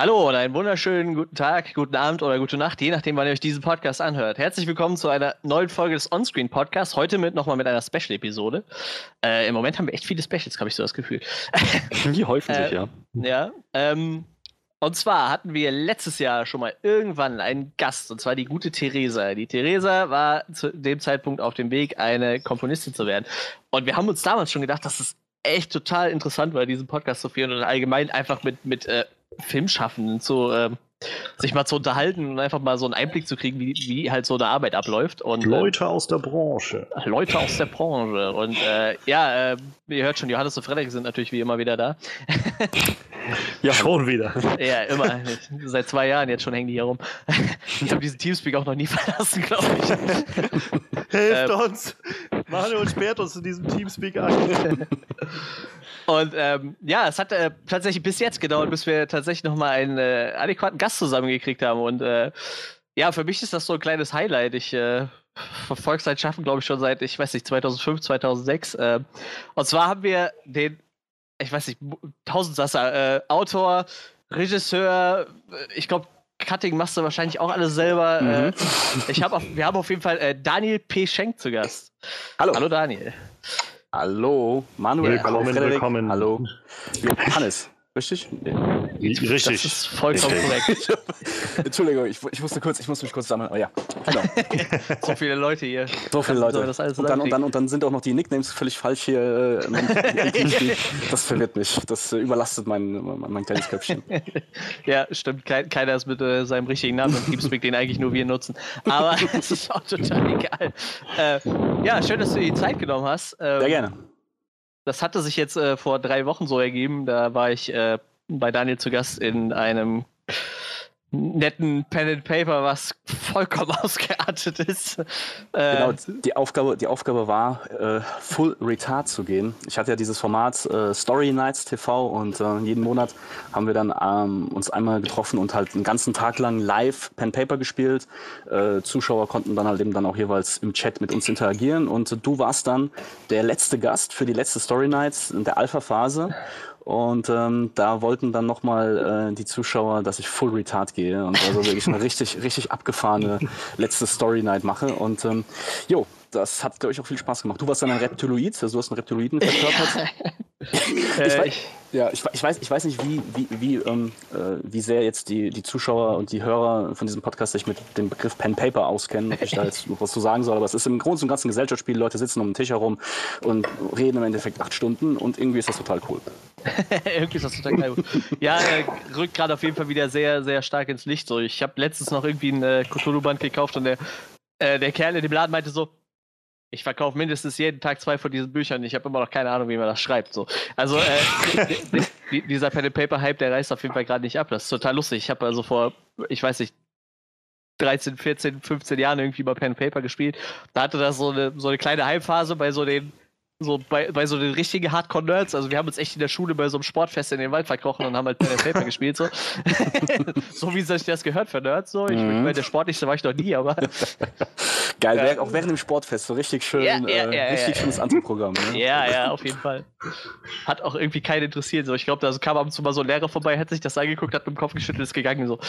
Hallo und einen wunderschönen guten Tag, guten Abend oder gute Nacht, je nachdem, wann ihr euch diesen Podcast anhört. Herzlich willkommen zu einer neuen Folge des Onscreen Podcasts. Heute mit nochmal mit einer Special-Episode. Äh, Im Moment haben wir echt viele Specials, habe ich so das Gefühl. Die häufen sich, Äh, ja. Ja. Ähm, und zwar hatten wir letztes Jahr schon mal irgendwann einen Gast, und zwar die gute Theresa. Die Theresa war zu dem Zeitpunkt auf dem Weg, eine Komponistin zu werden. Und wir haben uns damals schon gedacht, dass es echt total interessant war, diesen Podcast zu führen und allgemein einfach mit, mit äh, Filmschaffenden zu, ähm, sich mal zu unterhalten und einfach mal so einen Einblick zu kriegen, wie, wie halt so eine Arbeit abläuft. Und, ähm, Leute aus der Branche. Leute aus der Branche. Und äh, ja, äh, ihr hört schon, Johannes und Frederik sind natürlich wie immer wieder da. Ja, schon wieder. Ja, immer. Seit zwei Jahren jetzt schon hängen die hier rum. Ich habe diesen Teamspeak auch noch nie verlassen, glaube ich. Helft Ähm. uns! Manuel sperrt uns in diesem Teamspeak ein. Und ähm, ja, es hat äh, tatsächlich bis jetzt gedauert, bis wir tatsächlich nochmal einen äh, adäquaten Gast zusammengekriegt haben. Und äh, ja, für mich ist das so ein kleines Highlight. Ich äh, verfolge sein Schaffen, glaube ich, schon seit, ich weiß nicht, 2005, 2006. Äh, und zwar haben wir den, ich weiß nicht, Tausendsasser, äh, Autor, Regisseur, ich glaube, Cutting machst du wahrscheinlich auch alles selber. Mhm. Äh, ich hab auf, wir haben auf jeden Fall äh, Daniel P. Schenk zu Gast. Hallo. Hallo Daniel. Hallo, Manuel. Willkommen, hallo, Frederik. willkommen. Hallo. Hannes. Richtig? Das Richtig. ist vollkommen korrekt. Entschuldigung, ich, ich musste kurz, ich musste mich kurz sammeln. Oh ja, genau. So viele Leute hier. So viele Leute. das alles und, dann, und, dann, und dann sind auch noch die Nicknames völlig falsch hier. Äh, das verwirrt mich. Das äh, überlastet mein, mein, mein kleines Köpfchen. Ja, stimmt. Kein, keiner ist mit äh, seinem richtigen Namen im Teamspeak, den eigentlich nur wir nutzen. Aber das ist auch total egal. Äh, ja, schön, dass du dir die Zeit genommen hast. Ähm, Sehr gerne. Das hatte sich jetzt äh, vor drei Wochen so ergeben. Da war ich äh, bei Daniel zu Gast in einem netten Pen and Paper, was vollkommen ausgeartet ist. Genau, die Aufgabe, die Aufgabe war, äh, full retard zu gehen. Ich hatte ja dieses Format äh, Story Nights TV und äh, jeden Monat haben wir dann ähm, uns einmal getroffen und halt einen ganzen Tag lang live Pen Paper gespielt. Äh, Zuschauer konnten dann halt eben dann auch jeweils im Chat mit uns interagieren und du warst dann der letzte Gast für die letzte Story Nights in der Alpha-Phase. Und ähm, da wollten dann nochmal äh, die Zuschauer, dass ich full retard gehe und also wirklich eine richtig, richtig abgefahrene letzte Story Night mache. Und ähm, jo, das hat, glaube ich, auch viel Spaß gemacht. Du warst dann ein Reptiloid, also du hast einen Reptiloiden verkörpert. äh, ich weiß- Ja, ich, ich, weiß, ich weiß nicht, wie, wie, wie, ähm, äh, wie sehr jetzt die, die Zuschauer und die Hörer von diesem Podcast sich mit dem Begriff Pen Paper auskennen, ob ich da jetzt noch was zu sagen soll, aber es ist im Großen und Ganzen ein Gesellschaftsspiel, Leute sitzen um den Tisch herum und reden im Endeffekt acht Stunden und irgendwie ist das total cool. Irgendwie ist das total geil. Ja, äh, rückt gerade auf jeden Fall wieder sehr, sehr stark ins Licht. So, ich habe letztens noch irgendwie ein äh, Cthulhu-Band gekauft und der, äh, der Kerl in dem Laden meinte so, ich verkaufe mindestens jeden Tag zwei von diesen Büchern. Ich habe immer noch keine Ahnung, wie man das schreibt. So. Also äh, di- di- di- dieser Pen Paper Hype, der reißt auf jeden Fall gerade nicht ab. Das ist total lustig. Ich habe also vor, ich weiß nicht, 13, 14, 15 Jahren irgendwie mal Pen Paper gespielt. Da hatte das so eine, so eine kleine Hype-Phase bei so den so bei, bei so den richtigen Hardcore-Nerds, also wir haben uns echt in der Schule bei so einem Sportfest in den Wald verkrochen und haben halt Pen and Paper gespielt, so. so wie sich das gehört für Nerds, so. Ich, Mhm. meine, der Sportlichste war ich noch nie, aber Geil, Ja. auch während dem Sportfest, so richtig schön, Ja, ja, äh, richtig schönes Antiprogramm. Ne? ja, ja, auf jeden Fall. Hat auch irgendwie keinen interessiert, so. Ich glaube, da kam ab und zu mal so ein Lehrer vorbei, hat sich das angeguckt, hat mit dem Kopf geschüttelt, ist gegangen, so.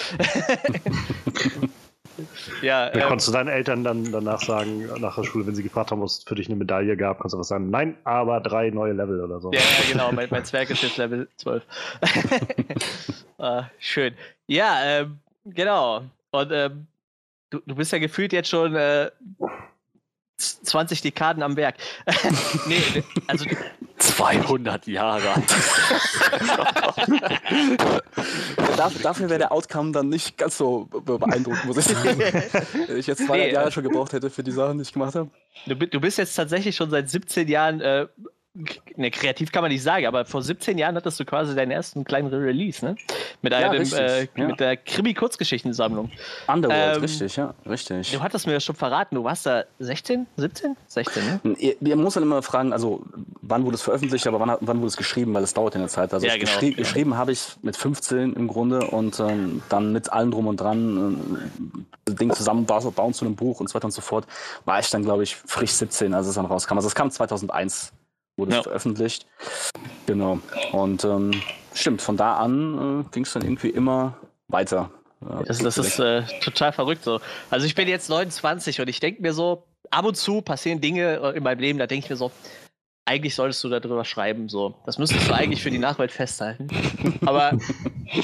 ja, Da ähm, konntest du deinen Eltern dann danach sagen, nach der Schule, wenn sie gefragt haben, ob es für dich eine Medaille gab, kannst du was sagen, nein, aber drei neue Level oder so. Ja, ja, genau. Mein, mein Zwerg ist jetzt Level 12. ah, schön. Ja, ähm, genau. Und ähm, du, du bist ja gefühlt jetzt schon äh, 20 Dekaden am Werk. nee, also 200 Jahre. dafür dafür wäre der Outcome dann nicht ganz so be- beeindruckend, muss ich sagen. Wenn ich jetzt 200 Nee, Jahre äh, schon gebraucht hätte für die Sachen, die ich gemacht habe. du, bi- du bist jetzt tatsächlich schon seit 17 Jahren, äh, ne, kreativ kann man nicht sagen, aber vor 17 Jahren hattest du quasi deinen ersten kleinen Release, ne? Mit Ja, einem, äh, ja. mit der Krimi-Kurzgeschichtensammlung. Underworld, Ähm, richtig, ja, richtig. Du hattest mir das schon verraten, du warst da 16, 17? 16, ne? Ihr, ihr muss dann immer fragen, also wann wurde es veröffentlicht, aber wann, wann wurde es geschrieben, weil es dauert in der Zeit. Also Ja, genau, geschrie genau. geschrieben habe ich mit 15 im Grunde und ähm, dann mit allem drum und dran, äh, das Ding zusammen bauen bauen zu einem Buch und so weiter und so fort, war ich dann, glaube ich, frisch 17, als es dann rauskam. Also es kam 2001, wurde Ja. veröffentlicht. Genau. Und ähm, stimmt, von da an äh, ging es dann irgendwie immer weiter. Ja, das, das ist äh, total verrückt so. Also ich bin jetzt 29 und ich denke mir so, ab und zu passieren Dinge äh, in meinem Leben, da denke ich mir so, eigentlich solltest du darüber schreiben. So. Das müsstest du eigentlich für die Nachwelt festhalten. Aber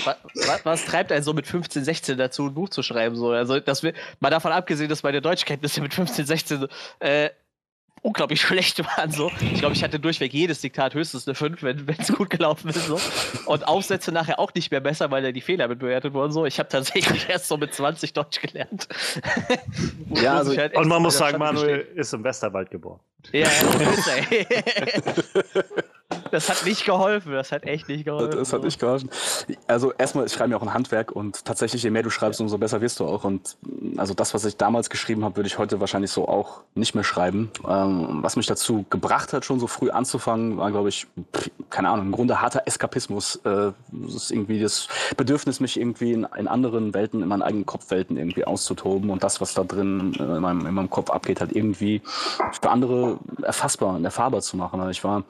was, was, treibt einen so mit 15, 16 dazu, ein Buch zu schreiben? So? Also, dass wir, mal davon abgesehen, dass meine Deutschkenntnisse mit 15, 16 äh, unglaublich schlecht waren. So. Ich glaube, ich hatte durchweg jedes Diktat höchstens eine 5, wenn es gut gelaufen ist. So. Und Aufsätze nachher auch nicht mehr besser, weil da die Fehler mit bewertet wurden. So. Ich habe tatsächlich erst so mit 20 Deutsch gelernt. ja, also, halt und man muss sagen, Manuel ist im Westerwald geboren. Ja, ja. Das hat nicht geholfen, das hat echt nicht geholfen. Das, das hat nicht geholfen. Also erstmal, ich schreibe mir auch ein Handwerk und tatsächlich, je mehr du schreibst, umso besser wirst du auch. Und also das, was ich damals geschrieben habe, würde ich heute wahrscheinlich so auch nicht mehr schreiben. Ähm, was mich dazu gebracht hat, schon so früh anzufangen, war, glaube ich, keine Ahnung, im Grunde harter Eskapismus. Äh, das ist irgendwie das Bedürfnis, mich irgendwie in, in, anderen Welten, in meinen eigenen Kopfwelten irgendwie auszutoben und das, was da drin äh, in meinem, in meinem Kopf abgeht, halt irgendwie für andere erfassbar und erfahrbar zu machen. Also ich war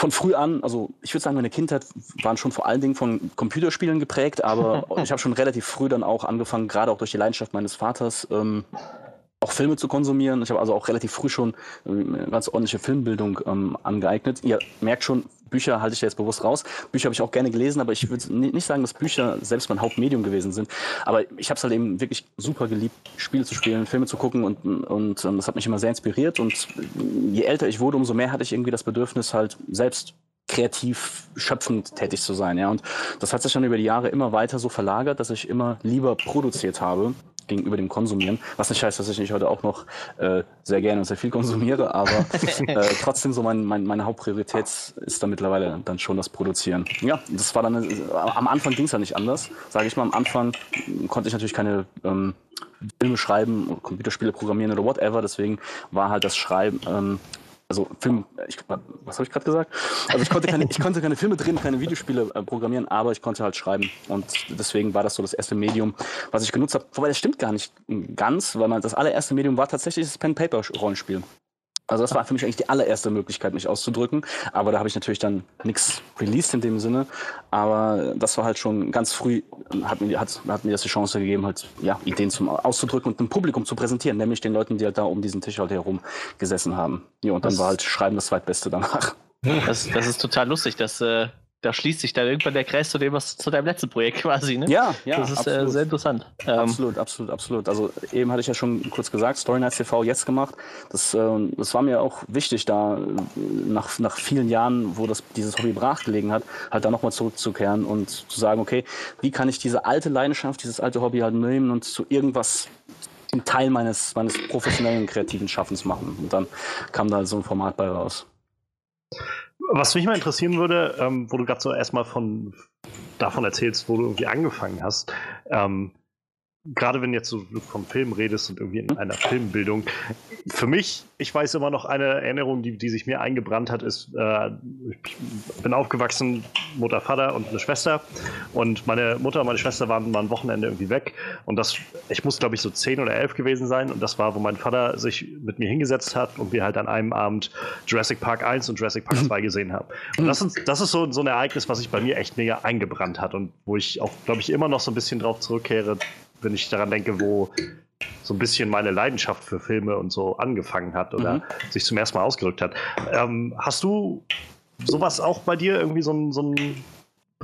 von früh an, also ich würde sagen, meine Kindheit waren schon vor allen Dingen von Computerspielen geprägt, aber ich habe schon relativ früh dann auch angefangen, gerade auch durch die Leidenschaft meines Vaters, ähm, auch Filme zu konsumieren. Ich habe also auch relativ früh schon eine äh, ganz ordentliche Filmbildung ähm, angeeignet. Ihr merkt schon, Bücher halte ich jetzt bewusst raus. Bücher habe ich auch gerne gelesen, aber ich würde nicht sagen, dass Bücher selbst mein Hauptmedium gewesen sind. Aber ich habe es halt eben wirklich super geliebt, Spiele zu spielen, Filme zu gucken und, und, ähm, das hat mich immer sehr inspiriert. Und je älter ich wurde, umso mehr hatte ich irgendwie das Bedürfnis, halt selbst kreativ schöpfend tätig zu sein. Ja. Und das hat sich dann über die Jahre immer weiter so verlagert, dass ich immer lieber produziert habe gegenüber dem Konsumieren. Was nicht heißt, dass ich nicht heute auch noch äh, sehr gerne und sehr viel konsumiere, aber äh, trotzdem so mein, mein, meine Hauptpriorität ist da mittlerweile dann schon das Produzieren. Ja, das war dann, äh, am Anfang ging es ja nicht anders. Sage ich mal, am Anfang konnte ich natürlich keine ähm, Filme schreiben, Computerspiele programmieren oder whatever. Deswegen war halt das Schreiben ähm, also Film, ich, was habe ich gerade gesagt? Also ich konnte, keine, ich konnte keine Filme drehen, keine Videospiele äh, programmieren, aber ich konnte halt schreiben. Und deswegen war das so das erste Medium, was ich genutzt habe. Wobei das stimmt gar nicht ganz, weil man das allererste Medium war tatsächlich das Pen-Paper-Rollenspiel. Also das war für mich eigentlich die allererste Möglichkeit, mich auszudrücken. Aber da habe ich natürlich dann nichts released in dem Sinne. Aber das war halt schon ganz früh, hat mir, hat, hat mir das die Chance gegeben, halt ja, Ideen zum auszudrücken und dem Publikum zu präsentieren, nämlich den Leuten, die halt da um diesen Tisch halt herum gesessen haben. Ja, und dann das war halt Schreiben das zweitbeste danach. Das, das ist total lustig, dass äh, da schließt sich dann irgendwann der Kreis zu dem, was zu deinem letzten Projekt quasi, ne? Ja, ja. Das ist äh, sehr interessant. Ähm, absolut, absolut, absolut. Also eben hatte ich ja schon kurz gesagt, Story Nights TV jetzt gemacht. Das, äh, das war mir auch wichtig, da äh, nach, nach vielen Jahren, wo das, dieses Hobby brachgelegen hat, halt da nochmal zurückzukehren und zu sagen, okay, wie kann ich diese alte Leidenschaft, dieses alte Hobby halt nehmen und zu irgendwas einen Teil meines, meines professionellen kreativen Schaffens machen. Und dann kam da so ein Format bei raus. Was mich mal interessieren würde, ähm, wo du gerade so erstmal von davon erzählst, wo du irgendwie angefangen hast, ähm, gerade wenn jetzt so vom Film redest und irgendwie in einer Filmbildung, für mich, ich weiß immer noch eine Erinnerung, die, die sich mir eingebrannt hat, ist, äh, ich bin aufgewachsen, Mutter, Vater und eine Schwester. Und meine Mutter und meine Schwester waren mal ein Wochenende irgendwie weg. Und das, ich muss glaube ich so zehn oder elf gewesen sein. Und das war, wo mein Vater sich mit mir hingesetzt hat und wir halt an einem Abend Jurassic Park 1 und Jurassic Park 2 gesehen haben. Und das ist, das ist so, so ein Ereignis, was sich bei mir echt mega eingebrannt hat und wo ich auch, glaube ich, immer noch so ein bisschen drauf zurückkehre, wenn ich daran denke, wo so ein bisschen meine Leidenschaft für Filme und so angefangen hat oder mhm. sich zum ersten Mal ausgedrückt hat. Ähm, hast du sowas auch bei dir irgendwie so ein, so ein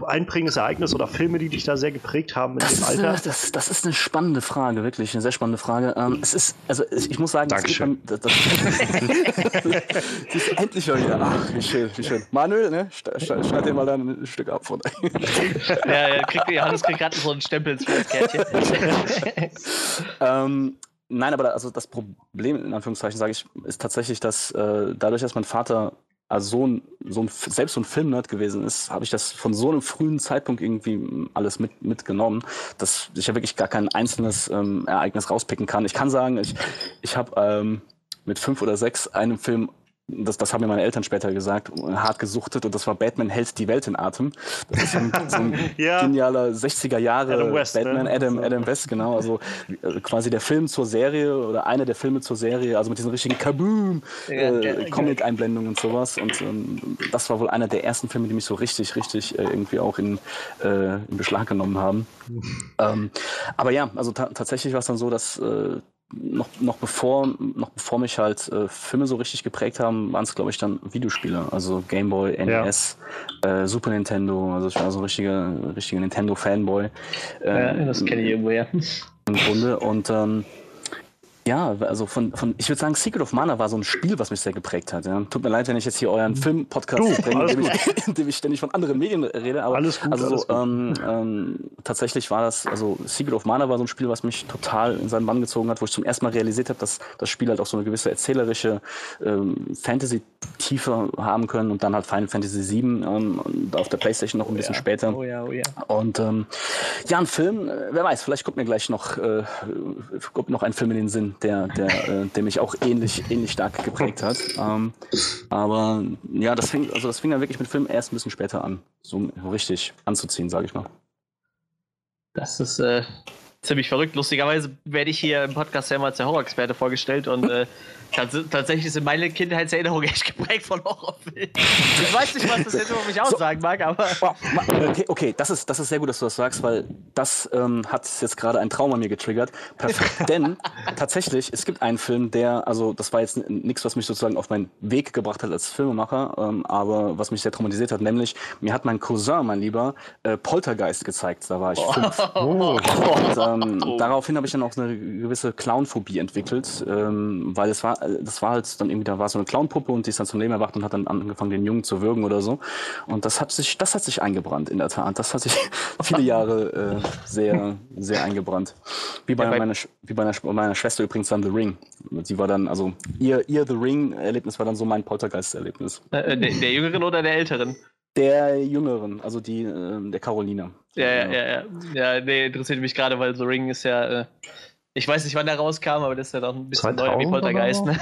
einprägendes Ereignis oder Filme, die dich da sehr geprägt haben in das dem Alter? Ist, das, das ist eine spannende Frage, wirklich eine sehr spannende Frage. Ähm, es ist, also ich muss sagen, Dankeschön. Das, das, ist endlich mal wieder. Ach, wie schön, wie schön. Manuel, ne, schneid dir mal dann ein Stück ab von Ja, ja, kriegt, Johannes kriegt gerade so einen Stempel ins Kärtchen. ähm, Nein, aber da, also das Problem, in Anführungszeichen, sage ich, ist tatsächlich, dass äh, dadurch, dass mein Vater also so ein, so ein, selbst so ein Filmnerd gewesen ist, habe ich das von so einem frühen Zeitpunkt irgendwie alles mit, mitgenommen, dass ich ja wirklich gar kein einzelnes ähm, Ereignis rauspicken kann. Ich kann sagen, ich, ich habe ähm, mit fünf oder sechs einen Film das, das haben mir meine Eltern später gesagt, hart gesuchtet und das war Batman hält die Welt in Atem. Das ist so ein, so ein ja. genialer 60er Jahre Adam West, ne? Batman, ne? Adam, Adam West, genau. Also äh, quasi der Film zur Serie oder einer der Filme zur Serie, also mit diesen richtigen Kaboom, äh, Comic-Einblendungen und sowas. Und ähm, das war wohl einer der ersten Filme, die mich so richtig, richtig äh, irgendwie auch in, äh, in Beschlag genommen haben. ähm, aber ja, also tatsächlich war es dann so, dass äh, noch, noch, bevor, noch bevor mich halt äh, Filme so richtig geprägt haben, waren es, glaube ich, dann Videospiele. Also Game Boy, NES, ja. äh, Super Nintendo. Also ich war so ein richtiger, richtiger Nintendo-Fanboy. Äh, ja, das kenne ich irgendwo, ja. Im Grunde. Und ähm, ja, also von, von ich würde sagen, Secret of Mana war so ein Spiel, was mich sehr geprägt hat. Ja. Tut mir leid, wenn ich jetzt hier euren Film-Podcast bringe, in, dem ich, in dem ich ständig von anderen Medien rede. Aber alles gut, also alles ähm, ähm, tatsächlich war das, also Secret of Mana war so ein Spiel, was mich total in seinen Bann gezogen hat, wo ich zum ersten Mal realisiert habe, dass das Spiel halt auch so eine gewisse erzählerische ähm, Fantasy-Tiefe haben können und dann halt Final Fantasy VII ähm, und auf der Playstation noch ein oh bisschen ja. später. Oh ja, oh ja. Und ähm, ja, ein Film, äh, wer weiß, vielleicht kommt mir gleich noch, äh, kommt noch ein Film in den Sinn der, der, äh, der mich auch ähnlich, ähnlich stark geprägt hat. Ähm, aber ja, das fing, also das fing dann wirklich mit Film erst ein bisschen später an, so richtig anzuziehen, sage ich mal. Das ist äh, ziemlich verrückt. Lustigerweise werde ich hier im Podcast ja mal als der Horror-Experte vorgestellt und äh, tatsächlich sind meine Kindheitserinnerungen echt geprägt von Horrorfilmen. Ich weiß nicht, was das jetzt über mich aussagen mag, aber. Okay, okay, das, ist, das ist sehr gut, dass du das sagst, weil das ähm, hat jetzt gerade ein Traum an mir getriggert. Perfekt. Denn tatsächlich, es gibt einen Film, der, also das war jetzt nichts, was mich sozusagen auf meinen Weg gebracht hat als Filmemacher, ähm, aber was mich sehr traumatisiert hat, nämlich mir hat mein Cousin, mein Lieber, äh, Poltergeist gezeigt. Da war ich fünf. Oh. Und ähm, oh. daraufhin habe ich dann auch eine gewisse Clownphobie entwickelt, ähm, weil es war das war halt dann irgendwie, da war so eine Clownpuppe und die ist dann zum Leben erwacht und hat dann angefangen, den Jungen zu würgen oder so. Und das hat sich, das hat sich eingebrannt, in der Tat. Das hat sich viele Jahre äh, sehr, sehr eingebrannt. Wie bei, ja, bei meiner, wie bei meiner, meiner Schwester übrigens dann The Ring. Die war dann, also ihr, ihr The Ring-Erlebnis war dann so mein Poltergeist-Erlebnis. Äh, äh, der, der Jüngeren oder der Älteren? Der Jüngeren, also die, äh, der Carolina. Ja, ja, ja, ja. Ja, nee, interessiert mich gerade, weil The Ring ist ja, äh, ich weiß nicht, wann der rauskam, aber das ist ja doch ein bisschen neuer wie Poltergeist, ne?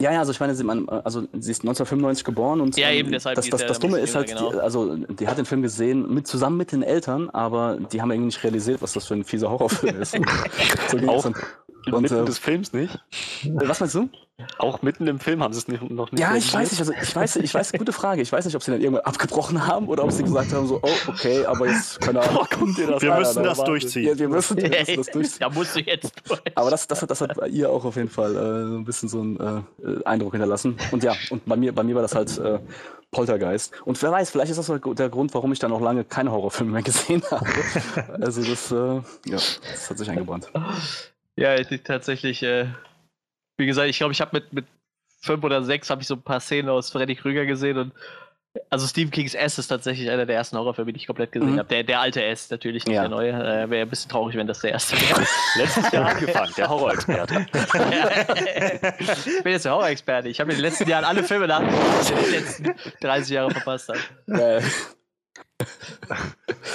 Ja, ja, also ich meine, sie, also, sie ist 1995 geboren und ja, eben, deshalb das, das, das Dumme ist halt, genau. die, also die hat den Film gesehen mit, zusammen mit den Eltern, aber die haben irgendwie nicht realisiert, was das für ein fieser Horrorfilm ist. so Auch und, mitten äh, des Films nicht? Was meinst du? Auch mitten im Film haben sie es nicht, noch nicht. Ja, ich weiß nicht. Also ich weiß, ich weiß, gute Frage. Ich weiß nicht, ob sie dann irgendwann abgebrochen haben oder ob sie gesagt haben, so, oh, okay, aber jetzt, keine Ahnung, kommt ihr das Wir an, müssen das durchziehen. Ja, wir müssen, wir müssen das durchziehen. Da musst du jetzt durch. Aber das, das, hat, das hat bei ihr auch auf jeden Fall äh, ein bisschen so einen äh, Eindruck hinterlassen. Und ja, und bei mir, bei mir war das halt äh, Poltergeist. Und wer weiß, vielleicht ist das der Grund, warum ich dann auch lange keine Horrorfilme mehr gesehen habe. Also das, äh, ja, das hat sich eingebrannt. Ja, tatsächlich, äh, wie gesagt, ich glaube, ich habe mit, mit fünf oder sechs habe ich so ein paar Szenen aus Freddy Krüger gesehen und also Stephen Kings S ist tatsächlich einer der ersten Horrorfilme, die ich komplett gesehen mhm. habe. Der, der alte S, natürlich nicht ja. der neue. Äh, wäre ein bisschen traurig, wenn das der erste wäre. Letztes Jahr angefangen, der Horrorexperte. ich bin jetzt der Horrorexperte. Ich habe in den letzten Jahren alle Filme nach den letzten 30 Jahre verpasst habe.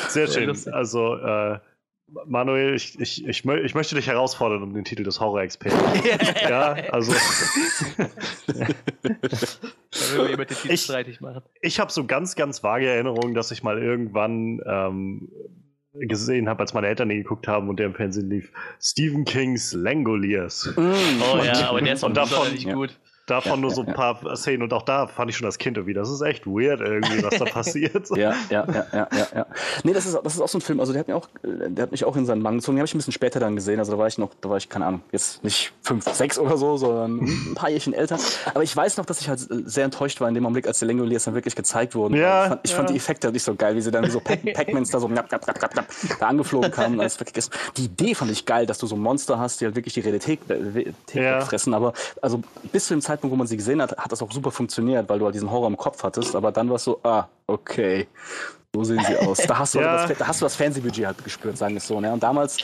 Sehr schön. Also äh, Manuel, ich, ich, ich, ich, möchte dich herausfordern um den Titel des Horror-Experten. ja, also. ich ich habe so ganz, ganz vage Erinnerungen, dass ich mal irgendwann ähm, gesehen habe, als meine Eltern ihn geguckt haben und der im Fernsehen lief, Stephen Kings Langoliers. Mm. Oh ja, aber der ist auch davon, nicht gut. Davon ja, nur so ein paar Szenen und auch da fand ich schon als Kind irgendwie, das ist echt weird irgendwie, was da passiert. ja, ja, ja, ja, ja, ja. Nee, das ist, das ist auch so ein Film, also der hat, mir auch, der hat mich auch in seinen Mann gezogen, den habe ich ein bisschen später dann gesehen, also da war ich noch, da war ich, keine Ahnung, jetzt nicht fünf, sechs oder so, sondern ein paar Jährchen älter. Aber ich weiß noch, dass ich halt sehr enttäuscht war in dem Augenblick, als die Langoliers dann wirklich gezeigt wurden. Ja, ich fand, ich fand die Effekte nicht so geil, wie sie dann so Pac-Mans da so knapp, knapp, knapp, knapp, da angeflogen kamen. Alles weggegessen. Die Idee fand ich geil, dass du so Monster hast, die halt wirklich die Realität fressen, aber also bis zu dem Zeitpunkt, wo man sie gesehen hat, hat das auch super funktioniert, weil du halt diesen Horror im Kopf hattest, aber dann war es so, ah, okay. So sehen sie aus. Da hast du, ja. das, da hast du das Fernsehbudget halt gespürt, sagen wir es so. Ne? Und damals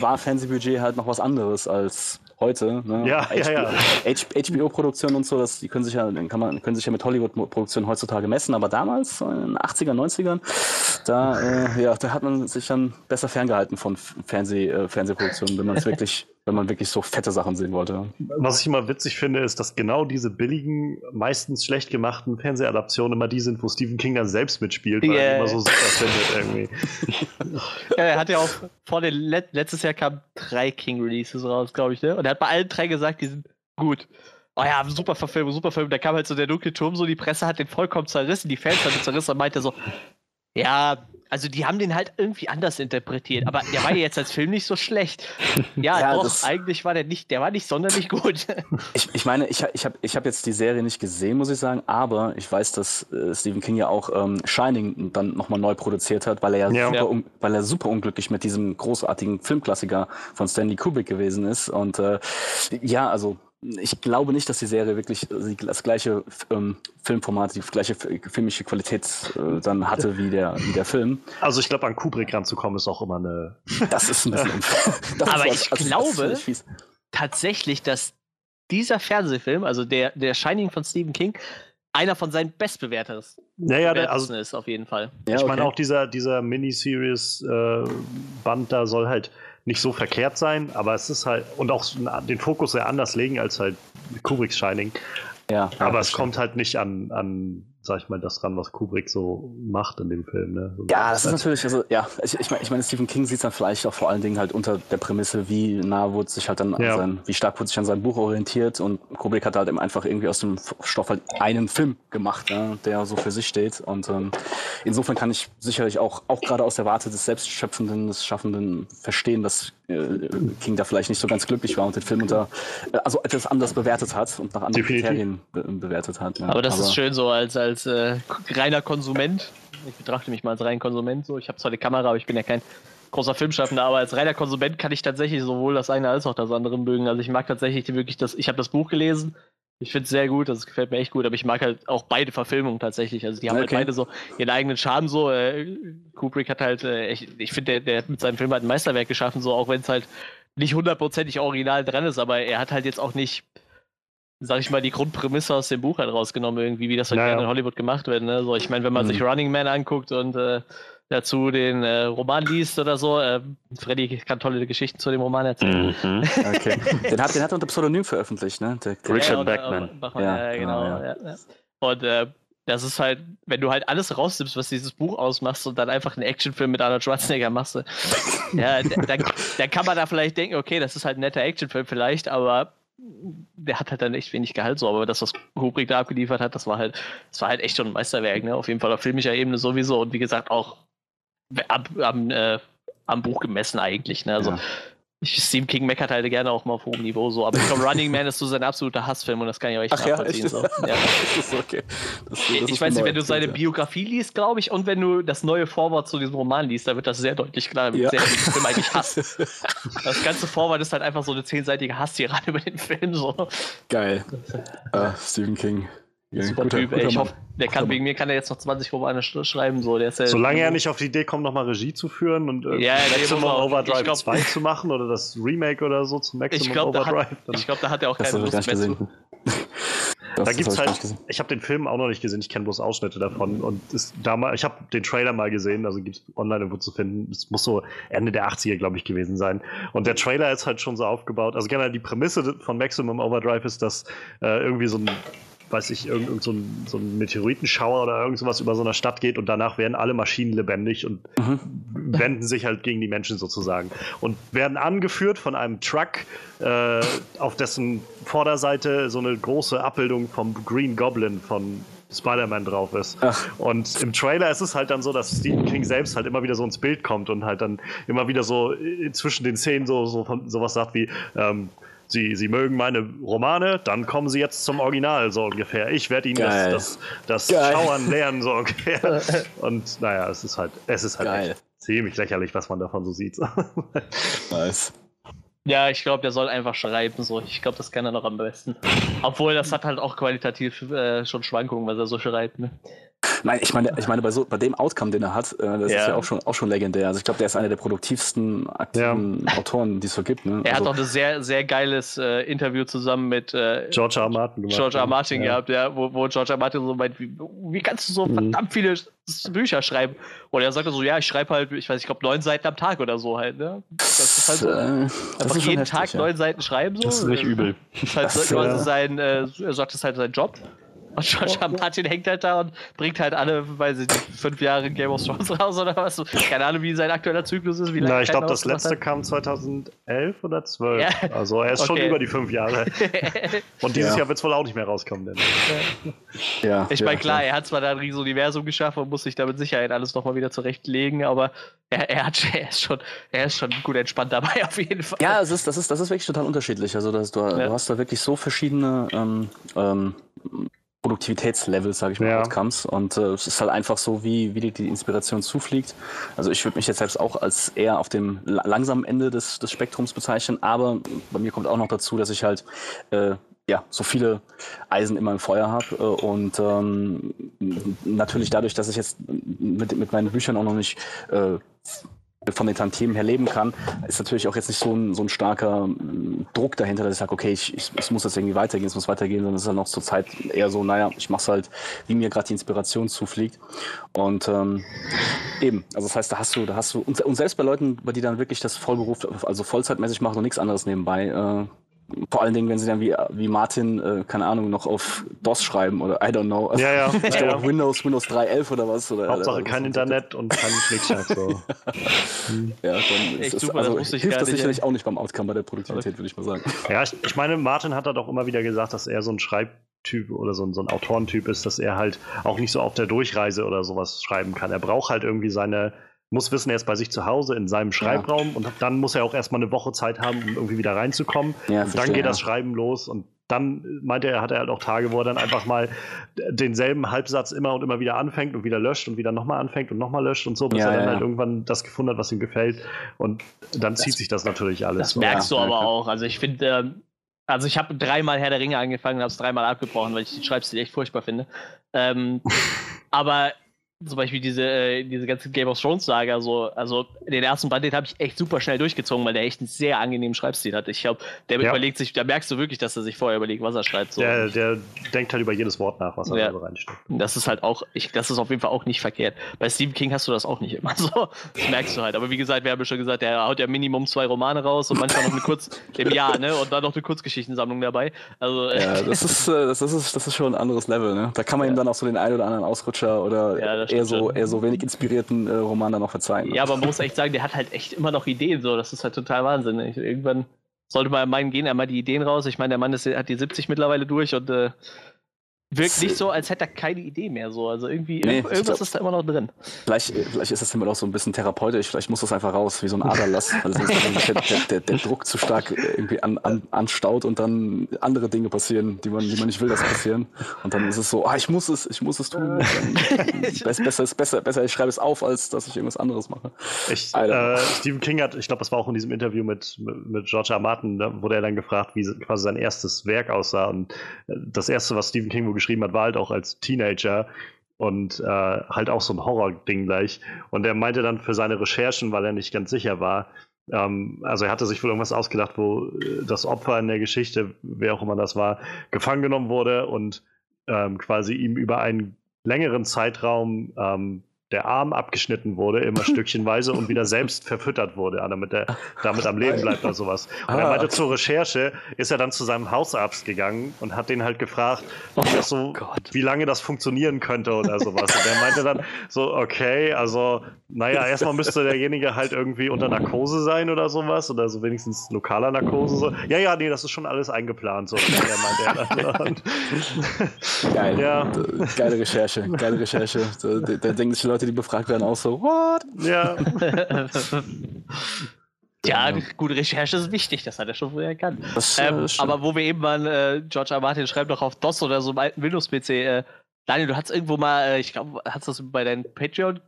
war Fernsehbudget halt noch was anderes als heute. Ne? Ja, HBO, ja, ja. HBO-Produktionen und so, das, die können sich ja, kann man, können sich ja mit Hollywood-Produktionen heutzutage messen, aber damals, in den 80er, 90ern, da, äh, ja, da hat man sich dann besser ferngehalten von Fernseh, äh, Fernsehproduktionen, wenn man es wirklich wenn man wirklich so fette Sachen sehen wollte. Was ich immer witzig finde, ist, dass genau diese billigen, meistens schlecht gemachten Fernsehadaptionen immer die sind, wo Stephen King dann selbst mitspielt, weil yeah. er immer so super findet irgendwie. ja, er hat ja auch vor den Let letztes Jahr kamen drei King-Releases raus, glaube ich, ne? Und er hat bei allen drei gesagt, die sind gut. Oh ja, super Verfilmung, super Film. Da kam halt so der dunkle Turm, so die Presse hat den vollkommen zerrissen, die Fans haben den zerrissen und meinte so, ja, also die haben den halt irgendwie anders interpretiert, aber der war ja jetzt als Film nicht so schlecht. Ja, ja doch, eigentlich war der nicht, der war nicht sonderlich gut. Ich, ich meine, ich, ich habe ich hab jetzt die Serie nicht gesehen, muss ich sagen, aber ich weiß, dass äh, Stephen King ja auch ähm, Shining dann nochmal neu produziert hat, weil er ja, ja. Super, un, weil er super unglücklich mit diesem großartigen Filmklassiker von Stanley Kubrick gewesen ist. Und äh, ja, also ich glaube nicht, dass die Serie wirklich das gleiche ähm, Filmformat, die gleiche filmische Qualität äh, dann hatte wie der, wie der Film. Also ich glaube, an Kubrick ranzukommen ist auch immer eine. Das ist ein bisschen. das Aber ich also, glaube tatsächlich, dass dieser Fernsehfilm, also der, der Shining von Stephen King, einer von seinen bestbewerteten ja, ja, also, ist auf jeden Fall. Ja, ich okay. meine auch dieser, dieser Miniseries-Band äh, da soll halt nicht so verkehrt sein, aber es ist halt, und auch den Fokus sehr anders legen als halt Kubricks Shining. Ja, aber es kommt halt nicht an, an sag ich mal, das ran, was Kubrick so macht in dem Film. Ne? So ja, das ist natürlich, also ja, ich, ich meine, ich mein, Stephen King sieht es dann vielleicht auch vor allen Dingen halt unter der Prämisse, wie nah wurde sich halt dann ja. an sein, wie stark wurde sich an sein Buch orientiert und Kubrick hat halt eben einfach irgendwie aus dem Stoff halt einen Film gemacht, ne, der so für sich steht und ähm, insofern kann ich sicherlich auch, auch gerade aus der Warte des Selbstschöpfenden, des Schaffenden verstehen, dass äh, King da vielleicht nicht so ganz glücklich war und den Film unter, äh, also etwas anders bewertet hat und nach anderen Definitiv. Kriterien be bewertet hat. Ja. Aber das Aber ist schön so als, als äh, reiner Konsument. Ich betrachte mich mal als reiner Konsument so. Ich habe zwar die Kamera, aber ich bin ja kein großer Filmschaffender, aber als reiner Konsument kann ich tatsächlich sowohl das eine als auch das andere mögen. Also ich mag tatsächlich wirklich das, ich habe das Buch gelesen, ich finde es sehr gut, das gefällt mir echt gut, aber ich mag halt auch beide Verfilmungen tatsächlich. Also die haben halt okay. halt beide so ihren eigenen Charme so. Äh, Kubrick hat halt, äh, ich, ich finde, der, der hat mit seinem Film halt ein Meisterwerk geschaffen, so auch wenn es halt nicht hundertprozentig original dran ist, aber er hat halt jetzt auch nicht, sag ich mal, die Grundprämisse aus dem Buch halt rausgenommen, irgendwie, wie das halt naja. gerne in Hollywood gemacht wird. Ne? So, ich meine, wenn man mhm. sich Running Man anguckt und äh, dazu den äh, Roman liest oder so. Äh, Freddy kann tolle Geschichten zu dem Roman erzählen. Mhm. Okay. den, hat, den hat er unter Pseudonym veröffentlicht, ne? Der, der Richard Beckman. Ja, ja, genau. Ja. Ja. Und äh, das ist halt, wenn du halt alles rausnimmst, was dieses Buch ausmacht und dann einfach einen Actionfilm mit Arnold Schwarzenegger machst, ja, dann, dann kann man da vielleicht denken, okay, das ist halt ein netter Actionfilm vielleicht, aber der hat halt dann echt wenig Gehalt so, aber das, was Kubrick da abgeliefert hat, das war halt, das war halt echt schon ein Meisterwerk, ne? Auf jeden Fall auf filmischer Ebene sowieso und wie gesagt auch am, am, äh, am Buch gemessen eigentlich. Ne? Also, ja. Stephen King meckert halt gerne auch mal auf hohem Niveau so, aber ich glaube, Running Man ist so sein absoluter Hassfilm und das kann ich euch Ach nachvollziehen. Ja, so. ja. das ist okay. Das, das ich ist weiß nicht, wenn du seine Biografie liest, glaube ich, und wenn du das neue Vorwort zu diesem Roman liest, da wird das sehr deutlich klar, wie ja. sehr er den Film eigentlich hasst. das ganze Vorwort ist halt einfach so eine zehnseitige Hasstirade über den Film. So. Geil. Uh, Stephen King. Ja, Super guter, Typ, ey. Ich hoffe, der kann, wegen mir kann er jetzt noch 20 Romane sch schreiben. So. Der ist ja Solange er nicht auf die Idee kommt, nochmal Regie zu führen und äh, ja, Maximum Overdrive glaub, 2 zu machen oder das Remake oder so zu Maximum ich glaub, Overdrive. Hat, ich glaube, da hat er auch keine Lust mehr zu. da gibt's halt, ich, ich habe den Film auch noch nicht gesehen, ich kenne bloß Ausschnitte davon und ist damals, ich habe den Trailer mal gesehen, also gibt es online irgendwo zu finden. Es muss so Ende der 80er, glaube ich, gewesen sein. Und der Trailer ist halt schon so aufgebaut. Also generell die Prämisse von Maximum Overdrive ist, dass äh, irgendwie so ein weiß ich, irgend, irgend so, ein, so ein Meteoritenschauer oder irgend sowas über so einer Stadt geht und danach werden alle Maschinen lebendig und mhm. wenden sich halt gegen die Menschen sozusagen. Und werden angeführt von einem Truck, äh, auf dessen Vorderseite so eine große Abbildung vom Green Goblin von Spider-Man drauf ist. Ach. Und im Trailer ist es halt dann so, dass Stephen King selbst halt immer wieder so ins Bild kommt und halt dann immer wieder so zwischen den Szenen so, so von, sowas sagt wie, ähm, Sie, Sie mögen meine Romane, dann kommen Sie jetzt zum Original, so ungefähr. Ich werde Ihnen Geil. das, das, das Schauern lernen, so ungefähr. Und naja, es ist halt, es ist halt ziemlich lächerlich, was man davon so sieht. nice. Ja, ich glaube, der soll einfach schreiben. So. Ich glaube, das kann er noch am besten. Obwohl, das hat halt auch qualitativ äh, schon Schwankungen, was er so schreibt. Ne? Nein, ich meine, ich meine bei, so, bei dem Outcome, den er hat, äh, das Ja. ist ja auch schon, auch schon legendär. Also ich glaube, der ist einer der produktivsten aktiven Autoren, die es so gibt. Ne? Er also, hat auch ein sehr, sehr geiles äh, Interview zusammen mit äh, George R. Martin gemacht. George R. Martin ja. gehabt, ja, wo, wo George R. Martin so meint, wie, wie kannst du so Mhm. verdammt viele Bücher schreiben? Und er sagte so, ja, ich schreibe halt, ich weiß, ich glaube, neun Seiten am Tag oder so halt, ne? Das ist halt so. äh, das Einfach jeden heftig, Tag ja. neun Seiten schreiben so. Das ist nicht übel. Das ist halt Das, so, äh, sein, äh, er sagt, das ist halt sein Job. Und George. R. Martin hängt halt da und bringt halt alle, weiß ich nicht, fünf Jahre Game of Thrones raus oder was. Keine Ahnung, wie sein aktueller Zyklus ist. Wie lange Na, ich glaube, das letzte hat. kam 2011 oder 12. Ja. Also er ist schon Okay. über die fünf Jahre. Und dieses Ja. Jahr wird es wohl auch nicht mehr rauskommen. Denn. Ja, Ich ja, meine, klar, ja. er hat zwar da ein riesiges Universum geschaffen und muss sich da mit Sicherheit alles nochmal wieder zurechtlegen, aber er, er, hat, er, ist schon, er ist schon gut entspannt dabei, auf jeden Fall. Ja, es ist, das, ist, das ist wirklich total unterschiedlich. Also das, du, Ja. du hast da wirklich so verschiedene ähm, ähm, Produktivitätslevels, sage ich mal, Ja. Outcomes. Und äh, es ist halt einfach so, wie, wie dir die Inspiration zufliegt. Also ich würde mich jetzt selbst auch als eher auf dem la- langsamen Ende des, des Spektrums bezeichnen. Aber bei mir kommt auch noch dazu, dass ich halt äh, ja, so viele Eisen immer im Feuer habe. Äh, und ähm, natürlich dadurch, dass ich jetzt mit, mit meinen Büchern auch noch nicht äh, von den Tantiemen her leben kann, ist natürlich auch jetzt nicht so ein, so ein starker mm, Druck dahinter, dass ich sage, okay, ich, ich, es muss jetzt irgendwie weitergehen, es muss weitergehen, sondern es ist dann noch zur Zeit eher so, naja, ich mache es halt, wie mir gerade die Inspiration zufliegt. Und ähm, eben, also das heißt, da hast du, da hast du, und, und selbst bei Leuten, bei die dann wirklich das Vollberuf, also vollzeitmäßig machen und nichts anderes nebenbei, äh, vor allen Dingen, wenn sie dann wie, wie Martin, äh, keine Ahnung, noch auf DOS schreiben oder I don't know. Also, Ja, ja. Ich glaube ja. auf Windows, Windows 3.11 oder was. Oder, Hauptsache oder, kein was- Internet und kein Schnickschnack. So. Ja, dann Echt ist super, das also, ich hilft das nicht, sicherlich auch nicht beim Outcome bei der Produktivität, würde ich mal sagen. Ja, ich, ich meine, Martin hat da doch immer wieder gesagt, dass er so ein Schreibtyp oder so ein, so ein Autorentyp ist, dass er halt auch nicht so auf der Durchreise oder sowas schreiben kann. Er braucht halt irgendwie seine, muss wissen, er ist bei sich zu Hause in seinem Schreibraum und dann muss er auch erstmal eine Woche Zeit haben, um irgendwie wieder reinzukommen. Ja, und dann geht ja. das Schreiben los und dann meinte er, hat er halt auch Tage, wo er dann einfach mal denselben Halbsatz immer und immer wieder anfängt und wieder löscht und wieder nochmal anfängt und nochmal löscht und so, bis Ja, er dann ja, halt ja. irgendwann das gefunden hat, was ihm gefällt. Und dann zieht sich das natürlich alles. Das merkst Ja, du aber ja, auch. Also ich finde, ähm, also ich habe dreimal Herr der Ringe angefangen und habe es dreimal abgebrochen, weil ich den Schreibstil echt furchtbar finde. Ähm, aber zum Beispiel diese, äh, diese ganze Game of Thrones Saga, so, also den ersten Band, den habe ich echt super schnell durchgezogen, weil der echt einen sehr angenehmen Schreibstil hat. Ich glaube, der Ja. überlegt sich, da merkst du wirklich, dass er sich vorher überlegt, was er schreibt. So. Der, der denkt halt über jedes Wort nach, was er Ja. da reinsteckt. Das ist halt auch, ich, das ist auf jeden Fall auch nicht verkehrt. Bei Stephen King hast du das auch nicht immer so. Das merkst du halt. Aber wie gesagt, wir haben ja schon gesagt, der haut ja Minimum zwei Romane raus und manchmal noch eine Kurz im Jahr, ne? Und dann noch eine Kurzgeschichtensammlung dabei. Also, äh, Ja, das ist, äh, das, ist, das ist schon ein anderes Level. Ne? Da kann man ihm dann auch so den einen oder anderen Ausrutscher oder Ja, eher, so, schon. eher so wenig inspirierten äh, Roman dann noch verzeihen. Ne? ja, aber man muss echt sagen, der hat halt echt immer noch Ideen. So, das ist halt total Wahnsinn. Irgendwann sollte man meinen, gehen einmal die Ideen raus. Ich meine, der Mann ist, hat die 70 mittlerweile durch und äh, wirkt nicht so, als hätte er keine Idee mehr. So, also irgendwie Nee, irgendwas glaub- ist da immer noch drin. Vielleicht, äh, vielleicht ist das immer auch so ein bisschen therapeutisch, vielleicht muss das einfach raus, wie so ein Aderlass, weil sonst der, der, der, der Druck zu stark äh, irgendwie an, an, anstaut und dann andere Dinge passieren, die man, die man nicht will, dass passieren. Und dann ist es so, ah, ich muss es, ich muss es tun. Besser, ist besser, besser, ich schreibe es auf, als dass ich irgendwas anderes mache. Ich, äh, Stephen King hat, ich glaube, das war auch in diesem Interview mit, mit, mit George R. Martin, da wurde er dann gefragt, wie quasi sein erstes Werk aussah. Und äh, das erste, was Stephen King wohl geschrieben hat, war halt auch als Teenager und äh, halt auch so ein Horror-Ding gleich. Und er meinte dann für seine Recherchen, weil er nicht ganz sicher war, ähm, also er hatte sich wohl irgendwas ausgedacht, wo äh, das Opfer in der Geschichte, wer auch immer das war, gefangen genommen wurde und ähm, quasi ihm über einen längeren Zeitraum ähm, der Arm abgeschnitten wurde, immer stückchenweise und wieder selbst verfüttert wurde, damit er damit am Leben bleibt oder sowas. Und er Ah. meinte, zur Recherche ist er dann zu seinem Hausarzt gegangen und hat den halt gefragt, das so, wie lange das funktionieren könnte oder sowas. Und er meinte dann so, okay, also, naja, erstmal müsste derjenige halt irgendwie unter Narkose sein oder sowas oder so wenigstens lokaler Narkose. So. Ja, ja, nee, das ist schon alles eingeplant. So, er Geil. Ja. Geile Recherche, geile Recherche. Da, da, denken sich die Leute, die befragt werden, auch so, what? ja, ja, Ja. gute Recherche ist wichtig, das hat er schon früher erkannt. Äh, Ähm, aber wo wir eben waren, äh, George R. Martin schreibt doch auf DOS oder so einem alten Windows-PC. Äh, Daniel, du hast irgendwo mal, äh, ich glaube, hast das bei deinen Patreon,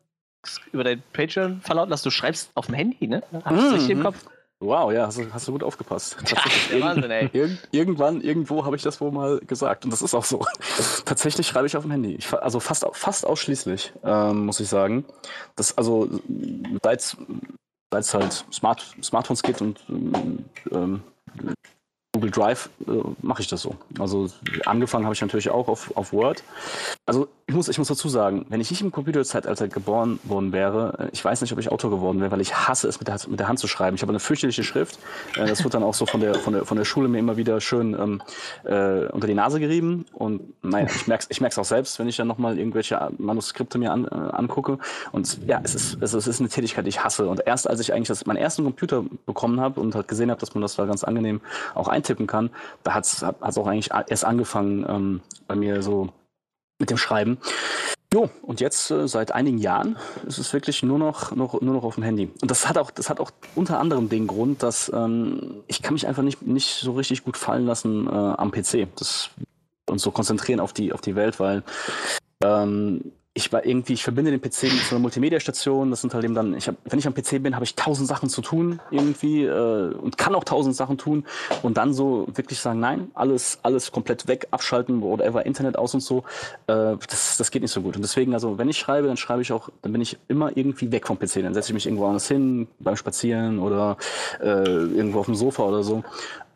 über dein Patreon verlauten lassen, du schreibst auf dem Handy, ne? Hast du Mhm, richtig im mhm. Kopf? Wow, ja, hast du, hast du gut aufgepasst. Tatsächlich. Wahnsinn, ey. Irgend, irgendwann, irgendwo habe ich das wohl mal gesagt. Und das ist auch so. Tatsächlich schreibe ich auf dem Handy. Ich, also fast, fast ausschließlich, ähm, muss ich sagen. Das, also, seit es halt Smart, Smartphones gibt und ähm, Google Drive äh, mache ich das so. Also angefangen habe ich natürlich auch auf, auf Word. Also ich muss, ich muss dazu sagen, wenn ich nicht im Computerzeitalter geboren worden wäre, äh, ich weiß nicht, ob ich Autor geworden wäre, weil ich hasse es, mit der, mit der Hand zu schreiben. Ich habe eine fürchterliche Schrift. Äh, das wird dann auch so von der, von der, von der Schule mir immer wieder schön ähm, äh, unter die Nase gerieben. Und naja, ich merke es ich auch selbst, wenn ich dann nochmal irgendwelche Manuskripte mir an, äh, angucke. Und ja, es ist, es ist eine Tätigkeit, die ich hasse. Und erst als ich eigentlich das, meinen ersten Computer bekommen habe und halt gesehen habe, dass man das da ganz angenehm auch eintippen kann, da hat es auch eigentlich erst angefangen ähm, bei mir so mit dem Schreiben. Jo, und jetzt äh, seit einigen Jahren ist es wirklich nur noch, noch, nur noch auf dem Handy. Und das hat auch, das hat auch unter anderem den Grund, dass ähm, ich kann mich einfach nicht, nicht so richtig gut fallen lassen äh, am PC. Das und so konzentrieren auf die, auf die Welt, weil ähm, ich war irgendwie, ich verbinde den PC mit so einer Multimedia-Station. Das sind halt eben dann, ich hab, wenn ich am PC bin, habe ich tausend Sachen zu tun irgendwie äh, und kann auch tausend Sachen tun und dann so wirklich sagen, nein, alles, alles komplett weg, abschalten, whatever, Internet aus und so, äh, das, das geht nicht so gut. Und deswegen, also wenn ich schreibe, dann schreibe ich auch, dann bin ich immer irgendwie weg vom PC. Dann setze ich mich irgendwo anders hin, beim Spazieren oder äh, irgendwo auf dem Sofa oder so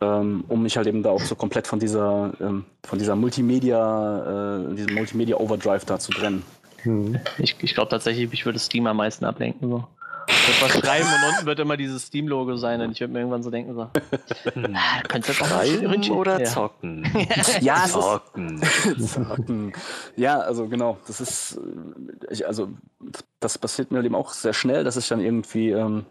ähm, um mich halt eben da auch so komplett von dieser, ähm, von dieser Multimedia, äh, diesem Multimedia Overdrive da zu trennen. Hm. Ich, ich glaube tatsächlich, ich würde Steam am meisten ablenken. So. Ich würde was schreiben und unten wird immer dieses Steam-Logo sein und ich würde mir irgendwann so denken, so, hm. ah, könntest du schreiben oder ja. zocken? ja, zocken. zocken. Ja, also genau, das ist, ich, also das passiert mir eben auch sehr schnell, dass ich dann irgendwie ähm,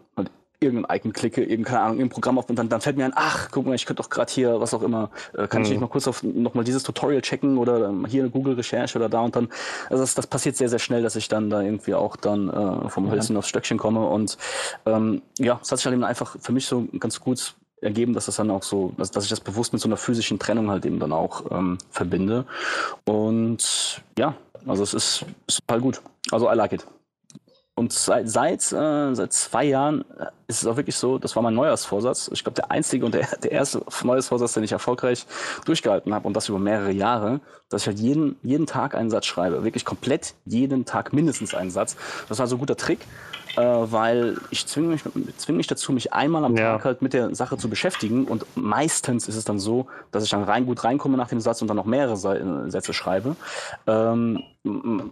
irgendein Icon klicke, eben keine Ahnung, im Programm auf und dann, dann fällt mir ein, ach, guck mal, ich könnte doch gerade hier, was auch immer, äh, kann mhm. ich nicht mal kurz auf nochmal dieses Tutorial checken oder ähm, hier eine Google-Recherche oder da und dann. Also das, das passiert sehr, sehr schnell, dass ich dann da irgendwie auch dann äh, vom Hölzchen ja. aufs Stöckchen komme. Und ähm, ja, es hat sich halt eben einfach für mich so ganz gut ergeben, dass das dann auch so, dass, dass ich das bewusst mit so einer physischen Trennung halt eben dann auch ähm, verbinde. Und ja, also es ist, ist total gut. Also I like it. Und seit, seit, äh, seit zwei Jahren äh, ist es auch wirklich so, das war mein Neujahrsvorsatz. Ich glaube, der einzige und der, der erste Neujahrsvorsatz, den ich erfolgreich durchgehalten habe und das über mehrere Jahre, dass ich halt jeden, jeden Tag einen Satz schreibe. Wirklich komplett jeden Tag mindestens einen Satz. Das war so ein guter Trick äh, weil ich zwinge mich, zwing mich dazu, mich einmal am ja. Tag halt mit der Sache zu beschäftigen und meistens ist es dann so, dass ich dann rein gut reinkomme nach dem Satz und dann noch mehrere Sätze schreibe. Ähm,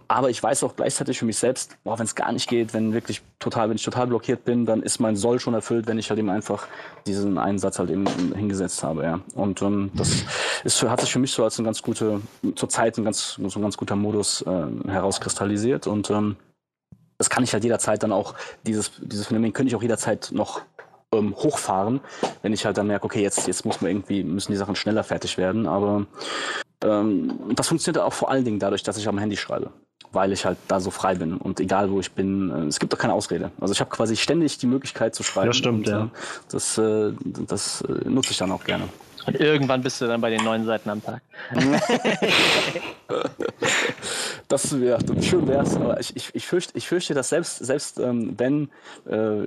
aber ich weiß auch gleichzeitig für mich selbst, wenn es gar nicht geht, wenn wirklich total, wenn ich total blockiert bin, dann ist mein Soll schon erfüllt, wenn ich halt eben einfach diesen einen Satz halt eben hingesetzt habe, ja. Und ähm, das ist, hat sich für mich so als ein ganz gute, zur Zeit ein ganz, so ein ganz guter Modus äh, herauskristallisiert und ähm, das kann ich halt jederzeit dann auch, dieses, dieses Phänomen könnte ich auch jederzeit noch ähm, hochfahren, wenn ich halt dann merke, okay, jetzt, jetzt muss man irgendwie, müssen die Sachen schneller fertig werden. Aber ähm, das funktioniert auch vor allen Dingen dadurch, dass ich am Handy schreibe. Weil ich halt da so frei bin und egal wo ich bin, äh, es gibt doch keine Ausrede. Also ich habe quasi ständig die Möglichkeit zu schreiben. Ja, stimmt, und, ja. Äh, das, äh, das nutze ich dann auch gerne. Und irgendwann bist du dann bei den neun Seiten am Tag. das ja, schön wär's, aber ich, ich, ich, fürchte, ich fürchte, dass selbst, selbst ähm, wenn, äh,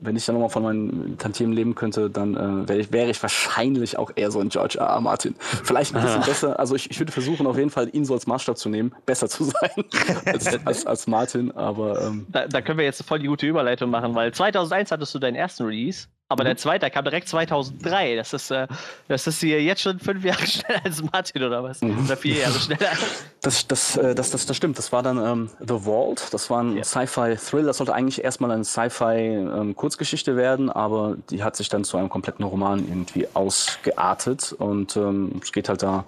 wenn ich dann nochmal von meinen Tantiemen leben könnte, dann äh, wäre ich, wär ich wahrscheinlich auch eher so ein George R. R. Martin. Vielleicht ein bisschen ah. besser. Also ich, ich würde versuchen, auf jeden Fall ihn so als Maßstab zu nehmen, besser zu sein als, als, als Martin, aber. Ähm, da, da können wir jetzt voll die gute Überleitung machen, weil 2001 hattest du deinen ersten Release. Aber mhm. der zweite kam direkt 2003. Das ist, äh, das ist hier jetzt schon fünf Jahre schneller als Martin oder was? Mhm. Oder vier Jahre schneller. Das, das, äh, das, das, das stimmt. Das war dann ähm, The Vault. Das war ein ja. Sci-Fi-Thrill. Das sollte eigentlich erstmal eine Sci-Fi-Kurzgeschichte ähm, werden, aber die hat sich dann zu einem kompletten Roman irgendwie ausgeartet. Und ähm, es geht halt da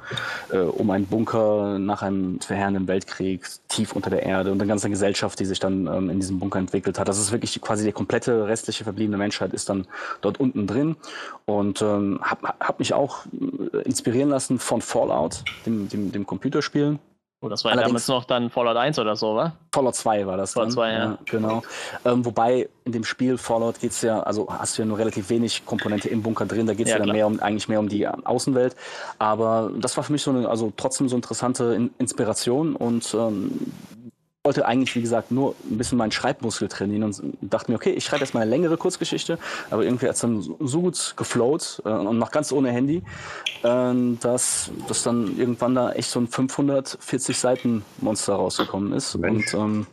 äh, um einen Bunker nach einem verheerenden Weltkrieg, tief unter der Erde und eine ganze Gesellschaft, die sich dann ähm, in diesem Bunker entwickelt hat. Das ist wirklich quasi die komplette restliche verbliebene Menschheit ist dann dort unten drin und ähm, habe hab mich auch äh, inspirieren lassen von Fallout, dem, dem, dem Computerspiel. Oh, das war ja damals noch dann Fallout 1 oder so, wa? Fallout 2 war das Fallout dann. 2, ja. ja genau. Ähm, wobei in dem Spiel Fallout geht es ja, also hast du ja nur relativ wenig Komponente im Bunker drin, da geht es ja, ja dann mehr um, eigentlich mehr um die Außenwelt. Aber das war für mich so eine, also trotzdem so interessante Inspiration und ähm, wollte eigentlich, wie gesagt, nur ein bisschen meinen Schreibmuskel trainieren und dachte mir, okay, ich schreibe jetzt mal eine längere Kurzgeschichte, aber irgendwie hat es dann so gut geflowt äh, und noch ganz ohne Handy, äh, dass, dass dann irgendwann da echt so ein 540 Seiten Monster rausgekommen ist. Mensch. Und ähm,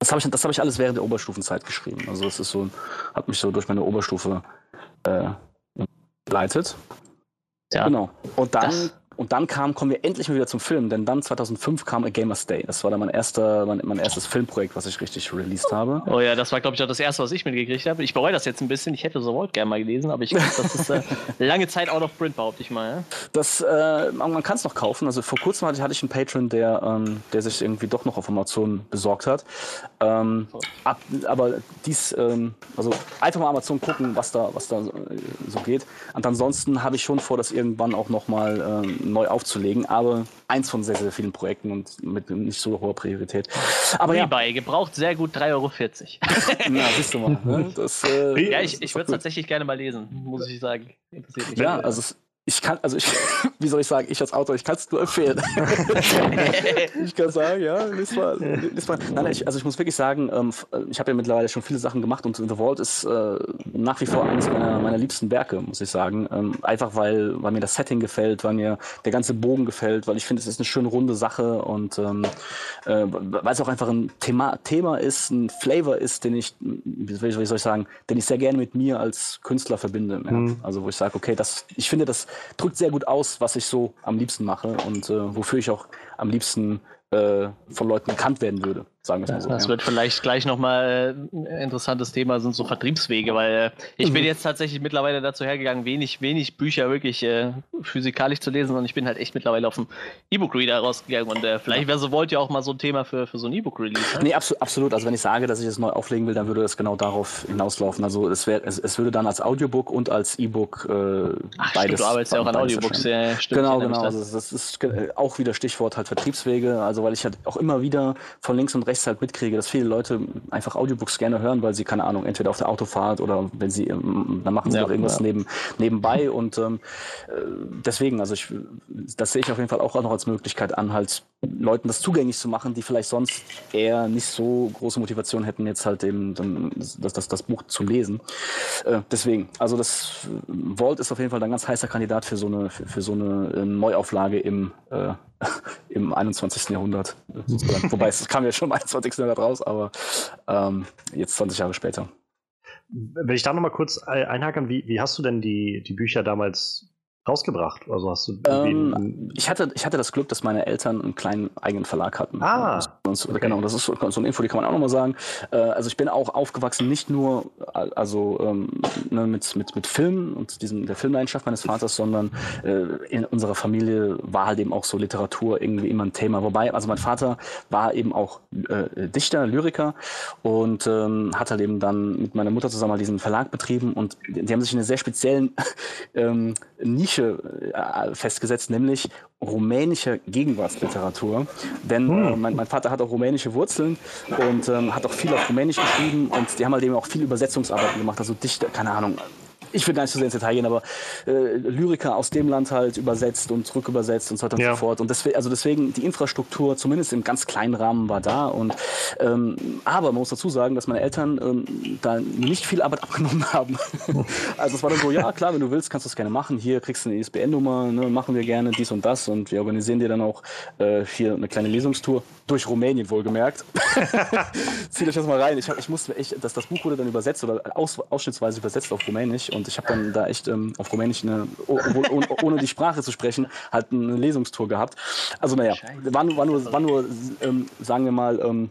das habe ich, hab ich alles während der Oberstufenzeit geschrieben. Also das ist so, hat mich so durch meine Oberstufe äh, begleitet. Ja. Genau. Und dann das und dann kam, kommen wir endlich mal wieder zum Film, denn dann 2005 kam A Gamer's Day. Das war dann mein, erster, mein, mein erstes Filmprojekt, was ich richtig released habe. Oh ja, das war, glaube ich, auch das erste, was ich mitgekriegt habe. Ich bereue das jetzt ein bisschen. Ich hätte The Vault gerne mal gelesen, aber ich glaube, das ist äh, lange Zeit out of print, behaupte ich mal. Ja? Das, äh, man kann es noch kaufen. Also vor kurzem hatte ich, hatte ich einen Patron, der, ähm, der sich irgendwie doch noch auf Amazon besorgt hat. Ähm, ab, aber dies, ähm, also einfach mal Amazon gucken, was da, was da so geht. Und ansonsten habe ich schon vor, das irgendwann auch nochmal ähm, neu aufzulegen, aber eins von sehr, sehr vielen Projekten und mit nicht so hoher Priorität. Aber ja. gebraucht sehr gut 3,40 Euro. Na, siehst du mal. Ne? Das, äh, ja, ich, ich würde es tatsächlich gerne mal lesen, muss ich sagen. Interessiert mich. Ja, also es, ich kann, also ich, wie soll ich sagen, ich als Autor, ich kann es nur empfehlen. ich kann sagen, ja, lies mal. Lies mal. Nein, ich, also ich muss wirklich sagen, ähm, ich habe ja mittlerweile schon viele Sachen gemacht und The Vault ist äh, nach wie vor eines meiner, meiner liebsten Werke, muss ich sagen. Ähm, einfach weil, weil mir das Setting gefällt, weil mir der ganze Bogen gefällt, weil ich finde, es ist eine schöne runde Sache und ähm, äh, weil es auch einfach ein Thema, Thema ist, ein Flavor ist, den ich, wie soll ich sagen, den ich sehr gerne mit mir als Künstler verbinde. Ja. Mhm. Also wo ich sage, okay, das, ich finde, das drückt sehr gut aus, was ich so am liebsten mache und äh, wofür ich auch am liebsten äh, von Leuten bekannt werden würde. Sagen wir mal so. Das ja. wird vielleicht gleich nochmal ein interessantes Thema, sind so Vertriebswege, weil äh, ich mhm. bin jetzt tatsächlich mittlerweile dazu hergegangen, wenig, wenig Bücher wirklich äh, physikalisch zu lesen und ich bin halt echt mittlerweile auf dem E-Book-Reader rausgegangen und äh, vielleicht wäre so wollt ihr auch mal so ein Thema für, für so ein E-Book-Release. Ne? Nee, absolut, absolut. Also wenn ich sage, dass ich es neu auflegen will, dann würde das genau darauf hinauslaufen. Also es, wär, es, es würde dann als Audiobook und als E-Book äh, Ach, beides. Stimmt, du arbeitest ja auch an Audiobooks, ja, stimmt. Genau, genau. Das. Also das ist auch wieder Stichwort halt Vertriebswege, also weil ich halt auch immer wieder von links und rechts halt mitkriege, dass viele Leute einfach Audiobooks gerne hören, weil sie, keine Ahnung, entweder auf der Autofahrt oder wenn sie, ähm, dann machen sie ja, doch irgendwas ja. neben, nebenbei und ähm, äh, deswegen, also ich, das sehe ich auf jeden Fall auch noch als Möglichkeit an, halt Leuten das zugänglich zu machen, die vielleicht sonst eher nicht so große Motivation hätten, jetzt halt eben dann das, das, das Buch zu lesen. Äh, deswegen, also das Vault ist auf jeden Fall ein ganz heißer Kandidat für so eine, für, für so eine äh, Neuauflage im, äh, im 21. Jahrhundert. Wobei es kam ja schon im 21. Jahrhundert raus, aber ähm, jetzt 20 Jahre später. Wenn ich da nochmal kurz einhaken, wie, wie hast du denn die, die Bücher damals rausgebracht? Also hast du ähm, ich, hatte, ich hatte das Glück, dass meine Eltern einen kleinen eigenen Verlag hatten. Ah. Und, okay. Genau, das ist so, eine Info, die kann man auch nochmal sagen. Äh, also ich bin auch aufgewachsen, nicht nur also ähm, ne, mit, mit, mit Film und diesem, der Filmleidenschaft meines Vaters, sondern äh, in unserer Familie war halt eben auch so Literatur irgendwie immer ein Thema. Wobei, also mein Vater war eben auch äh, Dichter, Lyriker und ähm, hat halt eben dann mit meiner Mutter zusammen halt diesen Verlag betrieben und die, die haben sich in einer sehr speziellen ähm, Nische Nische äh, festgesetzt, nämlich rumänische Gegenwartsliteratur. Denn hm. äh, mein, mein, Vater hat auch rumänische Wurzeln und ähm, hat auch viel auf Rumänisch geschrieben und die haben halt eben auch viel Übersetzungsarbeiten gemacht, also Dichter, keine Ahnung, ich will gar nicht so sehr ins Detail gehen, aber äh, Lyriker aus dem Land halt übersetzt und zurückübersetzt und so weiter und ja. so fort. Und deswegen, also deswegen, die Infrastruktur, zumindest im ganz kleinen Rahmen, war da. Und, ähm, aber man muss dazu sagen, dass meine Eltern ähm, da nicht viel Arbeit abgenommen haben. also es war dann so, ja klar, wenn du willst, kannst du das gerne machen. Hier kriegst du eine ISBN-Nummer, ne, machen wir gerne dies und das. Und wir organisieren dir dann auch äh, hier eine kleine Lesungstour durch Rumänien wohlgemerkt. Zieht euch das mal rein. Ich, hab, ich musste echt, dass das Buch wurde dann übersetzt oder aus, ausschnittsweise übersetzt auf Rumänisch und ich habe dann da echt ähm, auf Rumänisch, eine, ohne, ohne, die Sprache zu sprechen, halt eine Lesungstour gehabt. Also naja, war nur, war nur, war nur ähm, sagen wir mal, ähm,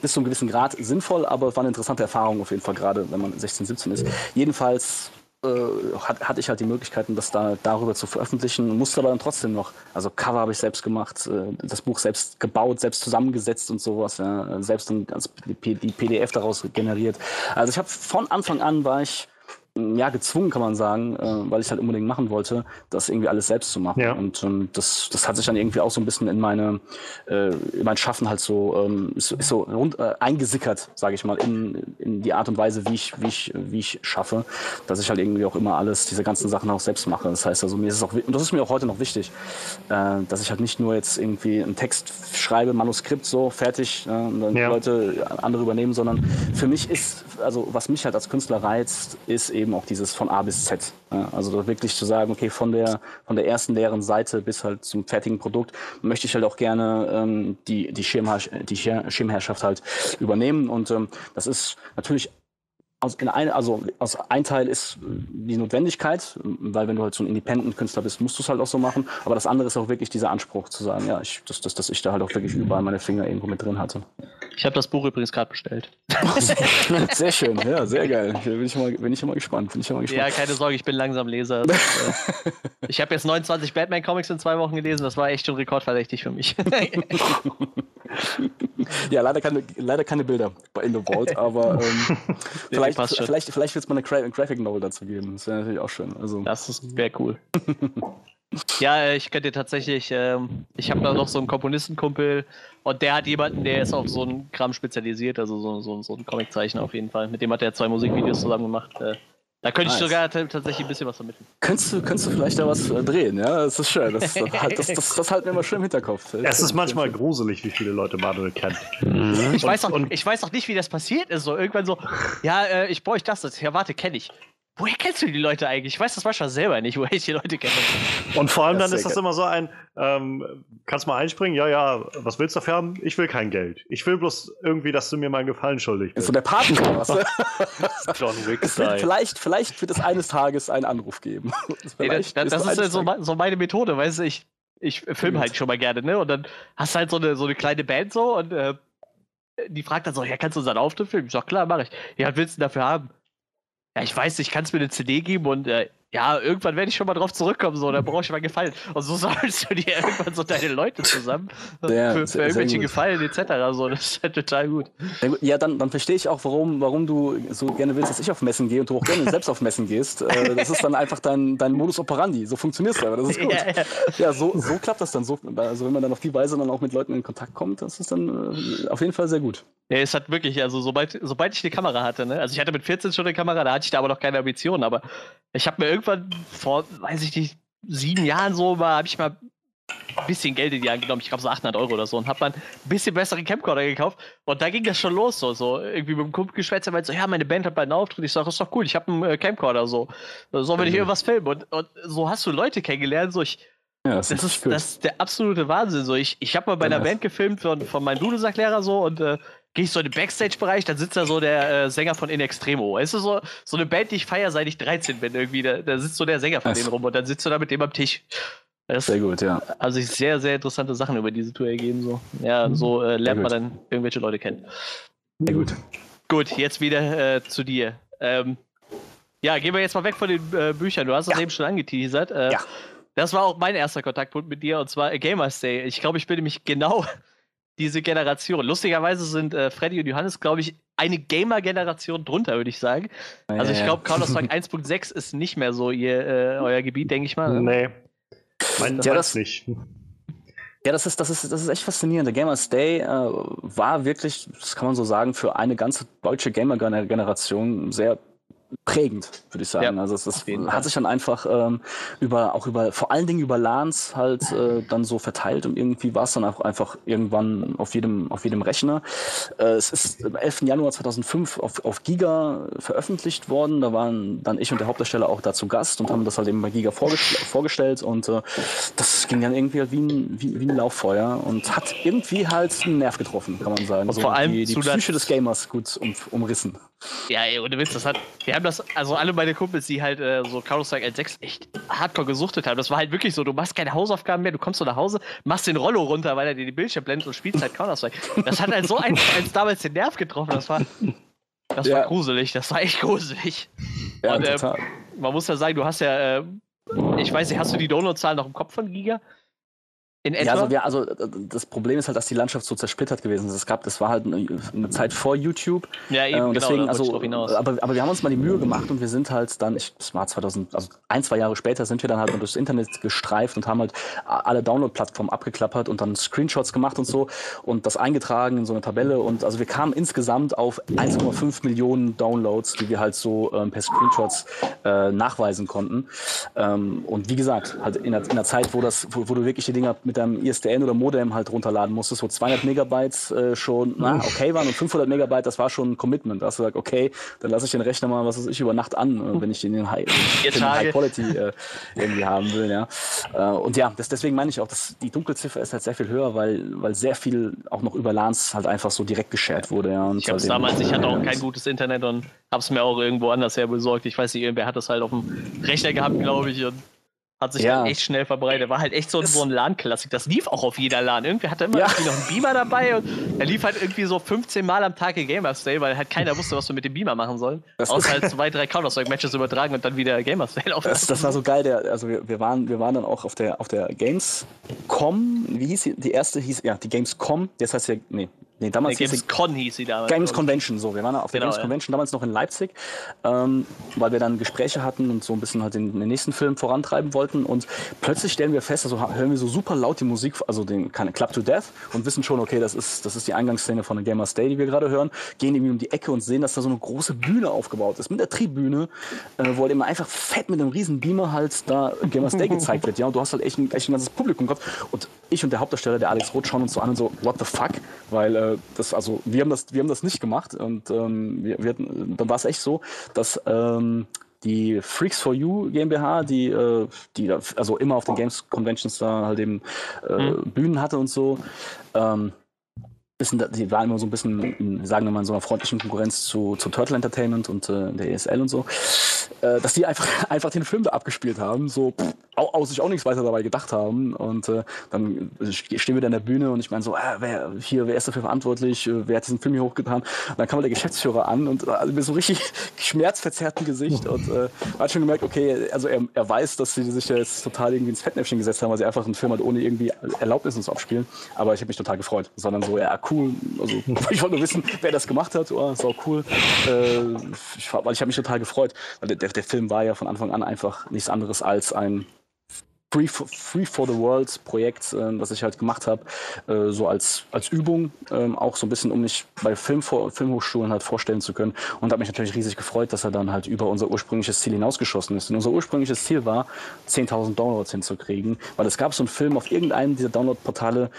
bis zu einem gewissen Grad sinnvoll, aber es war eine interessante Erfahrung auf jeden Fall, gerade wenn man 16, 17 ist. Jedenfalls äh, hat, hatte ich halt die Möglichkeiten, das da darüber zu veröffentlichen, musste aber dann trotzdem noch, also Cover habe ich selbst gemacht, äh, das Buch selbst gebaut, selbst zusammengesetzt und sowas, ja, selbst dann die PDF daraus generiert. Also ich habe von Anfang an war ich ja, gezwungen, kann man sagen, äh, weil ich halt unbedingt machen wollte, das irgendwie alles selbst zu machen. Ja. Und ähm, das, das hat sich dann irgendwie auch so ein bisschen in meine, äh, in mein Schaffen halt so, ähm, ist, ist so rund, äh, eingesickert, sage ich mal, in, in die Art und Weise, wie ich, wie ich, wie ich schaffe, dass ich halt irgendwie auch immer alles, diese ganzen Sachen auch selbst mache. Das heißt also, mir ist es auch, und das ist mir auch heute noch wichtig, äh, dass ich halt nicht nur jetzt irgendwie einen Text schreibe, Manuskript so, fertig, äh, und dann Ja. Leute andere übernehmen, sondern für mich ist, also was mich halt als Künstler reizt, ist eben auch dieses von A bis Z. Also wirklich zu sagen, okay, von der, von der ersten leeren Seite bis halt zum fertigen Produkt möchte ich halt auch gerne ähm, die, die, Schirmherr die Schir- Schirmherrschaft halt übernehmen. Und ähm, das ist natürlich aus, in ein, also aus ein Teil ist die Notwendigkeit, weil wenn du halt so ein Independent-Künstler bist, musst du es halt auch so machen. Aber das andere ist auch wirklich dieser Anspruch zu sagen, ja, ich, dass, dass, dass ich da halt auch wirklich überall meine Finger irgendwo mit drin hatte. Ich habe das Buch übrigens gerade bestellt. Sehr schön, ja, sehr geil. Bin ich mal, bin ich mal gespannt. Bin ich mal Ja, gespannt. keine Sorge, ich bin langsam Leser. Äh, ich habe jetzt 29 Batman-Comics in zwei Wochen gelesen. Das war echt schon rekordverdächtig für mich. Ja, leider keine, leider keine Bilder bei In the Vault, aber ähm, vielleicht, passt schon. vielleicht, vielleicht wird es mal eine Gra Graphic Novel dazu geben. Das wäre natürlich auch schön. Also, Das wäre cool. ja, ich könnte tatsächlich, ähm, ich habe da noch so einen Komponistenkumpel und der hat jemanden, der ist auf so einen Kram spezialisiert, also so, so, so ein Comiczeichner auf jeden Fall. Mit dem hat er zwei Musikvideos zusammen gemacht. Äh, da könnte ich Nice. sogar t- tatsächlich ein bisschen was vermitteln. könntest, du, könntest du vielleicht da was äh, drehen, ja? Das ist schön. Das, das, halt- das, das, das halten wir immer schön im Hinterkopf. Es ist manchmal gruselig, wie viele Leute Manuel kennt. Ich weiß, auch, und- ich weiß auch nicht, wie das passiert ist. So irgendwann so, ja, äh, ich bräuchte das. jetzt. Ja, warte, kenne ich. Woher kennst du die Leute eigentlich? Ich weiß das manchmal selber nicht, woher ich die Leute kenne. Und vor allem Das dann ist ist das sehr immer so ein, ähm, kannst mal einspringen? Ja, ja, was willst du dafür haben? Ich will kein Geld. Ich will bloß irgendwie, dass du mir mal einen Gefallen schuldig Ist bist. so der Paten was? John Wick Es wird vielleicht, vielleicht wird es eines Tages einen Anruf geben. Nee, das, das, das ist ja so, so meine Methode, weißt du, ich, ich filme halt schon mal gerne, ne? Und dann hast du halt so eine, so eine kleine Band so und äh, die fragt dann so, ja, kannst du unseren Auftritt filmen? Ich sag, klar, mach ich. Ja, was willst du denn dafür haben? Ja, ich weiß nicht, kannst mir eine CD geben und äh, ja, irgendwann werde ich schon mal drauf zurückkommen, so, dann brauche ich mal Gefallen. Und so sammelst du dir irgendwann so deine Leute zusammen Sehr- für, für irgendwelche. Gefallen etc. So, das ist halt total gut. Ja, dann, dann verstehe ich auch, warum, warum du so gerne willst, dass ich auf Messen gehe und du auch gerne selbst auf Messen gehst. Äh, Das ist dann einfach dein, dein Modus operandi. So funktionierst du, aber das ist gut. Ja, ja. Ja, so, so klappt das dann. So, also wenn man dann auf die Weise dann auch mit Leuten in Kontakt kommt, das ist dann äh, auf jeden Fall sehr gut. Ja, es hat wirklich, also sobald, sobald ich eine Kamera hatte, ne? Also ich hatte mit 14 schon eine Kamera, da hatte ich da aber noch keine Ambitionen, aber ich habe mir irgendwann vor, weiß ich nicht, sieben Jahren so mal, habe ich mal ein bisschen Geld in die Hand genommen, ich glaube so 800 Euro oder so, und habe mal ein bisschen besseren Camcorder gekauft und da ging das schon los, so, so irgendwie mit dem Kumpel geschwätzt, er meinte so, ja, meine Band hat bald einen Auftritt, ich sage, ist doch cool, ich habe einen äh, Camcorder, so, wir nicht Mhm. irgendwas filmen? Und, und so hast du Leute kennengelernt, so ich, Ja, das richtig ist, das ist der absolute Wahnsinn. So, ich ich habe mal bei Ja, einer. Band gefilmt von, von meinem Dudelsack-Lehrer so und äh, gehe ich so in den Backstage-Bereich, dann sitzt da so der äh, Sänger von In Extremo. Es ist so, so eine Band, die ich feiere, seit ich 13 bin irgendwie. Da, da sitzt so der Sänger von denen rum und dann sitzt du da mit dem am Tisch. Das, Sehr gut, ja. also ich sehr, sehr interessante Sachen über diese Tour ergeben. So, ja, so äh, lernt man dann irgendwelche Leute kennen. Sehr gut. Gut, jetzt wieder äh, zu dir. Ähm, ja, gehen wir jetzt mal weg von den äh, Büchern. Du hast es Ja. eben schon angeteasert. Äh, Ja. Das war auch mein erster Kontaktpunkt mit dir und zwar Gamers Day. Ich glaube, ich bin nämlich genau diese Generation. Lustigerweise sind äh, Freddy und Johannes, glaube ich, eine Gamer-Generation drunter, würde ich sagen. Also ich Ja, ja. glaube, Counter-Strike 1.6 ist nicht mehr so ihr, äh, euer Gebiet, denke ich mal. ne? Nee. Mein, Ja, das- nicht. Ja, das ist, das ist, das ist echt faszinierend. Der Gamers Day äh, war wirklich, das kann man so sagen, für eine ganze deutsche Gamer-Generation sehr prägend, würde ich sagen. Ja, also es, es hat sich dann einfach ähm, über, auch über, vor allen Dingen über LANs halt äh, dann so verteilt und irgendwie war es dann auch einfach irgendwann auf jedem, auf jedem Rechner. Äh, es ist am 11. Januar 2005 auf, auf Giga veröffentlicht worden. Da waren dann ich und der Hauptdarsteller auch dazu Gast und haben das halt eben bei Giga vorgestell vorgestellt und äh, das ging dann irgendwie halt wie ein, wie, wie ein Lauffeuer und hat irgendwie halt einen Nerv getroffen, kann man sagen. Und vor allem die, die Psyche des Gamers gut um, umrissen. Ja, ey, ohne Witz, das hat. Wir haben das, also alle meine Kumpels, die halt äh, so Counter-Strike 1.6 echt hardcore gesuchtet haben, das war halt wirklich so, du machst keine Hausaufgaben mehr, du kommst so nach Hause, machst den Rollo runter, weil er dir die Bildschirm blendet und spielst halt Counter-Strike. Das hat halt so eins, eins damals den Nerv getroffen, das war. Das war Ja. gruselig, das war echt gruselig. Ja, Und, total. Man muss ja sagen, du hast ja, äh, ich weiß nicht, hast du die Downloadzahlen noch im Kopf von Giga? In etwa? Ja, also, wir, also äh, das Problem ist halt, dass die Landschaft so zersplittert gewesen ist. Es gab, das war halt eine, eine Zeit vor YouTube. Ja, eben, äh, und genau, deswegen, ich also, aber, aber wir haben uns mal die Mühe gemacht und wir sind halt dann, ich, das war 2000, also ein, zwei Jahre später sind wir dann halt durchs Internet gestreift und haben halt alle Download-Plattformen abgeklappert und dann Screenshots gemacht und so und das eingetragen in so eine Tabelle und also wir kamen insgesamt auf 1,5 Millionen Downloads, die wir halt so ähm, per Screenshots äh, nachweisen konnten. Ähm, und wie gesagt, halt in der, in der Zeit, wo das, wo, wo du wirklich die Dinger mit deinem ISDN oder Modem halt runterladen musstest, wo 200 Megabyte äh, schon na, okay waren und 500 Megabyte, das war schon ein Commitment. Da hast du gesagt, okay, dann lasse ich den Rechner mal, was weiß ich, über Nacht an, äh, wenn ich den High, den. High Quality äh, irgendwie haben will. Ja. Äh, und ja, das, deswegen meine ich auch, dass die Dunkelziffer ist halt sehr viel höher, weil, weil sehr viel auch noch über LANs halt einfach so direkt geshared wurde. Ja. Ich hab's seitdem- damals, ich hatte auch kein gutes Internet und hab's mir auch irgendwo anders her besorgt. Ich weiß nicht, irgendwer hat das halt auf dem Rechner gehabt, glaube ich, und hat sich Ja. dann echt schnell verbreitet. War halt echt so, so ein LAN-Klassik. Das lief auch auf jeder LAN. Irgendwer hatte immer Ja. irgendwie noch einen Beamer dabei und er lief halt irgendwie so 15 Mal am Tag in Gamers Day, weil halt keiner wusste, was wir mit dem Beamer machen sollen. Das Außer halt zwei, drei Counter-Strike-Matches übertragen und dann wieder Gamers Day laufen. Das, das war so geil, der, also wir, wir, waren, wir waren dann auch auf der, auf der Gamescom, wie hieß sie? Die erste hieß, ja, die Gamescom, jetzt heißt sie, nee, nee, damals hieß sie Gamescon hieß sie damals. Games Convention, so. Wir waren auf der Genau, Games ja. Convention damals noch in Leipzig, ähm, weil wir dann Gespräche hatten und so ein bisschen halt den, den nächsten Film vorantreiben wollten. Und plötzlich stellen wir fest, also hören wir so super laut die Musik, also den keine Club to Death und wissen schon, okay, das ist, das ist die Eingangsszene von der Gamers Day, die wir gerade hören. Gehen irgendwie um die Ecke und sehen, dass da so eine große Bühne aufgebaut ist mit der Tribüne, äh, wo halt immer einfach fett mit einem riesen Beamer halt da Gamers Day gezeigt wird. Ja, und du hast halt echt ein, echt ein ganzes Publikum gehabt. Und ich und der Hauptdarsteller, der Alex Roth, schauen uns so an und so, what the fuck? Weil äh, das, also wir haben das, wir haben das nicht gemacht. Und ähm, wir, wir hatten, dann war es echt so, dass ähm, die Freaks for You GmbH, die, äh, die also immer auf den Games Conventions da halt eben äh, Bühnen hatte und so, ähm, bisschen, die waren immer so ein bisschen, sagen wir mal, in so einer freundlichen Konkurrenz zu, zu Turtle Entertainment und äh, der ESL und so, äh, dass die einfach, einfach den Film da abgespielt haben, so pff, au, aus sich auch nichts weiter dabei gedacht haben. Und äh, dann stehen wir da in der Bühne und ich meine so, ah, wer, hier, wer ist dafür verantwortlich, Äh, wer hat diesen Film hier hochgetan? Und dann kam der Geschäftsführer an und äh, mit so richtig schmerzverzerrtem Gesicht und äh, man hat schon gemerkt, okay, also er, er weiß, dass sie sich jetzt total irgendwie ins Fettnäpfchen gesetzt haben, weil sie einfach einen Film halt ohne irgendwie Erlaubnis uns abspielen. Aber ich habe mich total gefreut, sondern so, ja, cool. Also ich wollte nur wissen, wer das gemacht hat. Oh, auch cool. Äh, ich, ich habe mich total gefreut. Weil der, der Film war ja von Anfang an einfach nichts anderes als ein Free for, Free for the World Projekt, äh, das ich halt gemacht habe, äh, so als, als Übung, ähm, auch so ein bisschen, um mich bei Film, Filmhochschulen halt vorstellen zu können. Und habe mich natürlich riesig gefreut, dass er dann halt über unser ursprüngliches Ziel hinausgeschossen ist. Und unser ursprüngliches Ziel war, 10.000 Downloads hinzukriegen, weil es gab so einen Film auf irgendeinem dieser Download-Portale,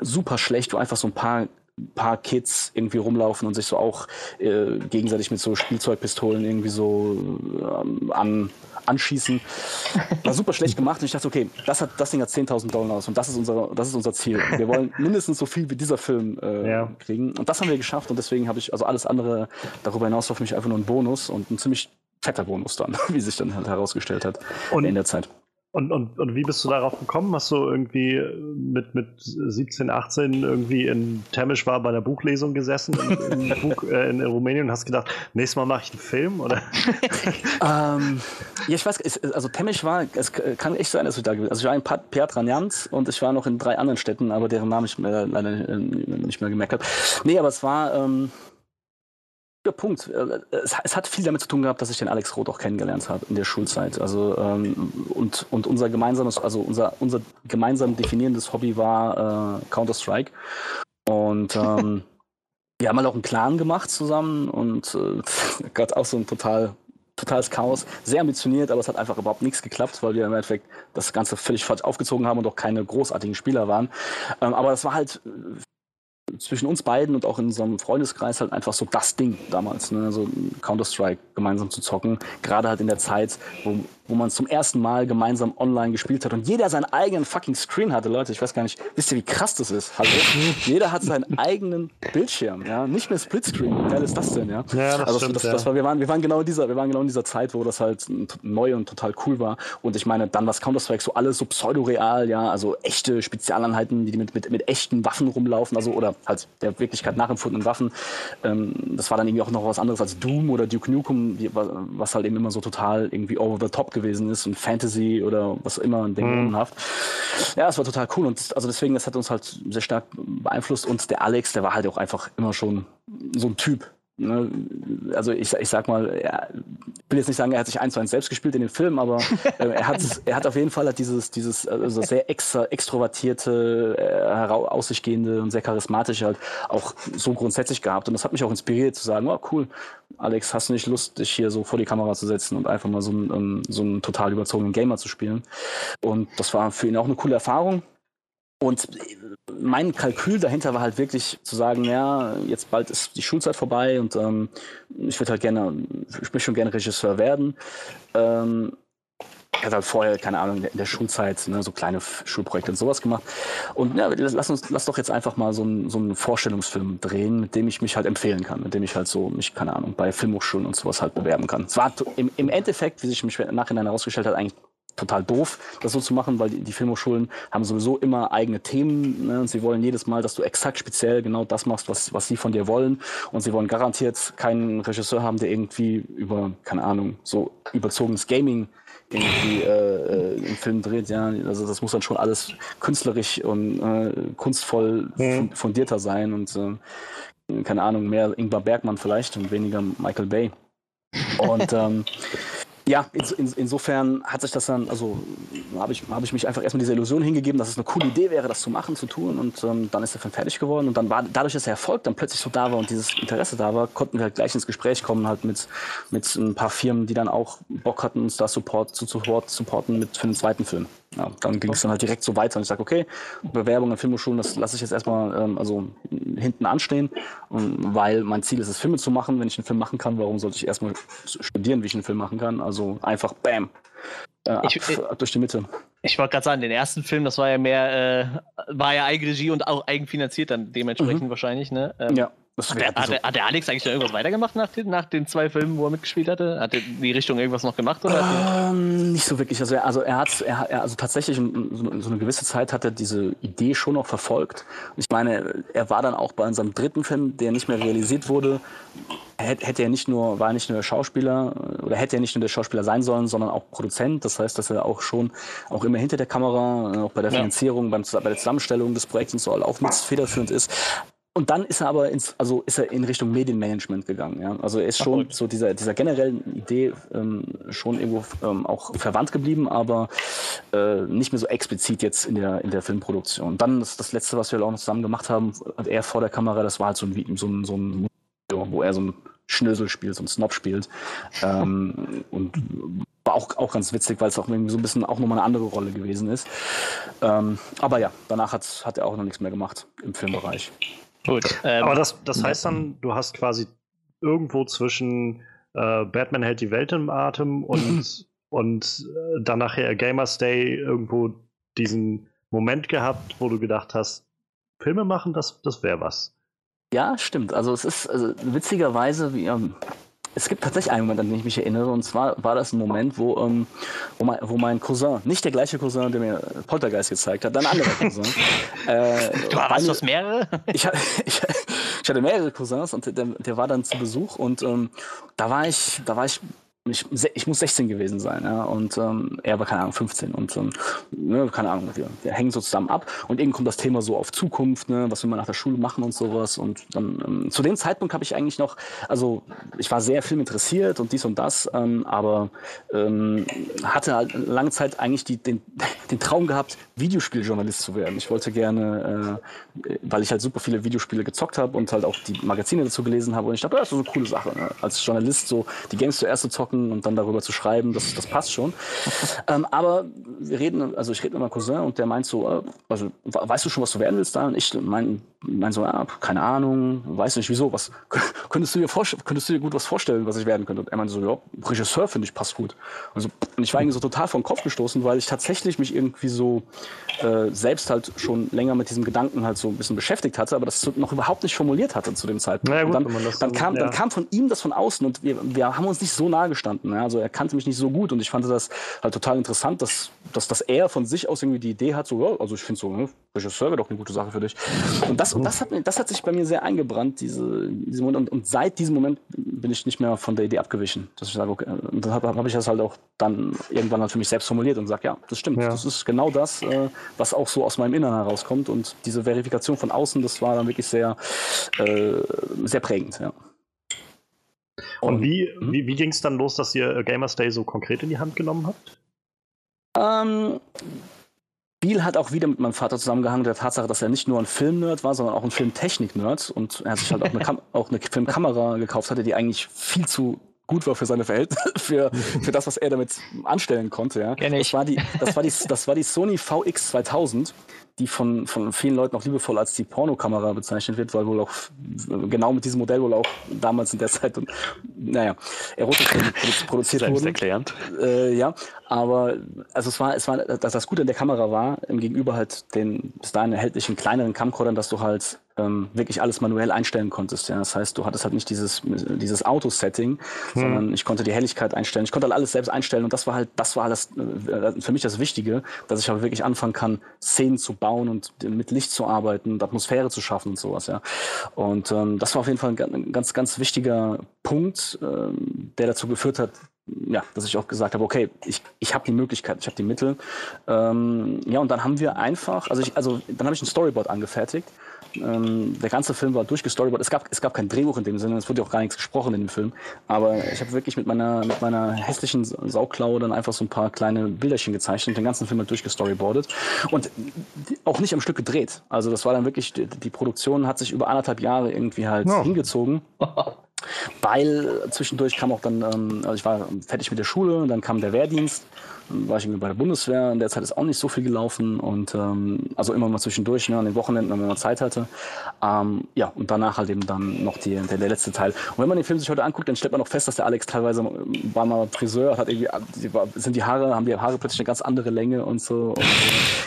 super schlecht, wo einfach so ein paar paar Kids irgendwie rumlaufen und sich so auch äh, gegenseitig mit so Spielzeugpistolen irgendwie so ähm, an, anschießen. War super schlecht gemacht und ich dachte, okay, das, hat, das Ding hat 10.000 Downloads und das ist, unser, das ist unser Ziel. Wir wollen mindestens so viel wie dieser Film äh, Ja. kriegen und das haben wir geschafft und deswegen habe ich, also alles andere darüber hinaus war für mich einfach nur ein Bonus und ein ziemlich fetter Bonus dann, wie sich dann halt herausgestellt hat Und- in der Zeit. Und, und, und wie bist du darauf gekommen? Hast du irgendwie mit, mit 17, 18 irgendwie in Temesch war bei einer Buchlesung gesessen in, in, Buch, äh, in Rumänien und hast gedacht, nächstes Mal mache ich einen Film? Oder? Ähm, ja, ich weiß, es, also Temesch war, es kann echt sein, dass ich da gewesen Also ich war in Piatranjans und ich war noch in drei anderen Städten, aber deren Namen ich mir leider äh, nicht mehr gemerkt habe. Nee, aber es war ähm, der Punkt. Äh, Es, es hat viel damit zu tun gehabt, dass ich den Alex Roth auch kennengelernt habe in der Schulzeit. Also ähm, und, und unser gemeinsames, also unser, unser gemeinsam definierendes Hobby war äh, Counter-Strike. Und ähm, wir haben halt auch einen Clan gemacht zusammen und äh, Gott, auch so ein total totales Chaos, sehr ambitioniert, aber es hat einfach überhaupt nichts geklappt, weil wir im Endeffekt das Ganze völlig falsch aufgezogen haben und auch keine großartigen Spieler waren. Ähm, aber das war halt zwischen uns beiden und auch in unserem Freundeskreis halt einfach so das Ding damals, ne? so Counter-Strike gemeinsam zu zocken, gerade halt in der Zeit, wo, wo man zum ersten Mal gemeinsam online gespielt hat und jeder seinen eigenen fucking Screen hatte, Leute, ich weiß gar nicht, wisst ihr, wie krass das ist? Hallo? jeder hat seinen eigenen Bildschirm, ja, nicht mehr Splitscreen, wie geil ist das denn, ja? Ja, das also stimmt, das, ja. das war, wir waren, wir waren genau in dieser, wir waren genau in dieser Zeit, wo das halt neu und total cool war. Und ich meine, dann was Counter-Strike so alles so pseudoreal, ja, also echte Spezialeinheiten, die mit, mit, mit echten Waffen rumlaufen, also oder halt der Wirklichkeit nachempfundenen Waffen. Ähm, das war dann irgendwie auch noch was anderes als Doom oder Duke Nukem, was halt eben immer so total irgendwie over the top gewesen ist und Fantasy oder was immer ein Ding mhm. Ja, es war total cool und also deswegen, das hat uns halt sehr stark beeinflusst und der Alex, der war halt auch einfach immer schon so ein Typ. Ne? Also ich, ich sag mal, ja, ich will jetzt nicht sagen, er hat sich eins zu eins selbst gespielt in den Film, aber äh, er, hat, er hat auf jeden Fall dieses, dieses also sehr extra, extrovertierte, äh, aus sich gehende und sehr charismatische halt auch so grundsätzlich gehabt. Und das hat mich auch inspiriert zu sagen, oh cool, Alex, hast du nicht Lust, dich hier so vor die Kamera zu setzen und einfach mal so einen, um, so einen total überzogenen Gamer zu spielen? Und das war für ihn auch eine coole Erfahrung. Und mein Kalkül dahinter war halt wirklich zu sagen, ja, jetzt bald ist die Schulzeit vorbei und ähm, ich würde halt gerne, ich möchte schon gerne Regisseur werden. Ähm, ich hatte halt vorher, keine Ahnung, in der Schulzeit ne, so kleine Schulprojekte und sowas gemacht. Und ja, lass uns, lass doch jetzt einfach mal so, ein, so einen Vorstellungsfilm drehen, mit dem ich mich halt empfehlen kann, mit dem ich halt so mich, keine Ahnung, bei Filmhochschulen und sowas halt bewerben kann. Es war im, im Endeffekt, wie sich mich nachhinein herausgestellt hat, eigentlich total doof, das so zu machen, weil die, die Filmhochschulen haben sowieso immer eigene Themen ne, und sie wollen jedes Mal, dass du exakt speziell genau das machst, was, was sie von dir wollen und sie wollen garantiert keinen Regisseur haben, der irgendwie über, keine Ahnung, so überzogenes Gaming irgendwie äh, äh, im Film dreht, ja, also das muss dann schon alles künstlerisch und äh, kunstvoll mhm. fundierter sein und äh, keine Ahnung, mehr Ingmar Bergmann vielleicht und weniger Michael Bay. Und ähm, ja, in, in, insofern hat sich das dann, also habe ich, hab ich mich einfach erstmal dieser Illusion hingegeben, dass es eine coole Idee wäre, das zu machen, zu tun. Und ähm, dann ist der Film fertig geworden. Und dann war dadurch, dass der Erfolg dann plötzlich so da war und dieses Interesse da war, konnten wir halt gleich ins Gespräch kommen, halt mit, mit ein paar Firmen, die dann auch Bock hatten, uns da Support zu support, supporten mit für den zweiten Film. Ja, dann ging es dann halt direkt so weiter und ich sage, okay, Bewerbung an Filmhochschulen, das lasse ich jetzt erstmal ähm, also hinten anstehen, und, weil mein Ziel ist es, Filme zu machen. Wenn ich einen Film machen kann, warum sollte ich erstmal studieren, wie ich einen Film machen kann? Also einfach Bam. Äh, ab, ich, ab durch die Mitte. Ich wollte gerade sagen, den ersten Film, das war ja mehr, äh, war ja Eigenregie und auch eigenfinanziert dann dementsprechend mhm. wahrscheinlich, ne? Ähm, ja. Hat der, hat, der, hat, der, Alex eigentlich noch irgendwas weitergemacht nach den, nach den zwei Filmen, wo er mitgespielt hatte? Hat er in die Richtung irgendwas noch gemacht? Oder ähm, nicht so wirklich. Also er, also er hat, er, er also tatsächlich so, so, eine gewisse Zeit hat er diese Idee schon noch verfolgt. Ich meine, er war dann auch bei unserem dritten Film, der nicht mehr realisiert wurde, hätte er nicht nur, war nicht nur der Schauspieler oder hätte er nicht nur der Schauspieler sein sollen, sondern auch Produzent. Das heißt, dass er auch schon auch immer hinter der Kamera, auch bei der Finanzierung, beim, bei der Zusammenstellung des Projekts und so auch mit federführend ist. Und dann ist er aber ins, also ist er in Richtung Medienmanagement gegangen. Ja? Also er ist schon so dieser, dieser generellen Idee ähm, schon irgendwo ähm, auch verwandt geblieben, aber äh, nicht mehr so explizit jetzt in der, in der Filmproduktion. Dann das, das letzte, was wir auch noch zusammen gemacht haben, er vor der Kamera, das war halt so ein, so ein, so ein wo er so ein Schnösel spielt, so ein Snob spielt. ähm, und war auch, auch ganz witzig, weil es auch irgendwie so ein bisschen auch nochmal eine andere Rolle gewesen ist. Ähm, aber ja, danach hat, hat er auch noch nichts mehr gemacht im Filmbereich. Gut. Ähm, Aber das, das heißt dann, du hast quasi irgendwo zwischen äh, Batman hält die Welt im Atem und, und äh, dann nachher Gamers Day irgendwo diesen Moment gehabt, wo du gedacht hast, Filme machen, das, das wäre was. Ja, stimmt. Also es ist also, witzigerweise, wie, ähm, es gibt tatsächlich einen Moment, an den ich mich erinnere, und zwar war das ein Moment, wo, ähm, wo, mein, wo mein Cousin, nicht der gleiche Cousin, der mir Poltergeist gezeigt hat, ein anderer Cousin. äh, du hast das mehrere? Ich, ich, ich, hatte mehrere Cousins und der, der war dann zu Besuch und ähm, da war ich, da war ich ich, ich, muss 16 gewesen sein, ja, und ähm, er war, keine Ahnung, 15 und ähm, ne, keine Ahnung, wir, wir hängen so zusammen ab und irgendwann kommt das Thema so auf Zukunft, ne, was wir mal nach der Schule machen und sowas und dann, ähm, zu dem Zeitpunkt habe ich eigentlich noch, also ich war sehr film interessiert und dies und das, ähm, aber ähm, hatte halt lange Zeit eigentlich die, den, den Traum gehabt, Videospieljournalist zu werden. Ich wollte gerne, äh, weil ich halt super viele Videospiele gezockt habe und halt auch die Magazine dazu gelesen habe und ich dachte, das ist so eine coole Sache, ne? als Journalist so die Games zuerst zu zocken zocken und dann darüber zu schreiben, das, das passt schon. ähm, aber wir reden, also ich rede mit meinem Cousin und der meint so, äh, also weißt du schon, was du werden willst da? Und ich mein, mein so, ja, keine Ahnung, weiß nicht wieso, was könntest du dir könntest du dir gut was vorstellen, was ich werden könnte? Und er meinte so, ja, Regisseur finde ich passt gut. Also, und ich war irgendwie so total vom Kopf gestoßen, weil ich tatsächlich mich irgendwie so äh, selbst halt schon länger mit diesem Gedanken halt so ein bisschen beschäftigt hatte, aber das noch überhaupt nicht formuliert hatte zu dem Zeitpunkt. Ja, gut, dann, dann, kam, ja. dann kam von ihm das von außen und wir, wir haben uns nicht so nahe gestanden. Ja? Also er kannte mich nicht so gut und ich fand das halt total interessant, dass, dass, dass er von sich aus irgendwie die Idee hat, so, ja, also ich finde so, ne, Regisseur wäre doch eine gute Sache für dich. Und das, und das, hat, das hat sich bei mir sehr eingebrannt, diese, diese Moment. Und, und seit diesem Moment bin ich nicht mehr von der Idee abgewichen. Dass ich sage, okay, und dann habe hab ich das halt auch dann irgendwann halt für mich selbst formuliert und gesagt, ja, das stimmt. Ja. Das ist genau das, äh, was auch so aus meinem Inneren herauskommt. Und diese Verifikation von außen, das war dann wirklich sehr, äh, sehr prägend, ja. Und, und wie, mhm. wie, wie ging es dann los, dass ihr Gamers Day so konkret in die Hand genommen habt? Ähm, Biel hat auch wieder mit meinem Vater zusammengehangen, der Tatsache, dass er nicht nur ein Filmnerd war, sondern auch ein Filmtechnik-Nerd. Und er hat sich halt auch eine, Kam auch eine Filmkamera gekauft hatte, die eigentlich viel zu gut war für seine Verhältnisse, für, für das, was er damit anstellen konnte. Ja. Das, war die, das, war die, das war die Sony VX 2000 die von, von vielen Leuten auch liebevoll als die Pornokamera bezeichnet wird, weil wohl auch genau mit diesem Modell wohl auch damals in der Zeit, und, naja, Erotikfilme produziert wurden. erklärend. Äh, ja, aber also es war, es war, dass das Gute an der Kamera war, im Gegenüber halt den bis dahin erhältlichen kleineren Camcordern, dass du halt ähm, wirklich alles manuell einstellen konntest. Ja? Das heißt, du hattest halt nicht dieses, dieses Auto-Setting, hm. sondern ich konnte die Helligkeit einstellen. Ich konnte halt alles selbst einstellen und das war halt, das war das, äh, für mich das Wichtige, dass ich halt wirklich anfangen kann, Szenen zu bauen und mit Licht zu arbeiten und Atmosphäre zu schaffen und sowas. Ja? Und ähm, das war auf jeden Fall ein ganz, ganz wichtiger Punkt, ähm, der dazu geführt hat, ja, dass ich auch gesagt habe, okay, ich, ich habe die Möglichkeit, ich habe die Mittel. Ähm, ja, und dann haben wir einfach, also ich, also dann habe ich ein Storyboard angefertigt ähm, der ganze Film war durchgestoryboard. Es gab, es gab kein Drehbuch in dem Sinne, es wurde ja auch gar nichts gesprochen in dem Film. Aber ich habe wirklich mit meiner, mit meiner hässlichen Sauklaue dann einfach so ein paar kleine Bilderchen gezeichnet und den ganzen Film halt durchgestoryboardet. Und auch nicht am Stück gedreht. Also das war dann wirklich, die, die Produktion hat sich über anderthalb Jahre irgendwie halt ja. hingezogen. Weil zwischendurch kam auch dann, ähm, also ich war fertig mit der Schule, dann kam der Wehrdienst war ich irgendwie bei der Bundeswehr. In der Zeit ist auch nicht so viel gelaufen und ähm, also immer mal zwischendurch, ne, an den Wochenenden, wenn man Zeit hatte. Ähm, ja, und danach halt eben dann noch die, der, der, letzte Teil. Und wenn man den Film sich heute anguckt, dann stellt man auch fest, dass der Alex teilweise war mal Friseur, hat irgendwie, sind die Haare, haben die Haare plötzlich eine ganz andere Länge und so. Und, äh,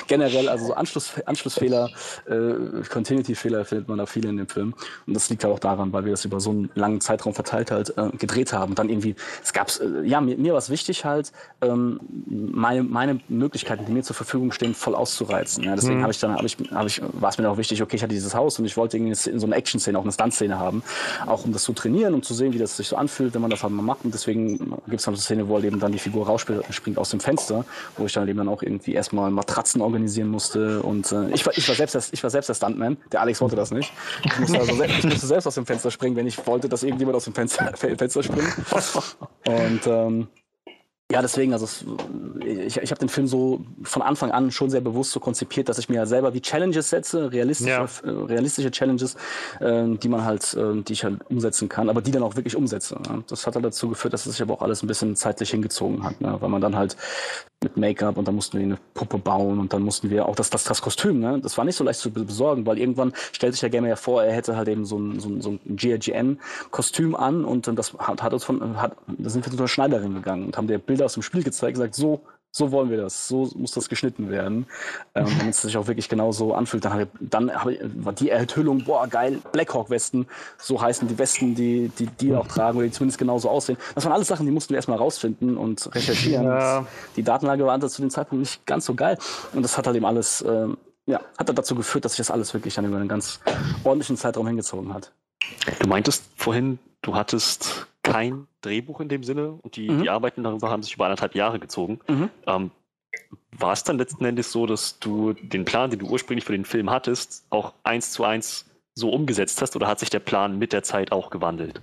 generell, also so Anschluss, Anschlussfehler, äh, Continuity-Fehler findet man da viele in dem Film. Und das liegt ja auch daran, weil wir das über so einen langen Zeitraum verteilt halt äh, gedreht haben. Und dann irgendwie, es gab's, äh, ja, mir, mir war es wichtig halt, ähm, meine, meine Möglichkeiten, die mir zur Verfügung stehen, voll auszureizen. Ja, deswegen mhm. habe ich dann, habe ich, habe ich, war es mir auch wichtig, okay, ich hatte dieses Haus und ich wollte irgendwie in so eine Action-Szene, auch eine Stunt-Szene haben, auch um das zu trainieren, um zu sehen, wie das sich so anfühlt, wenn man das halt mal macht. Und deswegen gibt es dann so eine Szene, wo halt eben dann die Figur rausspringt aus dem Fenster, wo ich dann eben dann auch irgendwie erstmal Matratzen organisieren musste. Und äh, ich, war, ich, war selbst der, ich war selbst der Stuntman. Der Alex wollte das nicht. Ich musste, also selbst, ich musste selbst aus dem Fenster springen, wenn ich wollte, dass irgendjemand aus dem Fenster, Fenster springt. Und ähm, ja, deswegen, also es, ich, ich habe den Film so von Anfang an schon sehr bewusst so konzipiert, dass ich mir selber wie Challenges setze, realistische, ja. äh, realistische Challenges, äh, die man halt, äh, die ich halt umsetzen kann, aber die dann auch wirklich umsetze. Ne? Das hat halt dazu geführt, dass es sich aber auch alles ein bisschen zeitlich hingezogen hat, ne? weil man dann halt mit Make-up und dann mussten wir eine Puppe bauen und dann mussten wir auch das, das, das Kostüm, ne? das war nicht so leicht zu besorgen, weil irgendwann stellt sich der Gamer ja vor, er hätte halt eben so ein, so ein, so ein GRGN-Kostüm an und das hat, hat uns von, hat, da sind wir zu einer Schneiderin gegangen und haben der Bilder aus dem Spiel gezeigt und gesagt, so so wollen wir das, so muss das geschnitten werden, ähm, damit es sich auch wirklich genauso anfühlt. Dann, ich, dann ich, war die Enthüllung, boah, geil, Blackhawk-Westen, so heißen die Westen, die die, die auch tragen oder die zumindest genauso aussehen. Das waren alles Sachen, die mussten wir erstmal rausfinden und recherchieren. Ja. Die Datenlage war zu dem Zeitpunkt nicht ganz so geil und das hat halt eben alles, ähm, ja, hat dazu geführt, dass sich das alles wirklich dann über einen ganz ordentlichen Zeitraum hingezogen hat. Du meintest vorhin, du hattest kein Drehbuch in dem Sinne und die, mhm. die Arbeiten darüber haben sich über anderthalb Jahre gezogen. Mhm. Ähm, war es dann letzten Endes so, dass du den Plan, den du ursprünglich für den Film hattest, auch eins zu eins so umgesetzt hast oder hat sich der Plan mit der Zeit auch gewandelt?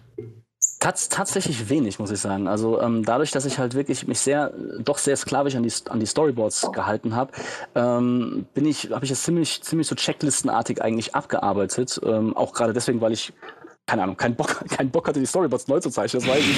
Tats tatsächlich wenig, muss ich sagen. Also ähm, dadurch, dass ich halt wirklich mich sehr, doch sehr sklavisch an die, an die Storyboards gehalten habe, ähm, bin ich, habe ich es ziemlich, ziemlich so checklistenartig eigentlich abgearbeitet. Ähm, auch gerade deswegen, weil ich keine Ahnung, keinen Bock, keinen Bock hatte, die Storyboards neu zu zeichnen. Das war irgendwie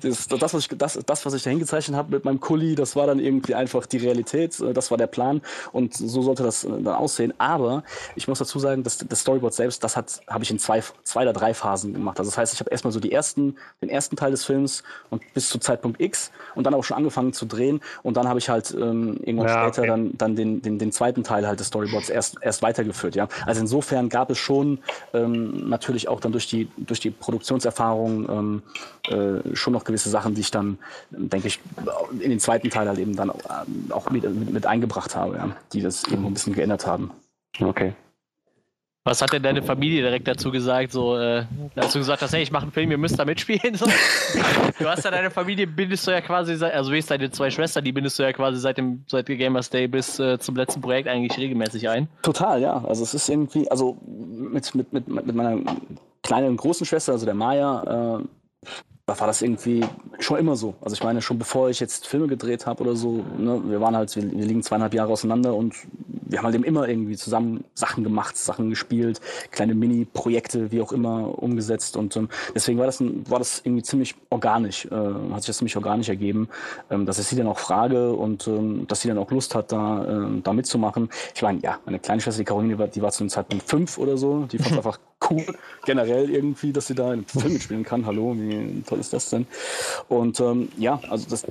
so, das, das, was ich, das, das, was ich da hingezeichnet habe mit meinem Kuli, das war dann irgendwie einfach die Realität, äh, das war der Plan und so sollte das äh, dann aussehen. Aber ich muss dazu sagen, dass das Storyboard selbst, das hat, habe ich in zwei, zwei oder drei Phasen gemacht. Also das heißt, ich habe erstmal so die ersten, den ersten Teil des Films und bis zu Zeitpunkt X und dann auch schon angefangen zu drehen und dann habe ich halt ähm, irgendwann ja, später okay. dann, dann den, den, den zweiten Teil halt des Storyboards erst, erst weitergeführt. Ja? Also insofern gab es schon ähm, natürlich auch dann durch die durch die Produktionserfahrung ähm, äh, schon noch gewisse Sachen, die ich dann, denke ich, in den zweiten Teil halt eben dann auch mit, mit, mit eingebracht habe, ja, die das eben ein bisschen geändert haben. Okay. Was hat denn deine Familie direkt dazu gesagt? So, äh, als du gesagt hast, hey, ich mache einen Film, ihr müsst da mitspielen. So. Du hast ja deine Familie, bindest du ja quasi, also wie ist deine zwei Schwestern, die bindest du ja quasi seit dem seit Gamers Day bis äh, zum letzten Projekt eigentlich regelmäßig ein. Total, ja. Also es ist irgendwie, also mit, mit, mit, mit meiner kleinen und großen Schwester, also der Maya, äh, da war das irgendwie schon immer so. Also ich meine, schon bevor ich jetzt Filme gedreht habe oder so, ne, wir waren halt, wir, wir, liegen zweieinhalb Jahre auseinander und wir haben halt eben immer irgendwie zusammen Sachen gemacht, Sachen gespielt, kleine Mini-Projekte, wie auch immer, umgesetzt. Und ähm, deswegen war das, ein, war das irgendwie ziemlich organisch, äh, hat sich das ziemlich organisch ergeben, ähm, dass ich sie dann auch frage und ähm, dass sie dann auch Lust hat, da, äh, da mitzumachen. Ich meine, ja, meine kleine Schwester, die Caroline, die war, die war zu dem Zeitpunkt fünf oder so, die fand einfach cool, generell irgendwie, dass sie da in Film mitspielen kann. Hallo, wie toll ist das denn? Und ähm, ja, also das,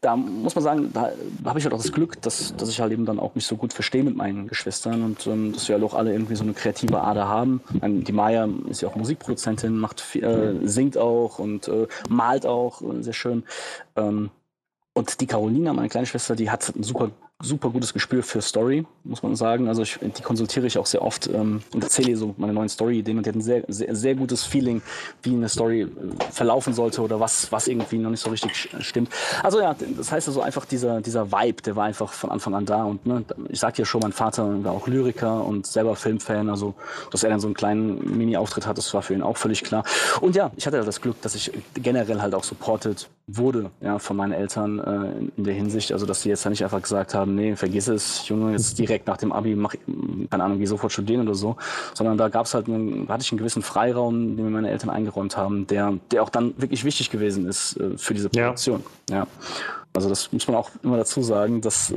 da muss man sagen, da habe ich halt auch das Glück, dass, dass ich halt eben dann auch mich so gut verstehe mit meinen Geschwistern und ähm, dass wir halt auch alle irgendwie so eine kreative Ader haben. Die Maya ist ja auch Musikproduzentin, macht äh, singt auch und äh, malt auch äh, sehr schön. Ähm, und die Carolina, meine kleine Schwester, die hat ein super super gutes Gespür für Story, muss man sagen. Also ich, die konsultiere ich auch sehr oft ähm, und erzähle so meine neuen Story-Ideen und die hat ein sehr, sehr, sehr gutes Feeling, wie eine Story äh, verlaufen sollte oder was, was irgendwie noch nicht so richtig stimmt. Also ja, das heißt also einfach dieser, dieser Vibe, der war einfach von Anfang an da und ne, ich sagte ja schon, mein Vater war auch Lyriker und selber Filmfan, also dass er dann so einen kleinen Mini-Auftritt hat, das war für ihn auch völlig klar. Und ja, ich hatte das Glück, dass ich generell halt auch supported wurde ja, von meinen Eltern äh, in der Hinsicht, also dass sie jetzt nicht einfach gesagt haben, nee, vergiss es, Junge, jetzt direkt nach dem Abi, mach, keine Ahnung, geh sofort studieren oder so, sondern da gab es halt, einen, hatte ich einen gewissen Freiraum, den mir meine Eltern eingeräumt haben, der, der auch dann wirklich wichtig gewesen ist äh, für diese Produktion. Ja. ja. Also das muss man auch immer dazu sagen, dass äh,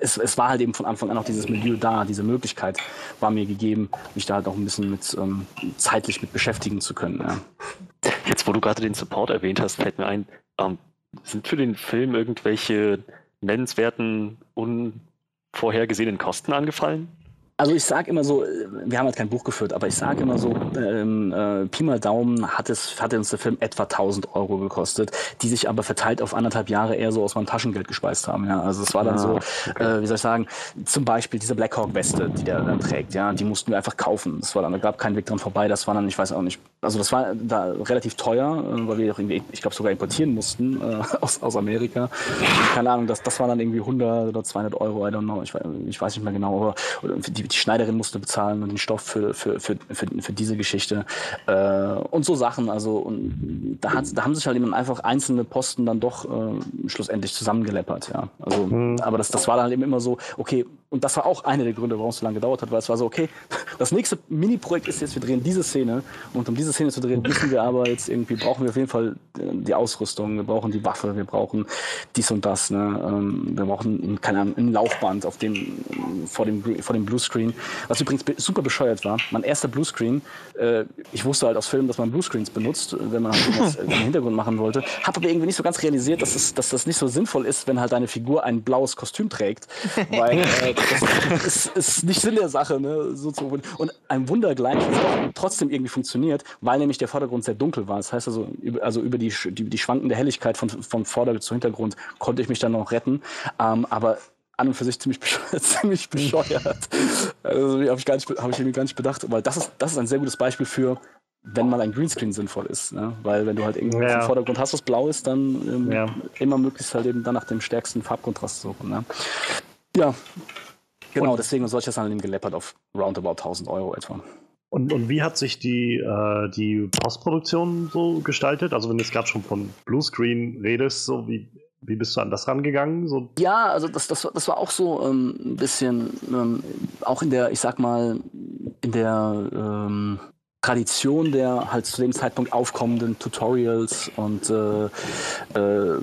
es, es war halt eben von Anfang an auch dieses Milieu da, diese Möglichkeit war mir gegeben, mich da halt auch ein bisschen mit ähm, zeitlich mit beschäftigen zu können. Ja. Jetzt, wo du gerade den Support erwähnt hast, fällt mir ein, ähm, sind für den Film irgendwelche nennenswerten, unvorhergesehenen Kosten angefallen? Also ich sage immer so, wir haben halt kein Buch geführt, aber ich sage immer so, ähm, äh, Pi mal Daumen hat, es, hat uns der Film etwa 1000 Euro gekostet, die sich aber verteilt auf anderthalb Jahre eher so aus meinem Taschengeld gespeist haben. Ja? Also es war dann so, ah, äh, wie soll ich sagen, zum Beispiel diese Blackhawk-Weste, die der dann trägt, ja, die mussten wir einfach kaufen. Das war dann, da gab keinen Weg dran vorbei, das war dann, ich weiß auch nicht, also das war da relativ teuer, äh, weil wir auch irgendwie, ich glaube sogar importieren mussten äh, aus, aus Amerika. Keine Ahnung, das, das war dann irgendwie 100 oder 200 Euro, I don't know, ich, ich weiß nicht mehr genau, aber die die, Schneiderin musste bezahlen und den Stoff für, für, für, für, für diese Geschichte äh, und so Sachen. Also und da, hat, da haben sich halt eben einfach einzelne Posten dann doch äh, schlussendlich zusammengeleppert. Ja. Also, mhm. Aber das, das war dann eben immer so, okay, und das war auch einer der Gründe, warum es so lange gedauert hat, weil es war so, okay, das nächste Mini-Projekt ist jetzt, wir drehen diese Szene. Und um diese Szene zu drehen, müssen wir aber jetzt irgendwie, brauchen wir auf jeden Fall äh, die Ausrüstung, wir brauchen die Waffe, wir brauchen dies und das, ne? Ähm, wir brauchen, keine Ahnung, ein Laufband auf dem, vor dem, vor dem Bluescreen, was übrigens super bescheuert war. Mein erster Bluescreen, äh, ich wusste halt aus Filmen, dass man Bluescreens benutzt, wenn man halt im Hintergrund machen wollte, habe aber irgendwie nicht so ganz realisiert, dass, es, dass das nicht so sinnvoll ist, wenn halt deine Figur ein blaues Kostüm trägt, weil äh, das ist, ist, nicht Sinn der Sache, ne? So zu, und ein Wunder gleich, es trotzdem irgendwie funktioniert, weil nämlich der Vordergrund sehr dunkel war. Das heißt also, also über die, die, die schwankende Helligkeit von, vom Vorder- zu Hintergrund konnte ich mich dann noch retten. Ähm, aber an und für sich ziemlich bescheuert. ziemlich bescheuert. Also habe ich, gar nicht, hab ich irgendwie gar nicht bedacht. Weil das ist, das ist ein sehr gutes Beispiel für, wenn mal ein Greenscreen sinnvoll ist. Ne? Weil wenn du halt irgendwie ja. im Vordergrund hast, was blau ist, dann ähm, ja. immer möglichst halt eben dann nach dem stärksten Farbkontrast suchen. Ne? Ja, genau, und deswegen soll ich das dann eben geleppert auf roundabout 1000 Euro etwa. Und, und wie hat sich die, äh, die Postproduktion so gestaltet? Also wenn du jetzt gerade schon von Bluescreen redest, so wie, wie bist du an das rangegangen? So? Ja, also das, das, das war auch so ähm, ein bisschen, ähm, auch in der, ich sag mal, in der ähm, Tradition der halt zu dem Zeitpunkt aufkommenden Tutorials und äh, äh,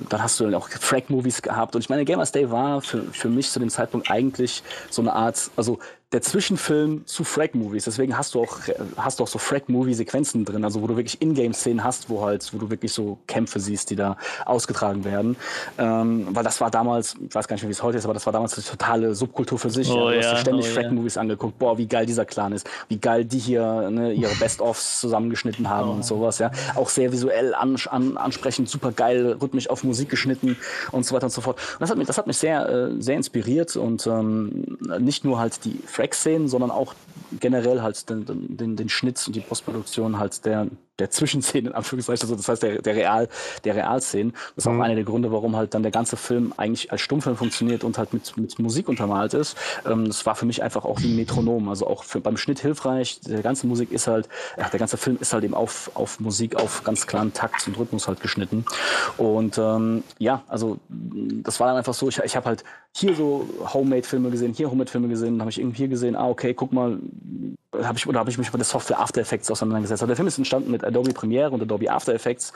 dann hast du dann auch Frag-Movies gehabt. Und ich meine, Gamers Day war für, für mich zu dem Zeitpunkt eigentlich so eine Art, also der Zwischenfilm zu Frag-Movies. Deswegen hast du auch, hast du auch so Frag-Movie-Sequenzen drin, also wo du wirklich Ingame-Szenen hast, wo halt, wo du wirklich so Kämpfe siehst, die da ausgetragen werden. Ähm, weil das war damals, ich weiß gar nicht, wie es heute ist, aber das war damals eine totale Subkultur für sich. Oh, ja. Du hast dir ständig oh, Frag-Movies ja. angeguckt, boah, wie geil dieser Clan ist, wie geil die hier ne, ihre Best-ofs zusammengeschnitten haben oh. und sowas, ja. Auch sehr visuell an, an, ansprechend, super geil, rhythmisch auf Musik geschnitten und so weiter und so fort. Und das hat mich, das hat mich sehr, äh, sehr inspiriert und ähm, nicht nur halt die Frag Track-Szenen, sondern auch generell halt den, den, den Schnitt und die Postproduktion halt der, der Zwischenszenen, in Anführungszeichen, also das heißt der, der Real, der Realszenen. Das ist mhm. auch einer der Gründe, warum halt dann der ganze Film eigentlich als Stummfilm funktioniert und halt mit, mit Musik untermalt ist. Ähm, das war für mich einfach auch wie ein Metronom, also auch für, beim Schnitt hilfreich. Der ganze Musik ist halt, ja, der ganze Film ist halt eben auf, auf Musik, auf ganz klaren Takt und Rhythmus halt geschnitten. Und ähm, ja, also das war dann einfach so, ich, ich habe halt hier so Homemade-Filme gesehen, hier Homemade-Filme gesehen, habe ich irgendwie hier gesehen, ah, okay, guck mal, habe ich, oder habe ich mich mit der Software After Effects auseinandergesetzt. Also der Film ist entstanden mit Adobe Premiere und Adobe After Effects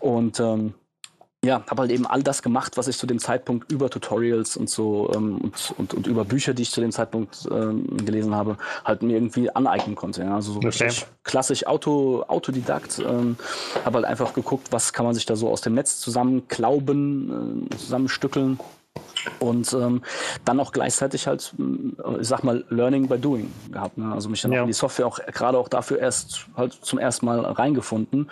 und ähm, ja, habe halt eben all das gemacht, was ich zu dem Zeitpunkt über Tutorials und so ähm, und, und, und über Bücher, die ich zu dem Zeitpunkt ähm, gelesen habe, halt mir irgendwie aneignen konnte. Ja. Also so okay. klassisch Auto, Autodidakt. Ähm, habe halt einfach geguckt, was kann man sich da so aus dem Netz zusammenklauben, äh, zusammenstückeln und ähm, dann auch gleichzeitig halt, ich sag mal, Learning by Doing gehabt. Ne? Also mich dann ja. auch in die Software auch gerade auch dafür erst halt zum ersten Mal reingefunden.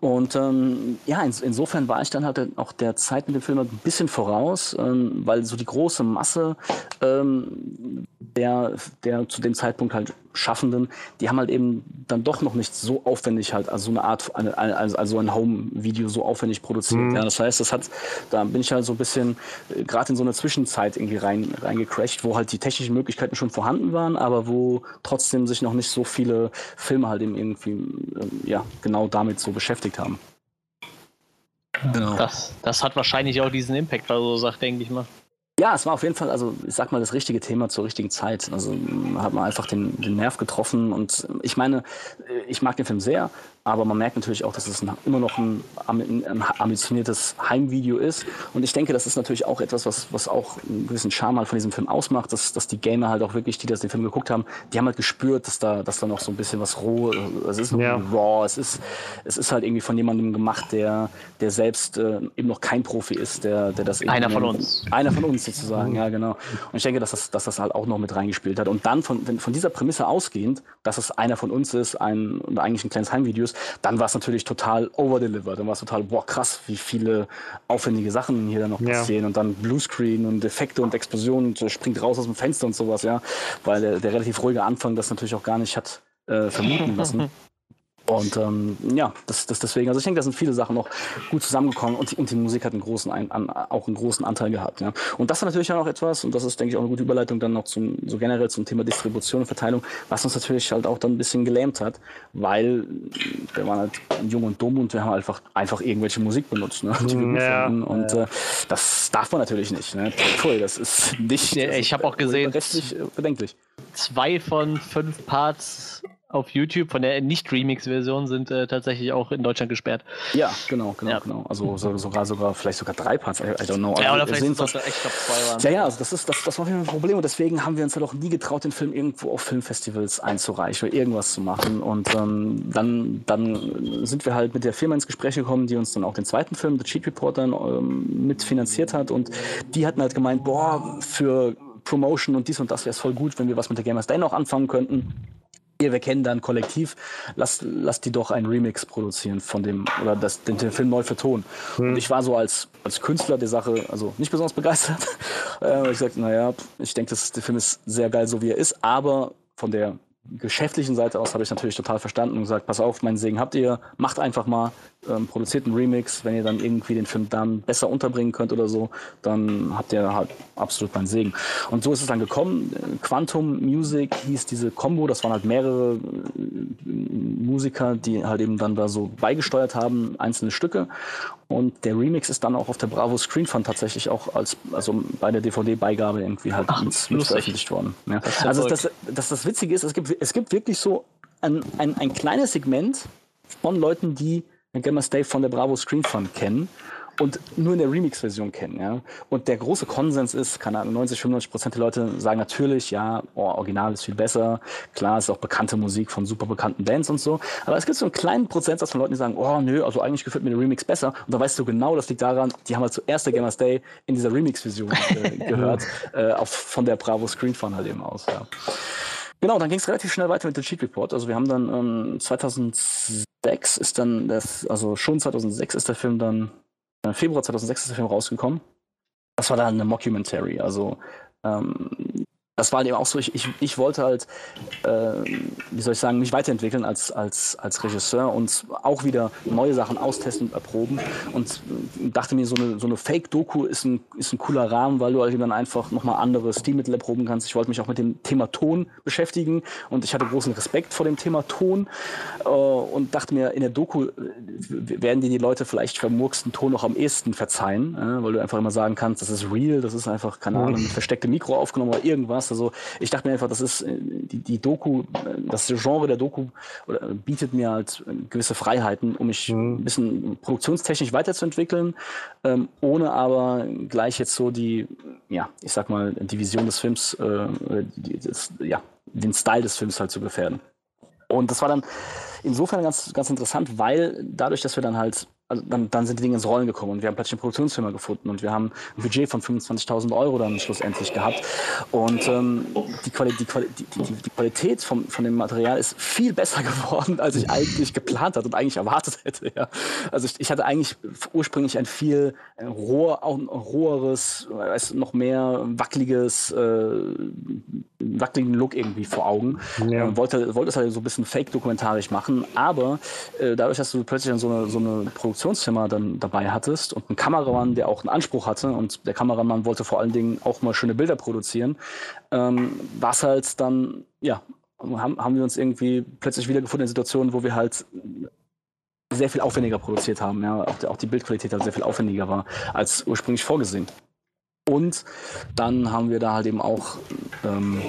Und ähm, ja, in, insofern war ich dann halt auch der Zeit mit dem Film ein bisschen voraus, ähm, weil so die große Masse ähm, der, der zu dem Zeitpunkt halt Schaffenden, die haben halt eben dann doch noch nicht so aufwendig halt, also so eine Art, also, also ein Home-Video so aufwendig produziert. Mhm. Ja, das heißt, das hat, da bin ich halt so ein bisschen äh, gerade in so eine Zwischenzeit irgendwie rein, reingecrashed, wo halt die technischen Möglichkeiten schon vorhanden waren, aber wo trotzdem sich noch nicht so viele Filme halt eben irgendwie, ähm, ja, genau damit so beschäftigt haben. Genau. Das, das hat wahrscheinlich auch diesen Impact also sagt, denke ich mal. Ja, es war auf jeden Fall, also ich sag mal, das richtige Thema zur richtigen Zeit. Also hat man einfach den, den Nerv getroffen und ich meine, ich mag den Film sehr, aber man merkt natürlich auch, dass es immer noch ein, ein, ambitioniertes Heimvideo ist. Und ich denke, das ist natürlich auch etwas, was, was auch einen gewissen Charme halt von diesem Film ausmacht, dass, dass die Gamer halt auch wirklich, die das den Film geguckt haben, die haben halt gespürt, dass da, dass da noch so ein bisschen was roh, es ist noch ja. raw, es ist, es ist halt irgendwie von jemandem gemacht, der, der selbst äh, eben noch kein Profi ist, der, der das Einer von uns. Einer von uns sozusagen, ja, genau. Und ich denke, dass das, dass das halt auch noch mit reingespielt hat. Und dann von, von dieser Prämisse ausgehend, dass es einer von uns ist, ein, eigentlich ein kleines Heimvideo ist, dann war es natürlich total overdelivered. Dann war es total, boah, krass, wie viele aufwendige Sachen hier dann noch passieren. Ja. Und dann Bluescreen und Effekte und Explosionen und springt raus aus dem Fenster und sowas, ja. Weil der, der relativ ruhige Anfang das natürlich auch gar nicht hat äh, vermuten lassen. Und ähm, ja, das, das deswegen, also ich denke, da sind viele Sachen noch gut zusammengekommen und die, und die Musik hat einen großen ein, an, auch einen großen Anteil gehabt. Ja. Und das ist natürlich auch etwas, und das ist, denke ich, auch eine gute Überleitung dann noch zum, so generell zum Thema Distribution und Verteilung, was uns natürlich halt auch dann ein bisschen gelähmt hat, weil wir waren halt jung und dumm und wir haben einfach, einfach irgendwelche Musik benutzt, ne, die wir ja, finden. Und ja. äh, das darf man natürlich nicht. Ne. Voll, das ist nicht. Ja, ich habe auch gesehen, restlich bedenklich. Zwei von fünf Parts auf YouTube von der Nicht-Remix-Version sind äh, tatsächlich auch in Deutschland gesperrt. Ja, genau, genau, ja. genau. Also so, sogar, sogar, vielleicht sogar drei Parts, I, I don't know. Ja, oder also, vielleicht sind es echt glaub, zwei waren. Ja, ja, also das, ist, das, das war ein Problem und deswegen haben wir uns halt auch nie getraut, den Film irgendwo auf Filmfestivals einzureichen oder irgendwas zu machen. Und ähm, dann, dann sind wir halt mit der Firma ins Gespräch gekommen, die uns dann auch den zweiten Film, The Cheat Report, dann ähm, mitfinanziert hat und die hatten halt gemeint, boah, für Promotion und dies und das wäre es voll gut, wenn wir was mit der Gamers Day noch anfangen könnten wir kennen da ein Kollektiv, lasst, lasst die doch einen Remix produzieren von dem, oder das, den, den Film neu vertonen. Hm. Und ich war so als, als Künstler der Sache, also nicht besonders begeistert. äh, ich sagte, naja, ich denke, der Film ist sehr geil, so wie er ist, aber von der geschäftlichen Seite aus habe ich natürlich total verstanden und gesagt, pass auf, meinen Segen habt ihr, macht einfach mal, ähm, produziert einen Remix, wenn ihr dann irgendwie den Film dann besser unterbringen könnt oder so, dann habt ihr halt absolut meinen Segen. Und so ist es dann gekommen. Quantum Music hieß diese Combo, das waren halt mehrere äh, Musiker, die halt eben dann da so beigesteuert haben, einzelne Stücke. Und der Remix ist dann auch auf der Bravo Screen Fund tatsächlich auch als, also bei der DVD-Beigabe irgendwie halt Ach, mit, mit veröffentlicht worden. Ja. Das also das, das, das Witzige ist, es gibt, es gibt wirklich so ein, ein, ein kleines Segment von Leuten, die Gamma Stay von der Bravo Screen Fund kennen und nur in der Remix-Version kennen. Ja? Und der große Konsens ist, keine Ahnung, 90, 95 Prozent der Leute sagen natürlich, ja, oh, Original ist viel besser. Klar, ist auch bekannte Musik von super bekannten Bands und so. Aber es gibt so einen kleinen Prozentsatz von Leuten, die sagen, oh, nö, also eigentlich gefällt mir der Remix besser. Und da weißt du genau, das liegt daran, die haben halt zuerst der Gamma Day in dieser Remix-Version äh, gehört, äh, auch von der Bravo Screen Fun halt eben aus. Ja. Genau, dann ging es relativ schnell weiter mit dem Cheat Report. Also wir haben dann ähm, 2006 ist dann das, also schon 2006 ist der Film dann äh, Februar 2006 ist der Film rausgekommen. Das war dann eine Mockumentary, also ähm, das war eben auch so, ich, ich, ich wollte halt, äh, wie soll ich sagen, mich weiterentwickeln als, als, als Regisseur und auch wieder neue Sachen austesten und erproben und dachte mir, so eine, so eine Fake-Doku ist ein, ist ein cooler Rahmen, weil du halt dann einfach nochmal andere Stilmittel erproben kannst. Ich wollte mich auch mit dem Thema Ton beschäftigen und ich hatte großen Respekt vor dem Thema Ton äh, und dachte mir, in der Doku äh, werden dir die Leute vielleicht vermurksten Ton noch am ehesten verzeihen, äh, weil du einfach immer sagen kannst, das ist real, das ist einfach, keine Ahnung, mit verstecktem Mikro aufgenommen oder irgendwas also ich dachte mir einfach, das ist äh, die, die Doku, das Genre der Doku oder, bietet mir halt äh, gewisse Freiheiten, um mich mhm. ein bisschen produktionstechnisch weiterzuentwickeln, ähm, ohne aber gleich jetzt so die, ja, ich sag mal, die Vision des Films, äh, die, das, ja, den Style des Films halt zu gefährden. Und das war dann insofern ganz, ganz interessant, weil dadurch, dass wir dann halt also dann, dann sind die Dinge ins Rollen gekommen und wir haben plötzlich eine Produktionsfirma gefunden und wir haben ein Budget von 25.000 Euro dann schlussendlich gehabt. Und ähm, die, Quali die, Quali die, die, die, Qualität vom, von dem Material ist viel besser geworden, als ich eigentlich geplant hatte und eigentlich erwartet hätte. Ja. Also ich, ich hatte eigentlich ursprünglich ein viel äh, roh, auch roheres, weiß, noch mehr wackeliges, äh, wackeligen Look irgendwie vor Augen. Ja. Und wollte, wollte es halt so ein bisschen fake-dokumentarisch machen, aber äh, dadurch, dass du plötzlich dann so eine, so eine Produktion Produktionszimmer dann dabei hattest und einen Kameramann, der auch einen Anspruch hatte und der Kameramann wollte vor allen Dingen auch mal schöne Bilder produzieren, ähm, war es halt dann, ja, haben, haben wir uns irgendwie plötzlich wiedergefunden in Situationen, wo wir halt sehr viel aufwendiger produziert haben. Ja, auch, auch die Bildqualität halt sehr viel aufwendiger war als ursprünglich vorgesehen. Und dann haben wir da halt eben auch ähm,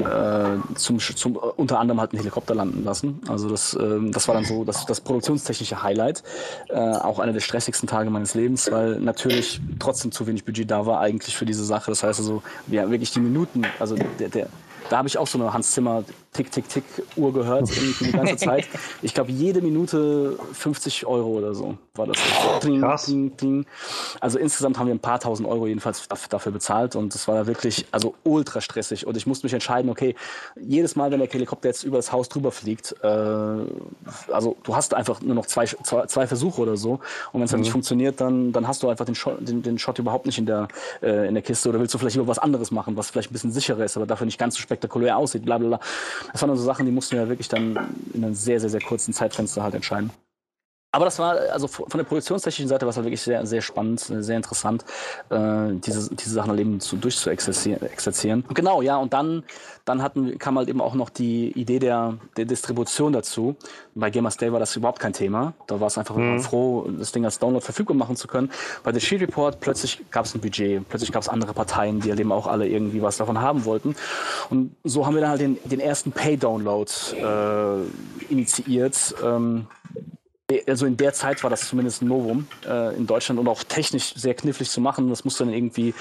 äh, zum, zum, unter anderem halt einen Helikopter landen lassen. Also das, ähm, das war dann so das, das produktionstechnische Highlight. Äh, auch einer der stressigsten Tage meines Lebens, weil natürlich trotzdem zu wenig Budget da war eigentlich für diese Sache. Das heißt also, wir haben wirklich die Minuten, also der, der da habe ich auch so eine Hans Zimmer Tick, Tick, Tick Uhr gehört irgendwie die ganze Zeit. Ich glaube, jede Minute 50 Euro oder so war das. Ding. Ding, ding. Also insgesamt haben wir ein paar tausend Euro jedenfalls dafür bezahlt und das war da wirklich also ultra stressig und ich musste mich entscheiden, okay, jedes Mal, wenn der Helikopter jetzt über das Haus drüber fliegt, äh, also du hast einfach nur noch zwei, zwei, zwei Versuche oder so und wenn es dann mhm. nicht funktioniert, dann, dann hast du einfach den Shot, den, den Shot überhaupt nicht in der, äh, in der Kiste oder willst du vielleicht über was anderes machen, was vielleicht ein bisschen sicherer ist, aber dafür nicht ganz so spektakulär aussieht, bla bla bla. Das waren dann so Sachen, die mussten wir ja wirklich dann in einem sehr, sehr, sehr kurzen Zeitfenster halt entscheiden. Aber das war, also von der produktionstechnischen Seite war es halt wirklich sehr, sehr spannend, sehr interessant, äh, diese, diese Sachen eben zu, durchzuexerzieren. Genau, ja, und dann, dann hatten, kam halt eben auch noch die Idee der, der Distribution dazu. Bei Gamers Day war das überhaupt kein Thema. Da war es einfach mhm. froh, das Ding als Download verfügbar machen zu können. Bei The Shield Report plötzlich gab es ein Budget, plötzlich gab es andere Parteien, die halt eben auch alle irgendwie was davon haben wollten. Und so haben wir dann halt den, den ersten Pay-Download äh, initiiert. Ähm, also in der Zeit war das zumindest ein Novum äh, in Deutschland und auch technisch sehr knifflig zu machen. Das musste dann irgendwie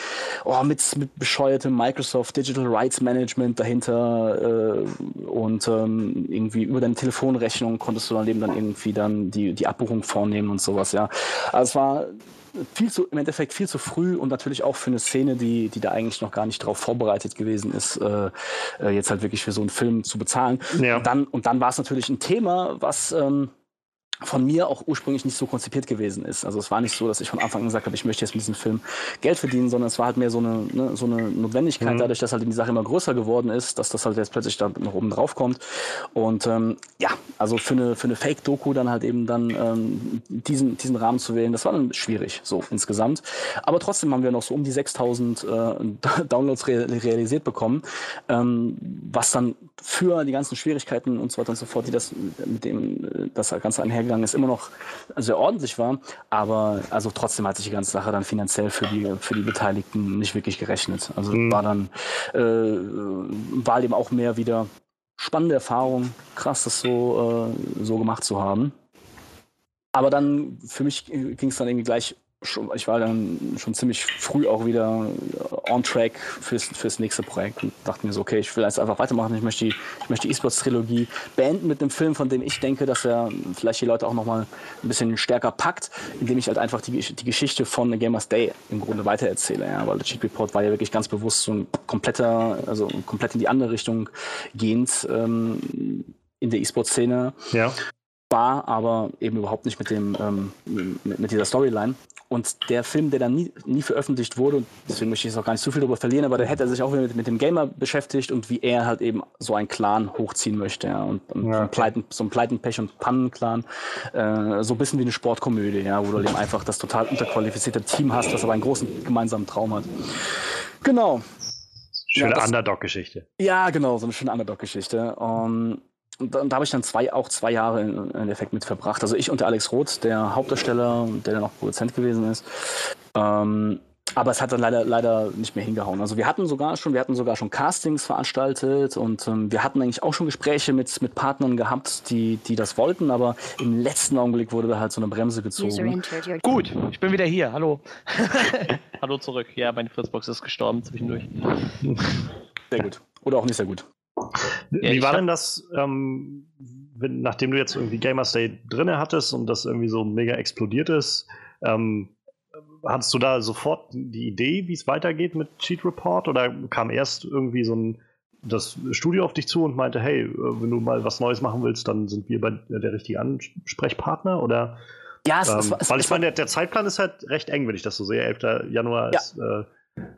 oh, mit, mit bescheuertem Microsoft Digital Rights Management dahinter äh, und ähm, irgendwie über deine Telefonrechnung konntest du dann eben dann irgendwie dann die, die Abbuchung vornehmen und sowas, ja. Also es war viel zu, im Endeffekt viel zu früh und natürlich auch für eine Szene, die, die da eigentlich noch gar nicht darauf vorbereitet gewesen ist, äh, äh, jetzt halt wirklich für so einen Film zu bezahlen. Ja. Und dann, und dann war es natürlich ein Thema, was ähm, von mir auch ursprünglich nicht so konzipiert gewesen ist. Also es war nicht so, dass ich von Anfang an gesagt habe, ich möchte jetzt mit diesem Film Geld verdienen, sondern es war halt mehr so eine, ne, so eine Notwendigkeit, mhm. dadurch, dass halt die Sache immer größer geworden ist, dass das halt jetzt plötzlich da noch oben drauf kommt. Und ähm, ja, also für eine, für eine Fake-Doku dann halt eben dann ähm, diesen, diesen Rahmen zu wählen, das war dann schwierig, so insgesamt. Aber trotzdem haben wir noch so um die 6000 äh, Downloads re realisiert bekommen, ähm, was dann für die ganzen Schwierigkeiten und so weiter und so fort, die das mit dem äh, das Ganze einhergegangen ist, immer noch sehr ordentlich war. Aber also trotzdem hat sich die ganze Sache dann finanziell für die für die Beteiligten nicht wirklich gerechnet. Also mhm. war dann äh, war eben auch mehr wieder spannende Erfahrung, krass, das so, äh, so gemacht zu haben. Aber dann, für mich ging es dann irgendwie gleich ich war dann schon ziemlich früh auch wieder on track fürs, fürs nächste Projekt und dachte mir so, okay, ich will jetzt einfach weitermachen. Ich möchte die, E-Sports-Trilogie beenden mit einem Film, von dem ich denke, dass er vielleicht die Leute auch nochmal ein bisschen stärker packt, indem ich halt einfach die, die Geschichte von Gamers Day im Grunde weitererzähle. Ja, weil der Cheat Report war ja wirklich ganz bewusst so ein kompletter, also komplett in die andere Richtung gehend ähm, in der E-Sport-Szene. Ja war aber eben überhaupt nicht mit dem ähm, mit, mit, dieser Storyline. Und der Film, der dann nie, nie veröffentlicht wurde, und deswegen möchte ich jetzt auch gar nicht zu viel darüber verlieren, aber da hätte er sich auch wieder mit, mit dem Gamer beschäftigt und wie er halt eben so einen Clan hochziehen möchte. Ja, und, und ja, so, ein Pleiten, so ein Pleiten, Pech und Pannen-Clan. Äh, so ein bisschen wie eine Sportkomödie, ja, wo du eben einfach das total unterqualifizierte Team hast, das aber einen großen gemeinsamen Traum hat. Genau. Schöne ja, Underdog-Geschichte. Ja, genau, so eine schöne Underdog-Geschichte. Um, und da, da habe ich dann zwei, auch zwei Jahre im Endeffekt mit verbracht. Also ich und der Alex Roth, der Hauptdarsteller, der dann auch Produzent gewesen ist. Ähm, aber es hat dann leider, leider nicht mehr hingehauen. Also wir hatten sogar schon, wir hatten sogar schon Castings veranstaltet und ähm, wir hatten eigentlich auch schon Gespräche mit, mit Partnern gehabt, die, die das wollten, aber im letzten Augenblick wurde da halt so eine Bremse gezogen. Gut, ich bin wieder hier. Hallo. Hallo zurück. Ja, meine Fritzbox ist gestorben zwischendurch. Sehr gut. Oder auch nicht sehr gut. Ja, Wie war denn das, ähm, wenn, nachdem du jetzt irgendwie Gamer Day drinne hattest und das irgendwie so mega explodiert ist, ähm, hattest du da sofort die Idee, wie es weitergeht mit Cheat Report oder kam erst irgendwie so ein das Studio auf dich zu und meinte, hey, äh, wenn du mal was Neues machen willst, dann sind wir bei der richtige Ansprechpartner oder ja, es, ähm, es, es, weil ich meine, der, der, Zeitplan ist halt recht eng, wenn ich das so sehe. 11. Januar ja. ist äh,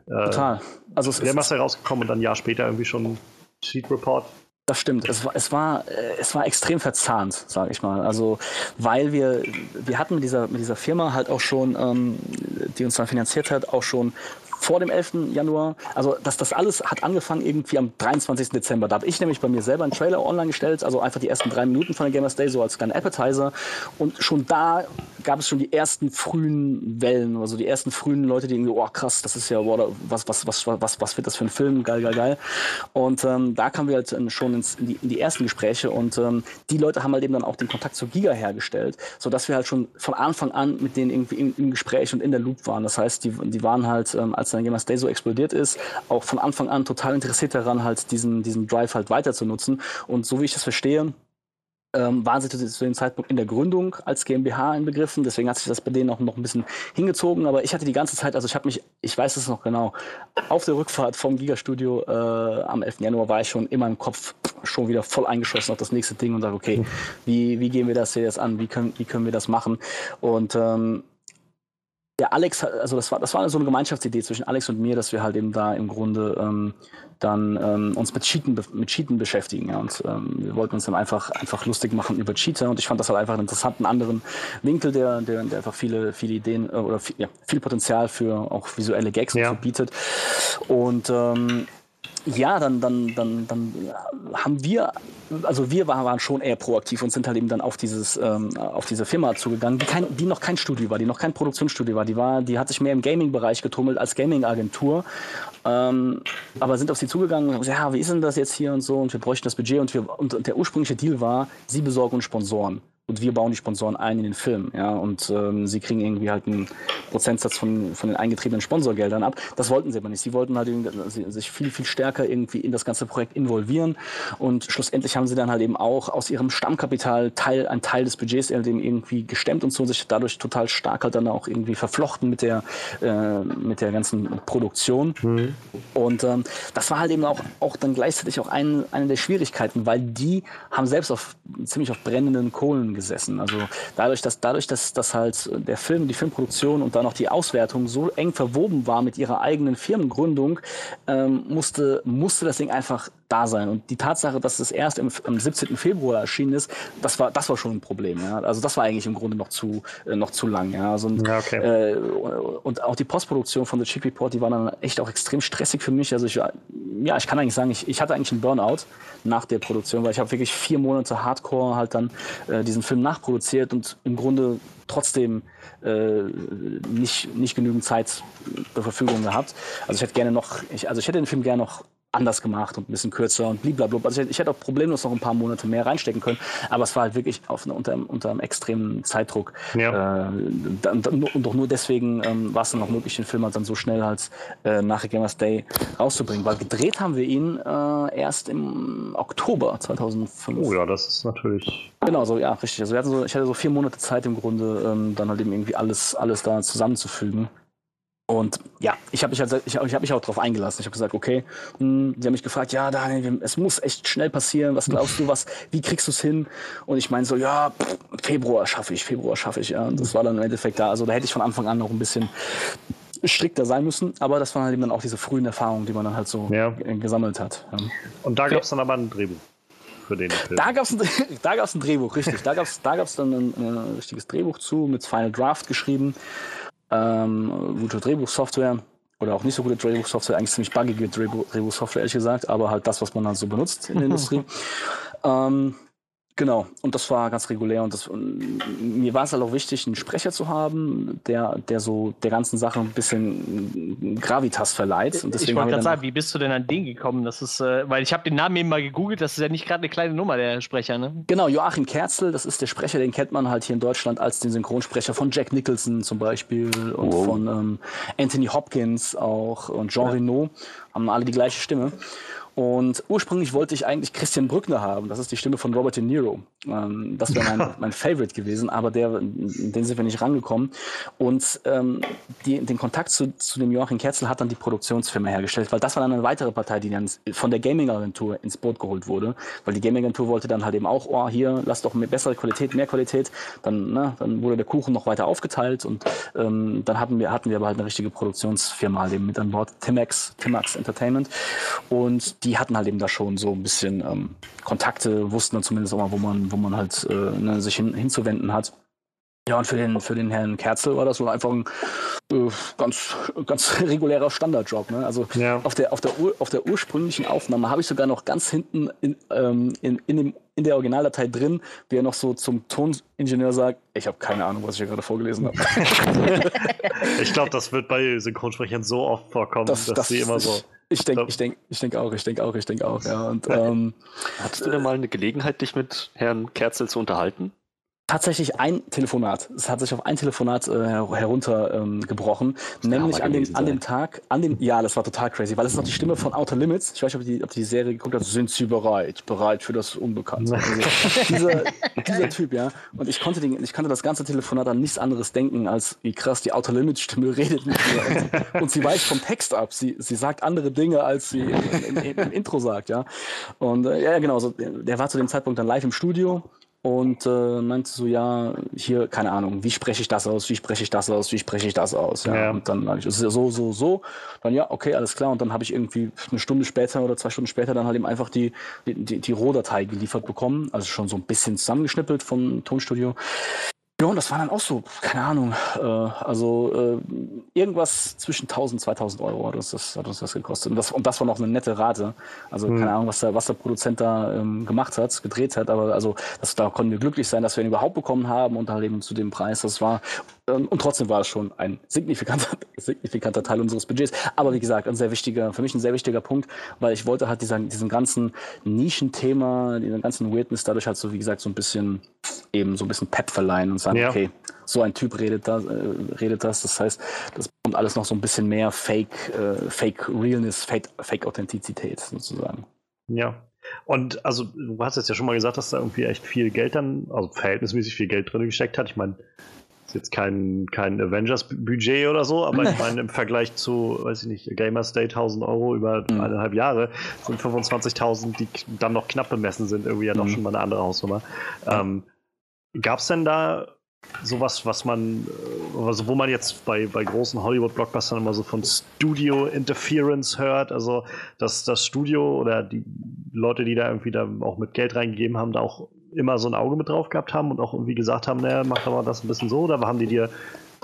Total. Also es der ist rausgekommen und dann ein Jahr später irgendwie schon Sheet Report. Das stimmt. Es war, es war, äh, es war extrem verzahnt, sage ich mal. Also, weil wir, wir hatten mit dieser, mit dieser Firma halt auch schon, ähm, die uns dann finanziert hat, auch schon vor dem 11. Januar. Also das, das alles hat angefangen irgendwie am 23. Dezember. Da habe ich nämlich bei mir selber einen Trailer online gestellt, also einfach die ersten drei Minuten von der Gamers Day so als kleiner Appetizer. Und schon da gab es schon die ersten frühen Wellen, also die ersten frühen Leute, die irgendwie, oh krass, das ist ja, boah, was, was, was, was, was wird das für ein Film, geil, geil, geil. Und ähm, da kamen wir halt schon ins, in, die, in die ersten Gespräche und ähm, die Leute haben halt eben dann auch den Kontakt zu Giga hergestellt, sodass wir halt schon von Anfang an mit denen irgendwie im, im Gespräch und in der Loop waren. Das heißt, die, die waren halt, ähm, als dann Gamers Day so explodiert ist, auch von Anfang an total interessiert daran, halt diesen, diesen Drive halt weiter zu nutzen. Und so wie ich das verstehe, ähm, waren sie zu dem Zeitpunkt in der Gründung als GmbH inbegriffen. Deswegen hat sich das bei denen auch noch ein bisschen hingezogen. Aber ich hatte die ganze Zeit, also ich habe mich, ich weiß es noch genau, auf der Rückfahrt vom Gigastudio äh, am 11. Januar war ich schon in meinem Kopf schon wieder voll eingeschossen auf das nächste Ding und sage, okay, wie, wie gehen wir das hier jetzt an? Wie können, wie können wir das machen? Und ähm, der Alex, also das war, das war so eine Gemeinschaftsidee zwischen Alex und mir, dass wir halt eben da im Grunde ähm, dann ähm, uns mit Cheaten, mit Cheaten beschäftigen. Ja. Und ähm, wir wollten uns dann einfach, einfach lustig machen über Cheater. Und ich fand das halt einfach einen interessanten anderen Winkel, der, der, der einfach viele, viele Ideen äh, oder viel, ja, viel Potenzial für auch visuelle Gags ja. bietet. Und ähm, ja, dann, dann, dann, dann haben wir, also wir waren schon eher proaktiv und sind halt eben dann auf dieses, ähm, auf diese Firma zugegangen, die, kein, die noch kein Studio war, die noch kein Produktionsstudio war. Die war, die hat sich mehr im Gaming-Bereich getummelt als Gaming-Agentur. Ähm, aber sind auf sie zugegangen und haben gesagt, ja, wie ist denn das jetzt hier und so und wir bräuchten das Budget und, wir, und der ursprüngliche Deal war, sie besorgen uns Sponsoren und wir bauen die Sponsoren ein in den Film. Ja, und ähm, sie kriegen irgendwie halt einen Prozentsatz von, von den eingetriebenen Sponsorgeldern ab. Das wollten sie aber nicht. Sie wollten halt sich viel, viel stärker irgendwie in das ganze Projekt involvieren und schlussendlich haben sie dann halt eben auch aus ihrem Stammkapital Teil, ein Teil des Budgets irgendwie gestemmt und so sich dadurch total stark halt dann auch irgendwie verflochten mit der, äh, mit der ganzen Produktion. Mhm. Und ähm, das war halt eben auch, auch dann gleichzeitig auch ein, eine der Schwierigkeiten, weil die haben selbst auf ziemlich auf brennenden Kohlen gesessen. Also dadurch, dass dadurch, dass, dass halt der Film, die Filmproduktion und dann auch die Auswertung so eng verwoben war mit ihrer eigenen Firmengründung, ähm, musste, musste das Ding einfach da sein. Und die Tatsache, dass es erst im, am 17. Februar erschienen ist, das war, das war schon ein Problem. Ja? Also das war eigentlich im Grunde noch zu, äh, noch zu lang. Ja? Also, ja, okay. äh, und auch die Postproduktion von The Chip Report, die war dann echt auch extrem stressig für mich. Also ich, ja, ich kann eigentlich sagen, ich, ich hatte eigentlich einen Burnout nach der Produktion, weil ich habe wirklich vier Monate Hardcore halt dann äh, diesen Film nachproduziert und im Grunde trotzdem äh, nicht, nicht genügend Zeit zur Verfügung gehabt. Also ich hätte gerne noch, ich, also ich hätte den Film gerne noch anders gemacht und ein bisschen kürzer und blablabla. Also ich, ich hätte auch problemlos noch ein paar Monate mehr reinstecken können, aber es war halt wirklich auf unter, unter einem extremen Zeitdruck. Ja. Äh, und doch nur deswegen ähm, war es dann noch möglich, den Film halt dann so schnell halt äh, nach Gamers Day rauszubringen. Weil gedreht haben wir ihn äh, erst im Oktober 2005. Oh ja, das ist natürlich. Genau, so, ja, richtig. Also wir hatten so, ich hatte so vier Monate Zeit im Grunde, ähm, dann halt eben irgendwie alles, alles da zusammenzufügen. Und ja, ich habe mich, halt, ich, ich hab mich auch darauf eingelassen. Ich habe gesagt, okay, mh, hm, die haben mich gefragt, ja, Daniel, es muss echt schnell passieren. Was glaubst du, was, wie kriegst du es hin? Und ich meine so, ja, pff, Februar schaffe ich, Februar schaffe ich. Ja. Und das war dann im Endeffekt da. Also da hätte ich von Anfang an noch ein bisschen strikter sein müssen. Aber das waren halt eben dann auch diese frühen Erfahrungen, die man dann halt so Ja. gesammelt hat. Ja. Und da gab es dann aber ein Drehbuch für den Film. Da gab es ein, da gab's ein Drehbuch, richtig. Da gab es da gab's dann ein, ein richtiges Drehbuch zu, mit Final Draft geschrieben. Ähm, gute Drehbuchsoftware. Oder auch nicht so gute Drehbuchsoftware, eigentlich ziemlich buggige Drehbuch- Drehbuchsoftware, ehrlich gesagt, aber halt das, was man halt so benutzt in der Industrie. Ähm, genau, und das war ganz regulär und das, und mir war es halt auch wichtig, einen Sprecher zu haben, der, der so der ganzen Sache ein bisschen Gravitas verleiht. Und ich deswegen wollte haben wir gerade sagen, wie bist du denn an den gekommen? Das ist, äh, weil ich habe den Namen eben mal gegoogelt, das ist ja nicht gerade eine kleine Nummer, der Sprecher, ne? Genau, Joachim Kerzel, das ist der Sprecher, den kennt man halt hier in Deutschland als den Synchronsprecher von Jack Nicholson zum Beispiel und Wow. von ähm, Anthony Hopkins auch und Jean Reno, haben alle die gleiche Stimme. Und ursprünglich wollte ich eigentlich Christian Brückner haben, das ist die Stimme von Robert De Niro. Ähm, das wäre mein, mein Favorite gewesen, aber der, den sind wir nicht rangekommen. Und ähm, die, den Kontakt zu, zu dem Joachim Kerzel hat dann die Produktionsfirma hergestellt, weil das war dann eine weitere Partei, die dann von der Gaming-Agentur ins Boot geholt wurde, weil die Gaming-Agentur wollte dann halt eben auch, oh, hier, lass doch mehr, bessere Qualität, mehr Qualität. Dann, ne, dann wurde der Kuchen noch weiter aufgeteilt und ähm, dann hatten wir, hatten wir aber halt eine richtige Produktionsfirma halt eben mit an Bord, Timax, Timax Entertainment. Und die hatten halt eben da schon so ein bisschen ähm, Kontakte, wussten dann zumindest auch mal, wo man, wo man halt äh, ne, sich hin, hinzuwenden hat. Ja, und für den, für den Herrn Kerzel war das wohl einfach ein äh, ganz, ganz regulärer Standardjob. Ne? Also Ja. auf, der, auf, der, Ur- auf der ursprünglichen Aufnahme habe ich sogar noch ganz hinten in, ähm, in, in, dem, in der Originaldatei drin, wie er noch so zum Toningenieur sagt, ich habe keine Ahnung, was ich hier gerade vorgelesen habe. Ich glaube, das wird bei Synchronsprechern so oft vorkommen, Das, dass das, sie immer so. Ich, denke ich denk, ich denk auch, ich denke auch, ich denke auch. Ja. Und, ähm, Hattest du denn mal eine Gelegenheit, dich mit Herrn Kerzel zu unterhalten? Tatsächlich ein Telefonat. Es hat sich auf ein Telefonat äh, her- heruntergebrochen. Ähm, nämlich an dem, an dem. Tag, an dem, ja, das war total crazy, weil es ist noch die Stimme von Outer Limits. Ich weiß nicht, ob die, ob die, Serie geguckt hat. Sind Sie bereit? Bereit für das Unbekannte. Also, dieser, dieser Typ, ja. Und ich konnte, den, ich konnte das ganze Telefonat an nichts anderes denken, als wie krass die Outer Limits Stimme redet mit mir. Und, und sie weicht vom Text ab. Sie, sie sagt andere Dinge, als sie im, im, im Intro sagt, ja. Und äh, ja, genau, so, der war zu dem Zeitpunkt dann live im Studio und äh, meinte so, ja, hier, keine Ahnung, wie spreche ich das aus, wie spreche ich das aus, wie spreche ich das aus. Ja. Ja. Und dann habe ich so, so, so. Dann ja, okay, alles klar. Und dann habe ich irgendwie eine Stunde später oder zwei Stunden später dann halt eben einfach die, die, die, die Rohdatei geliefert bekommen. Also schon so ein bisschen zusammengeschnippelt vom Tonstudio. Ja, und das war dann auch so, keine Ahnung, äh, also äh, irgendwas zwischen 1000 2000 Euro hat uns das, hat uns das gekostet. Und das, und das war noch eine nette Rate. Also keine Ahnung, was der, was der Produzent da ähm, gemacht hat, gedreht hat, aber also das, da konnten wir glücklich sein, dass wir ihn überhaupt bekommen haben und halt eben zu dem Preis. Das war, und trotzdem war es schon ein signifikanter, signifikanter Teil unseres Budgets. Aber wie gesagt, ein sehr wichtiger, für mich ein sehr wichtiger Punkt, weil ich wollte halt diesen, diesen ganzen Nischenthema, diesen ganzen Weirdness dadurch halt so, wie gesagt, so ein bisschen eben so ein bisschen Pep verleihen und sagen, Ja. okay, so ein Typ redet das, äh, redet das. Das heißt, das kommt alles noch so ein bisschen mehr Fake, äh, Fake Realness, Fake, Fake Authentizität sozusagen. Ja. Und also, du hast jetzt ja schon mal gesagt, dass da irgendwie echt viel Geld dann, also verhältnismäßig viel Geld drin gesteckt hat. Ich meine, ist jetzt kein, kein Avengers-Budget oder so, aber ich meine, im Vergleich zu, weiß ich nicht, Gamers Day 1000 Euro über Mhm. eineinhalb Jahre sind 25.000, die dann noch knapp bemessen sind, irgendwie ja doch Mhm. schon mal eine andere Hausnummer. Ähm, Gab es denn da sowas, was man, äh, also wo man jetzt bei, bei großen Hollywood-Blockbustern immer so von Studio Interference hört, also dass das Studio oder die Leute, die da irgendwie da auch mit Geld reingegeben haben, da auch immer so ein Auge mit drauf gehabt haben und auch irgendwie gesagt haben, naja, mach doch mal das ein bisschen so, oder haben die dir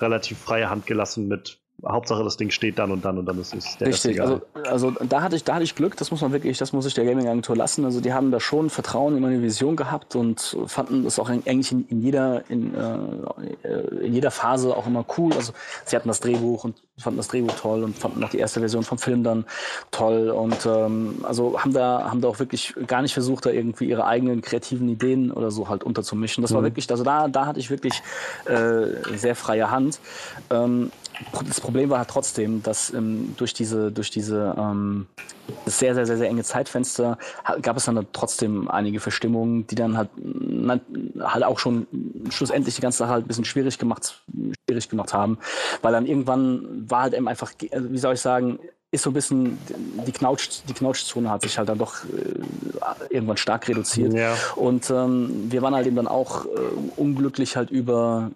relativ freie Hand gelassen mit Hauptsache das Ding steht dann und dann und dann ist es der Richtig, also, also da hatte ich, da hatte ich Glück, das muss man wirklich, das muss ich der Gaming-Agentur lassen. Also die haben da schon Vertrauen in meine Vision gehabt und fanden das auch eigentlich in, in jeder, in, äh, in jeder Phase auch immer cool. Also sie hatten das Drehbuch und fanden das Drehbuch toll und fanden auch die erste Version vom Film dann toll und ähm, also haben da, haben da auch wirklich gar nicht versucht, da irgendwie ihre eigenen kreativen Ideen oder so halt unterzumischen. Das war mhm. wirklich, also da, da hatte ich wirklich äh, sehr freie Hand. Ähm, das Problem war halt trotzdem, dass ähm, durch diese, durch diese ähm, sehr, sehr, sehr, sehr enge Zeitfenster gab es dann trotzdem einige Verstimmungen, die dann halt, na, halt auch schon schlussendlich die ganze Sache halt ein bisschen schwierig gemacht, schwierig gemacht haben, weil dann irgendwann war halt eben einfach, also wie soll ich sagen, ist so ein bisschen, die, Knautsch, die Knautschzone hat sich halt dann doch äh, irgendwann stark reduziert. Ja. Und ähm, wir waren halt eben dann auch äh, unglücklich halt über,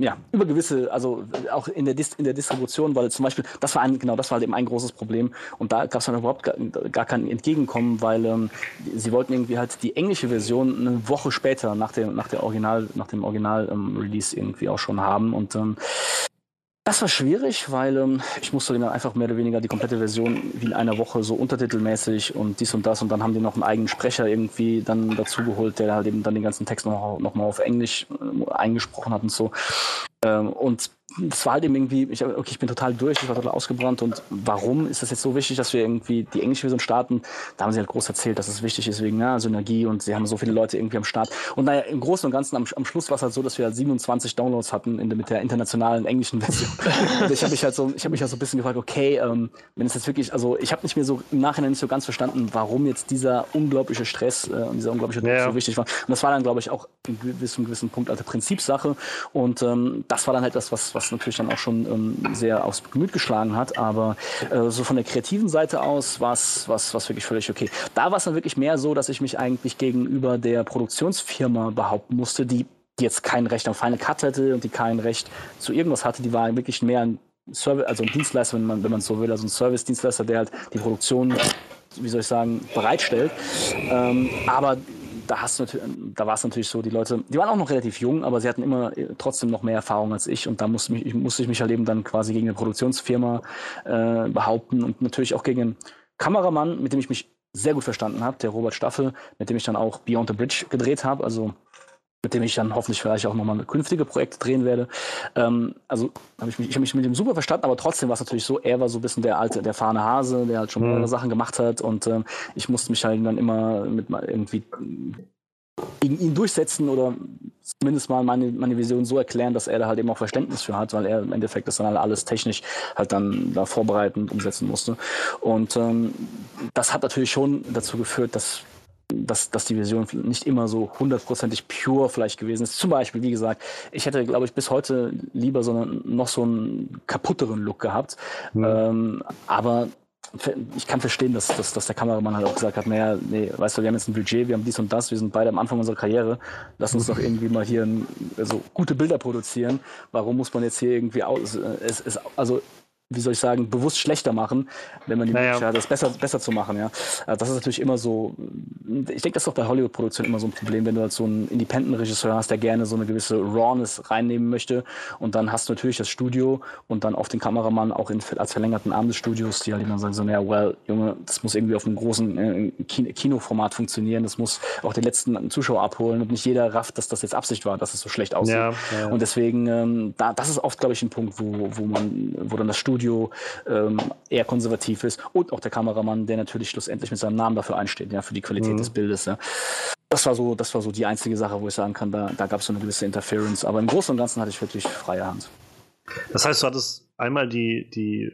ja, über gewisse, also auch in der, Dis in der Distribution, weil zum Beispiel, das war ein, genau, das war halt eben ein großes Problem. Und da gab es dann überhaupt gar, gar, kein Entgegenkommen, weil ähm, sie wollten irgendwie halt die englische Version eine Woche später nach dem, nach der Original, nach dem Original-Release ähm, irgendwie auch schon haben. Und ähm, das war schwierig, weil ähm, ich musste dann einfach mehr oder weniger die komplette Version wie in einer Woche so untertitelmäßig und dies und das und dann haben die noch einen eigenen Sprecher irgendwie dann dazu geholt, der halt eben dann den ganzen Text noch, noch mal auf Englisch äh, eingesprochen hat und so. Ähm, und das war halt eben irgendwie, ich, okay, ich bin total durch, ich war total ausgebrannt und warum ist das jetzt so wichtig, dass wir irgendwie die englische Version starten? Da haben sie halt groß erzählt, dass es wichtig ist wegen ja, Synergie und sie haben so viele Leute irgendwie am Start. Und naja, im Großen und Ganzen am, am Schluss war es halt so, dass wir halt 27 Downloads hatten in, mit der internationalen englischen Version. und ich habe mich halt so, ich habe mich halt so ein bisschen gefragt, okay, ähm, wenn es jetzt wirklich, also ich habe nicht mehr so im Nachhinein nicht so ganz verstanden, warum jetzt dieser unglaubliche Stress äh, und dieser unglaubliche Druck ja. so wichtig war. Und das war dann, glaube ich, auch in gewissem, gewissen Punkt alte Prinzipsache. Und ähm, das war dann halt das, was, was natürlich dann auch schon ähm, sehr aufs Gemüt geschlagen hat. Aber äh, so von der kreativen Seite aus war es wirklich völlig okay. Da war es dann wirklich mehr so, dass ich mich eigentlich gegenüber der Produktionsfirma behaupten musste, die jetzt kein Recht auf Final Cut hatte und die kein Recht zu irgendwas hatte. Die war wirklich mehr ein Service, also ein Dienstleister, wenn man, wenn man so will, also ein Service-Dienstleister, der halt die Produktion, wie soll ich sagen, bereitstellt. Ähm, aber da hast du da war es natürlich so, die Leute, die waren auch noch relativ jung, aber sie hatten immer äh, trotzdem noch mehr Erfahrung als ich. Und da musste, mich, musste ich mich halt eben dann quasi gegen eine Produktionsfirma äh, behaupten und natürlich auch gegen einen Kameramann, mit dem ich mich sehr gut verstanden habe, der Robert Staffel, mit dem ich dann auch Beyond the Bridge gedreht habe, also mit dem ich dann hoffentlich vielleicht auch nochmal künftige Projekte drehen werde. Ähm, also habe ich mich, ich habe mich mit ihm super verstanden, aber trotzdem war es natürlich so, er war so ein bisschen der alte, der fahrende Hase, der halt schon mhm. mehrere Sachen gemacht hat und ähm, ich musste mich halt dann immer mit irgendwie gegen ihn durchsetzen oder zumindest mal meine, meine Vision so erklären, dass er da halt eben auch Verständnis für hat, weil er im Endeffekt das dann halt alles technisch halt dann da vorbereiten und umsetzen musste. Und ähm, das hat natürlich schon dazu geführt, dass dass, dass die Version nicht immer so hundertprozentig pure vielleicht gewesen ist. Zum Beispiel, wie gesagt, ich hätte, glaube ich, bis heute lieber so einen, noch so einen kaputteren Look gehabt. Mhm. Ähm, aber ich kann verstehen, dass, dass, dass der Kameramann halt auch gesagt hat, naja, nee, weißt du, wir haben jetzt ein Budget, wir haben dies und das, wir sind beide am Anfang unserer Karriere, lass uns doch irgendwie mal hier ein, also gute Bilder produzieren. Warum muss man jetzt hier irgendwie aus, es, es, also wie soll ich sagen, bewusst schlechter machen, wenn man die naja. Möglichkeit hat, das besser, besser zu machen. Ja. Also das ist natürlich immer so, ich denke, das ist doch bei Hollywood-Produktionen immer so ein Problem, wenn du halt so einen Independent-Regisseur hast, der gerne so eine gewisse Rawness reinnehmen möchte und dann hast du natürlich das Studio und dann auf den Kameramann auch in, als verlängerten Arm des Studios, die halt immer sagen so, naja, well, Junge, das muss irgendwie auf einem großen äh, Kinoformat funktionieren, das muss auch den letzten Zuschauer abholen und nicht jeder rafft, dass das jetzt Absicht war, dass es so schlecht aussieht. Ja, ja. Und deswegen, ähm, da, das ist oft, glaube ich, ein Punkt, wo, wo man, wo dann das Studio Studio ähm, eher konservativ ist und auch der Kameramann, der natürlich schlussendlich mit seinem Namen dafür einsteht, ja, für die Qualität mhm. des Bildes. Ja. Das war so, das war so die einzige Sache, wo ich sagen kann, da, da gab es so eine gewisse Interference. Aber im Großen und Ganzen hatte ich wirklich freie Hand. Das heißt, du hattest einmal die, die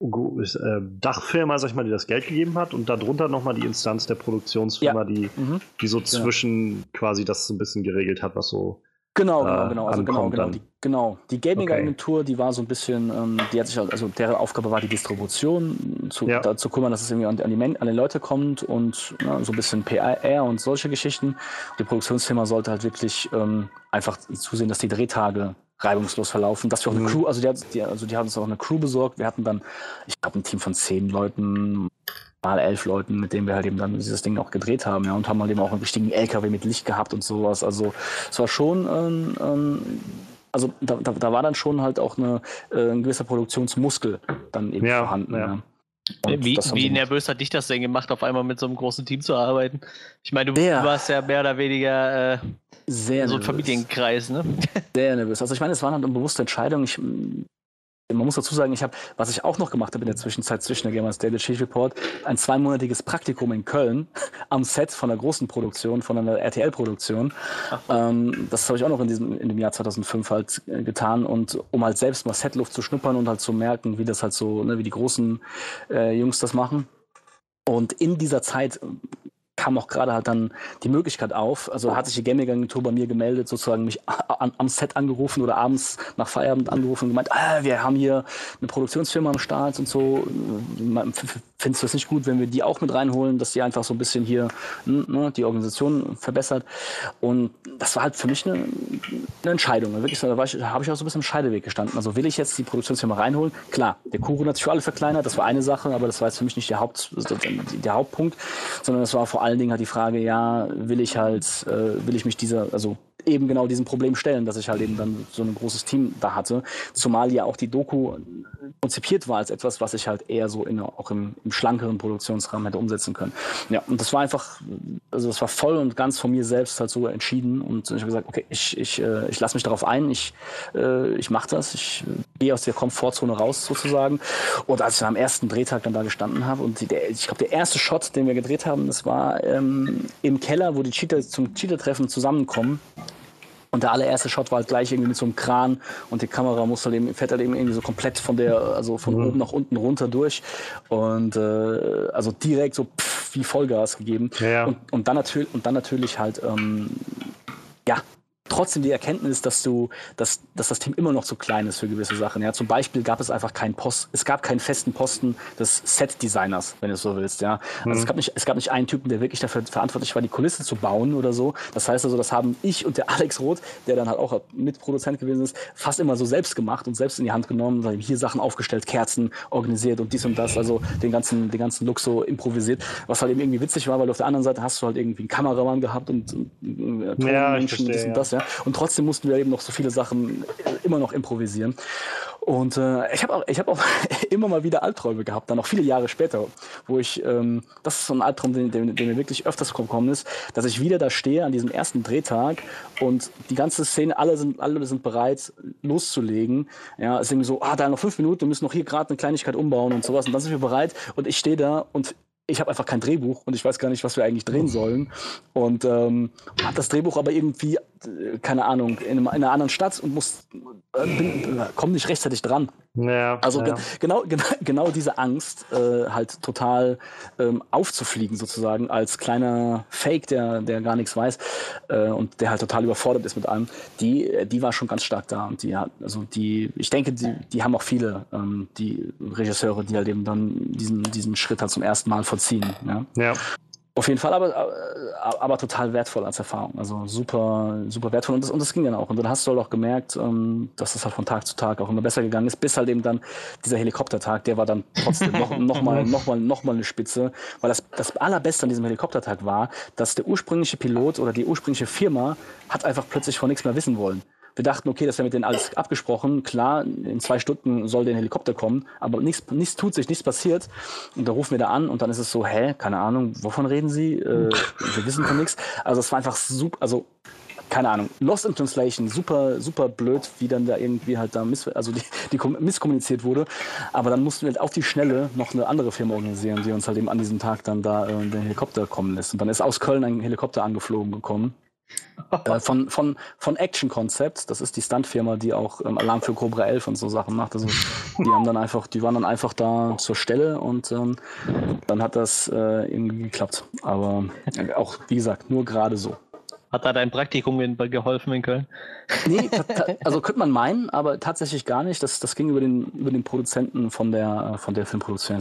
äh, Dachfirma, sag ich mal, die das Geld gegeben hat und darunter nochmal die Instanz der Produktionsfirma, ja. die, mhm. die so genau. zwischen genau. quasi das so ein bisschen geregelt hat, was so Genau, genau, genau. Also genau, genau. Die, genau. Die Gaming-Agentur, okay. die war so ein bisschen, ähm, die hat sich halt, also deren Aufgabe war die Distribution, zu, ja. dazu kümmern, dass es irgendwie an, die, an die Leute kommt und ja, so ein bisschen PR und solche Geschichten. Die Produktionsfirma sollte halt wirklich ähm, einfach zusehen, dass die Drehtage reibungslos verlaufen, dass wir auch eine mhm. Crew, also die, die, also die haben uns auch eine Crew besorgt. Wir hatten dann, ich glaube, ein Team von zehn Leuten, mal elf Leuten, mit denen wir halt eben dann dieses Ding auch gedreht haben, ja, und haben halt eben auch einen richtigen LKW mit Licht gehabt und sowas. Also es war schon ähm, ähm, also da, da, da, war dann schon halt auch eine, äh, ein gewisser Produktionsmuskel dann eben ja, vorhanden. Ja. Wie, wie nervös hat dich das denn gemacht, auf einmal mit so einem großen Team zu arbeiten? Ich meine, du sehr, warst ja mehr oder weniger äh, sehr so ein Familienkreis, ne? Sehr nervös. Also ich meine, es waren halt bewusste Entscheidungen. Ich man muss dazu sagen, ich habe, was ich auch noch gemacht habe in der Zwischenzeit zwischen der Gamers Daily Chief Report, ein zweimonatiges Praktikum in Köln am Set von einer großen Produktion, von einer RTL-Produktion. Ähm, das habe ich auch noch in diesem in dem Jahr 2005 halt äh, getan und um halt selbst mal Setluft zu schnuppern und halt zu merken, wie das halt so, ne, wie die großen äh, Jungs das machen. Und in dieser Zeit kam auch gerade halt dann die Möglichkeit auf. Also hat sich die Gaming-Agentur bei mir gemeldet, sozusagen mich an, am Set angerufen oder abends nach Feierabend angerufen und gemeint, ah, wir haben hier eine Produktionsfirma am Start und so. Findest du es nicht gut, wenn wir die auch mit reinholen, dass die einfach so ein bisschen hier ne, die Organisation verbessert? Und das war halt für mich eine, eine Entscheidung. Wirklich, da, habe ich auch so ein bisschen im Scheideweg gestanden. Also will ich jetzt die Produktionsfirma reinholen? Klar, der Kuchen hat sich für alle verkleinert, das war eine Sache, aber das war jetzt für mich nicht der, Haupt, der Hauptpunkt, sondern das war vor allen Dingen halt die Frage, ja, will ich halt, äh, will ich mich dieser, also eben genau diesem Problem stellen, dass ich halt eben dann so ein großes Team da hatte. Zumal ja auch die Doku konzipiert war als etwas, was ich halt eher so in, auch im, im schlankeren Produktionsrahmen hätte umsetzen können. Ja, und das war einfach, also das war voll und ganz von mir selbst halt so entschieden und ich habe gesagt, okay, ich, ich, äh, ich lasse mich darauf ein, ich, äh, ich mache das, ich gehe aus der Komfortzone raus sozusagen. Und als ich dann am ersten Drehtag dann da gestanden habe und die, der, ich glaube, der erste Shot, den wir gedreht haben, das war ähm, im Keller, wo die Cheater zum Cheater-Treffen zusammenkommen. Und der allererste Shot war halt gleich irgendwie mit so einem Kran und die Kamera muss halt eben, fährt halt eben irgendwie so komplett von der, also von mhm. oben nach unten runter durch. Und äh, also direkt so pff, wie Vollgas gegeben. Ja. Und, und, dann natürlich, und dann natürlich halt ähm, ja, trotzdem die Erkenntnis, dass du, dass, dass das Team immer noch zu klein ist für gewisse Sachen. Ja, zum Beispiel gab es einfach keinen Post, es gab keinen festen Posten des Set-Designers, wenn du es so willst. Ja, also mhm. es gab nicht, es gab nicht einen Typen, der wirklich dafür verantwortlich war, die Kulisse zu bauen oder so. Das heißt also, das haben ich und der Alex Roth, der dann halt auch Mitproduzent gewesen ist, fast immer so selbst gemacht und selbst in die Hand genommen, hier Sachen aufgestellt, Kerzen organisiert und dies und das, also den ganzen, den ganzen Look so improvisiert, was halt eben irgendwie witzig war, weil auf der anderen Seite hast du halt irgendwie einen Kameramann gehabt und, und äh, ja, Menschen, dies und das, ja. Und trotzdem mussten wir eben noch so viele Sachen immer noch improvisieren. Und äh, ich habe auch, ich hab auch immer mal wieder Albträume gehabt, dann auch viele Jahre später, wo ich, ähm, das ist so ein Albtraum, den, den, den mir wirklich öfters gekommen ist, dass ich wieder da stehe an diesem ersten Drehtag und die ganze Szene, alle sind, alle sind bereit, loszulegen. Ja, es ist irgendwie so, ah, da noch fünf Minuten, wir müssen noch hier gerade eine Kleinigkeit umbauen und sowas. Und dann sind wir bereit und ich stehe da und ich habe einfach kein Drehbuch und ich weiß gar nicht, was wir eigentlich drehen sollen. Und ähm, habe das Drehbuch aber irgendwie, äh, keine Ahnung, in, in, einer anderen Stadt und muss, äh, bin, äh, komm nicht rechtzeitig dran. Ja, also ja. Ge genau, genau, genau diese Angst, äh, halt total ähm, aufzufliegen sozusagen als kleiner Fake, der, der gar nichts weiß äh, und der halt total überfordert ist mit allem, die, die war schon ganz stark da. Und die hat, also die, ich denke, die, die haben auch viele, ähm, die Regisseure, die halt eben dann diesen, diesen Schritt halt zum ersten Mal vollziehen. Ja. ja. Auf jeden Fall, aber, aber, aber total wertvoll als Erfahrung. Also super, super wertvoll. Und das, und das ging dann auch. Und dann hast du halt auch gemerkt, ähm, dass das halt von Tag zu Tag auch immer besser gegangen ist, bis halt eben dann dieser Helikoptertag, der war dann trotzdem noch, noch, mal, noch, mal, noch mal eine Spitze. Weil das, das Allerbeste an diesem Helikoptertag war, dass der ursprüngliche Pilot oder die ursprüngliche Firma hat einfach plötzlich von nichts mehr wissen wollen. Wir dachten, okay, das wäre mit denen alles abgesprochen. Klar, in zwei Stunden soll der Helikopter kommen, aber nichts, nichts tut sich, nichts passiert. Und da rufen wir da an und dann ist es so, hä, keine Ahnung, wovon reden Sie? Äh, wir wissen von nichts. Also es war einfach super, also keine Ahnung, Lost in Translation, super, super blöd, wie dann da irgendwie halt da miss, also die, die misskommuniziert wurde. Aber dann mussten wir halt auf die Schnelle noch eine andere Firma organisieren, die uns halt eben an diesem Tag dann da äh, den Helikopter kommen lässt. Und dann ist aus Köln ein Helikopter angeflogen gekommen äh, von, von, von Action Concept, das ist die Stuntfirma, die auch ähm, Alarm für Cobra 11 und so Sachen macht. Also die haben dann einfach, die waren dann einfach da zur Stelle und ähm, dann hat das äh, irgendwie geklappt. Aber äh, auch, wie gesagt, nur gerade so. Hat da dein Praktikum in, geholfen in Köln? Nee, also könnte man meinen, aber tatsächlich gar nicht. Das, das ging über den, über den Produzenten von der, von der Filmproduktion,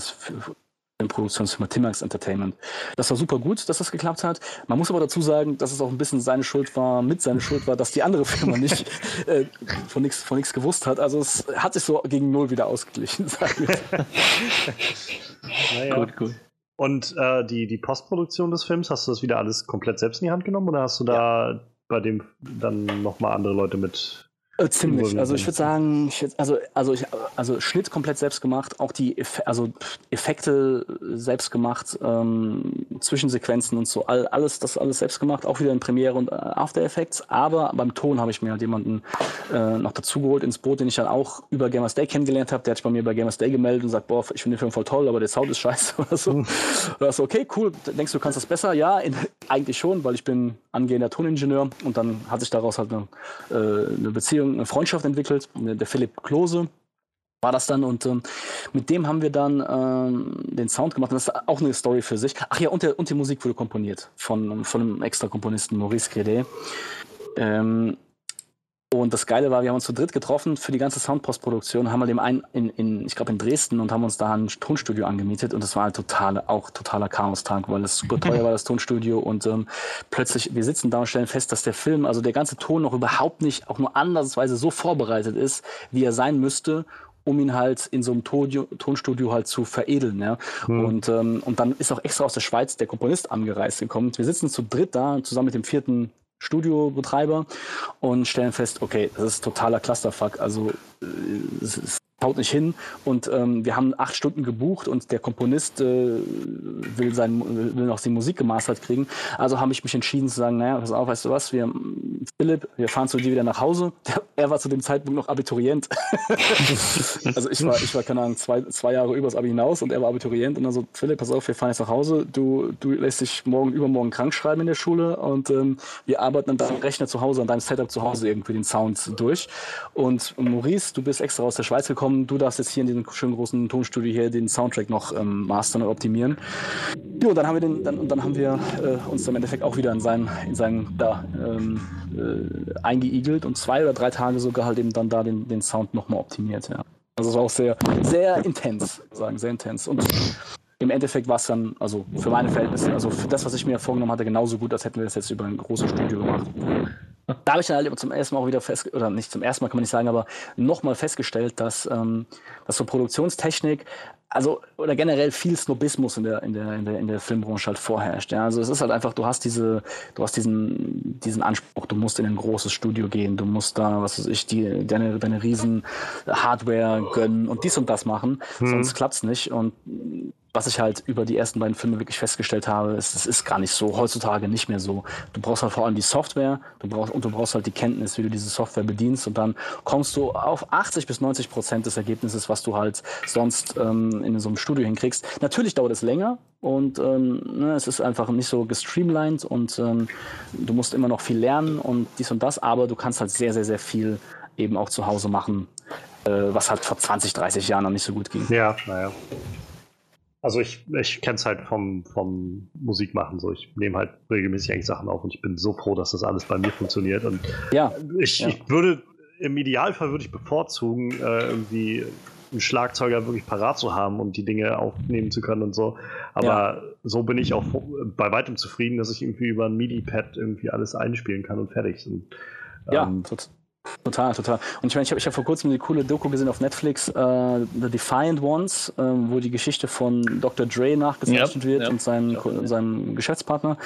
in Produktionsfirma Timax Entertainment. Das war super gut, dass das geklappt hat. Man muss aber dazu sagen, dass es auch ein bisschen seine Schuld war, mit seiner Schuld war, dass die andere Firma nicht äh, von nichts von nichts gewusst hat. Also es hat sich so gegen null wieder ausgeglichen. naja. Gut, gut. Und äh, die, die Postproduktion des Films, hast du das wieder alles komplett selbst in die Hand genommen oder hast du da ja. bei dem dann nochmal andere Leute mit Äh, ziemlich. Also ich würde sagen, ich also, also, ich, also Schnitt komplett selbst gemacht, auch die Eff also Effekte selbst gemacht, ähm, Zwischensequenzen und so, all, alles, das alles selbst gemacht, auch wieder in Premiere und äh, After Effects. Aber beim Ton habe ich mir halt jemanden äh, noch dazugeholt ins Boot, den ich dann auch über Gamers Day kennengelernt habe. Der hat sich bei mir bei Gamers Day gemeldet und sagt, boah, ich finde den Film voll toll, aber der Sound ist scheiße oder so. Mhm. Oder so, okay, cool, denkst du, du kannst das besser? Ja, in, eigentlich schon, weil ich bin angehender Toningenieur und dann hat sich daraus halt eine, äh, eine Beziehung, eine Freundschaft entwickelt. Der Philipp Klose war das dann und ähm, mit dem haben wir dann ähm, den Sound gemacht. Und das ist auch eine Story für sich. Ach ja, und, der, und die Musik wurde komponiert von, von einem extra Komponisten, Maurice Crédet. Ähm, und das Geile war, wir haben uns zu dritt getroffen für die ganze Soundpostproduktion, haben wir dem einen in, in ich glaube in Dresden und haben uns da ein Tonstudio angemietet und das war halt total, auch totaler Chaos-Tag, weil es super teuer war, das Tonstudio und ähm, plötzlich, wir sitzen da und stellen fest, dass der Film, also der ganze Ton noch überhaupt nicht, auch nur andersweise so vorbereitet ist, wie er sein müsste um ihn halt in so einem Tonstudio halt zu veredeln. Ja? Mhm. Und, ähm, und dann ist auch extra aus der Schweiz der Komponist angereist gekommen. Wir sitzen zu dritt da, zusammen mit dem vierten Studiobetreiber und stellen fest, okay, das ist totaler Clusterfuck. Also äh, es, es haut nicht hin. Und ähm, wir haben acht Stunden gebucht und der Komponist äh, will, sein, will noch die Musik gemastert kriegen. Also habe ich mich entschieden zu sagen, naja, pass auf, weißt du was, wir, Philipp, wir fahren zu dir wieder nach Hause. Er war zu dem Zeitpunkt noch Abiturient. also ich war, ich war, keine Ahnung, zwei, zwei Jahre übers Abi hinaus und er war Abiturient. Und dann so, Philipp, pass auf, wir fahren jetzt nach Hause. Du, du lässt dich morgen, übermorgen krank schreiben in der Schule und ähm, wir arbeiten an deinem Rechner zu Hause, an deinem Setup zu Hause irgendwie den Sound durch. Und Maurice, du bist extra aus der Schweiz gekommen, komm, du darfst jetzt hier in diesem schönen großen Tonstudio hier den Soundtrack noch ähm, mastern und optimieren. Und dann haben wir den, dann, und dann haben wir äh, uns im Endeffekt auch wieder in seinen, in seinen da ähm, äh, eingeigelt und zwei oder drei Tage sogar halt eben dann da den, den Sound nochmal optimiert. Ja. Also es war auch sehr, sehr intens, sagen, sehr intens. Und im Endeffekt war es dann, also für meine Verhältnisse, also für das, was ich mir vorgenommen hatte, genauso gut, als hätten wir das jetzt über ein großes Studio gemacht. Da habe ich dann halt zum ersten Mal auch wieder fest, oder nicht zum ersten Mal kann man nicht sagen, aber nochmal festgestellt, dass, ähm, dass so Produktionstechnik, also oder generell viel Snobismus in der, in der, in der, in der Filmbranche halt vorherrscht. Ja? Also es ist halt einfach, du hast diese, du hast diesen, diesen Anspruch, du musst in ein großes Studio gehen, du musst da, was weiß ich, die, deine, deine riesen Hardware gönnen und dies und das machen, mhm. sonst klappt's nicht. Und was ich halt über die ersten beiden Filme wirklich festgestellt habe, ist, es ist gar nicht so, heutzutage nicht mehr so. Du brauchst halt vor allem die Software, du brauchst, und du brauchst halt die Kenntnis, wie du diese Software bedienst und dann kommst du auf 80 bis 90 Prozent des Ergebnisses, was du halt sonst ähm, in so einem Studio hinkriegst. Natürlich dauert es länger und ähm, ne, es ist einfach nicht so gestreamlined und ähm, du musst immer noch viel lernen und dies und das, aber du kannst halt sehr, sehr, sehr viel eben auch zu Hause machen, äh, was halt vor 20, 30 Jahren noch nicht so gut ging. Ja, naja. Also ich, ich kenne es halt vom, vom Musikmachen so. Ich nehme halt regelmäßig eigentlich Sachen auf und ich bin so froh, dass das alles bei mir funktioniert. Und ja, ich, ja. ich würde, im Idealfall würde ich bevorzugen, äh, irgendwie einen Schlagzeuger wirklich parat zu haben, um die Dinge aufnehmen zu können und so. Aber ja. so bin ich auch bei weitem zufrieden, dass ich irgendwie über ein MIDI-Pad irgendwie alles einspielen kann und fertig. Und, ja, ähm, Total, total. Und ich meine, ich habe ich hab vor kurzem eine coole Doku gesehen auf Netflix, äh, The Defiant Ones, äh, wo die Geschichte von Dr. Dre nachgezeichnet yep, wird yep, und seinem, yep. seinem Geschäftspartner.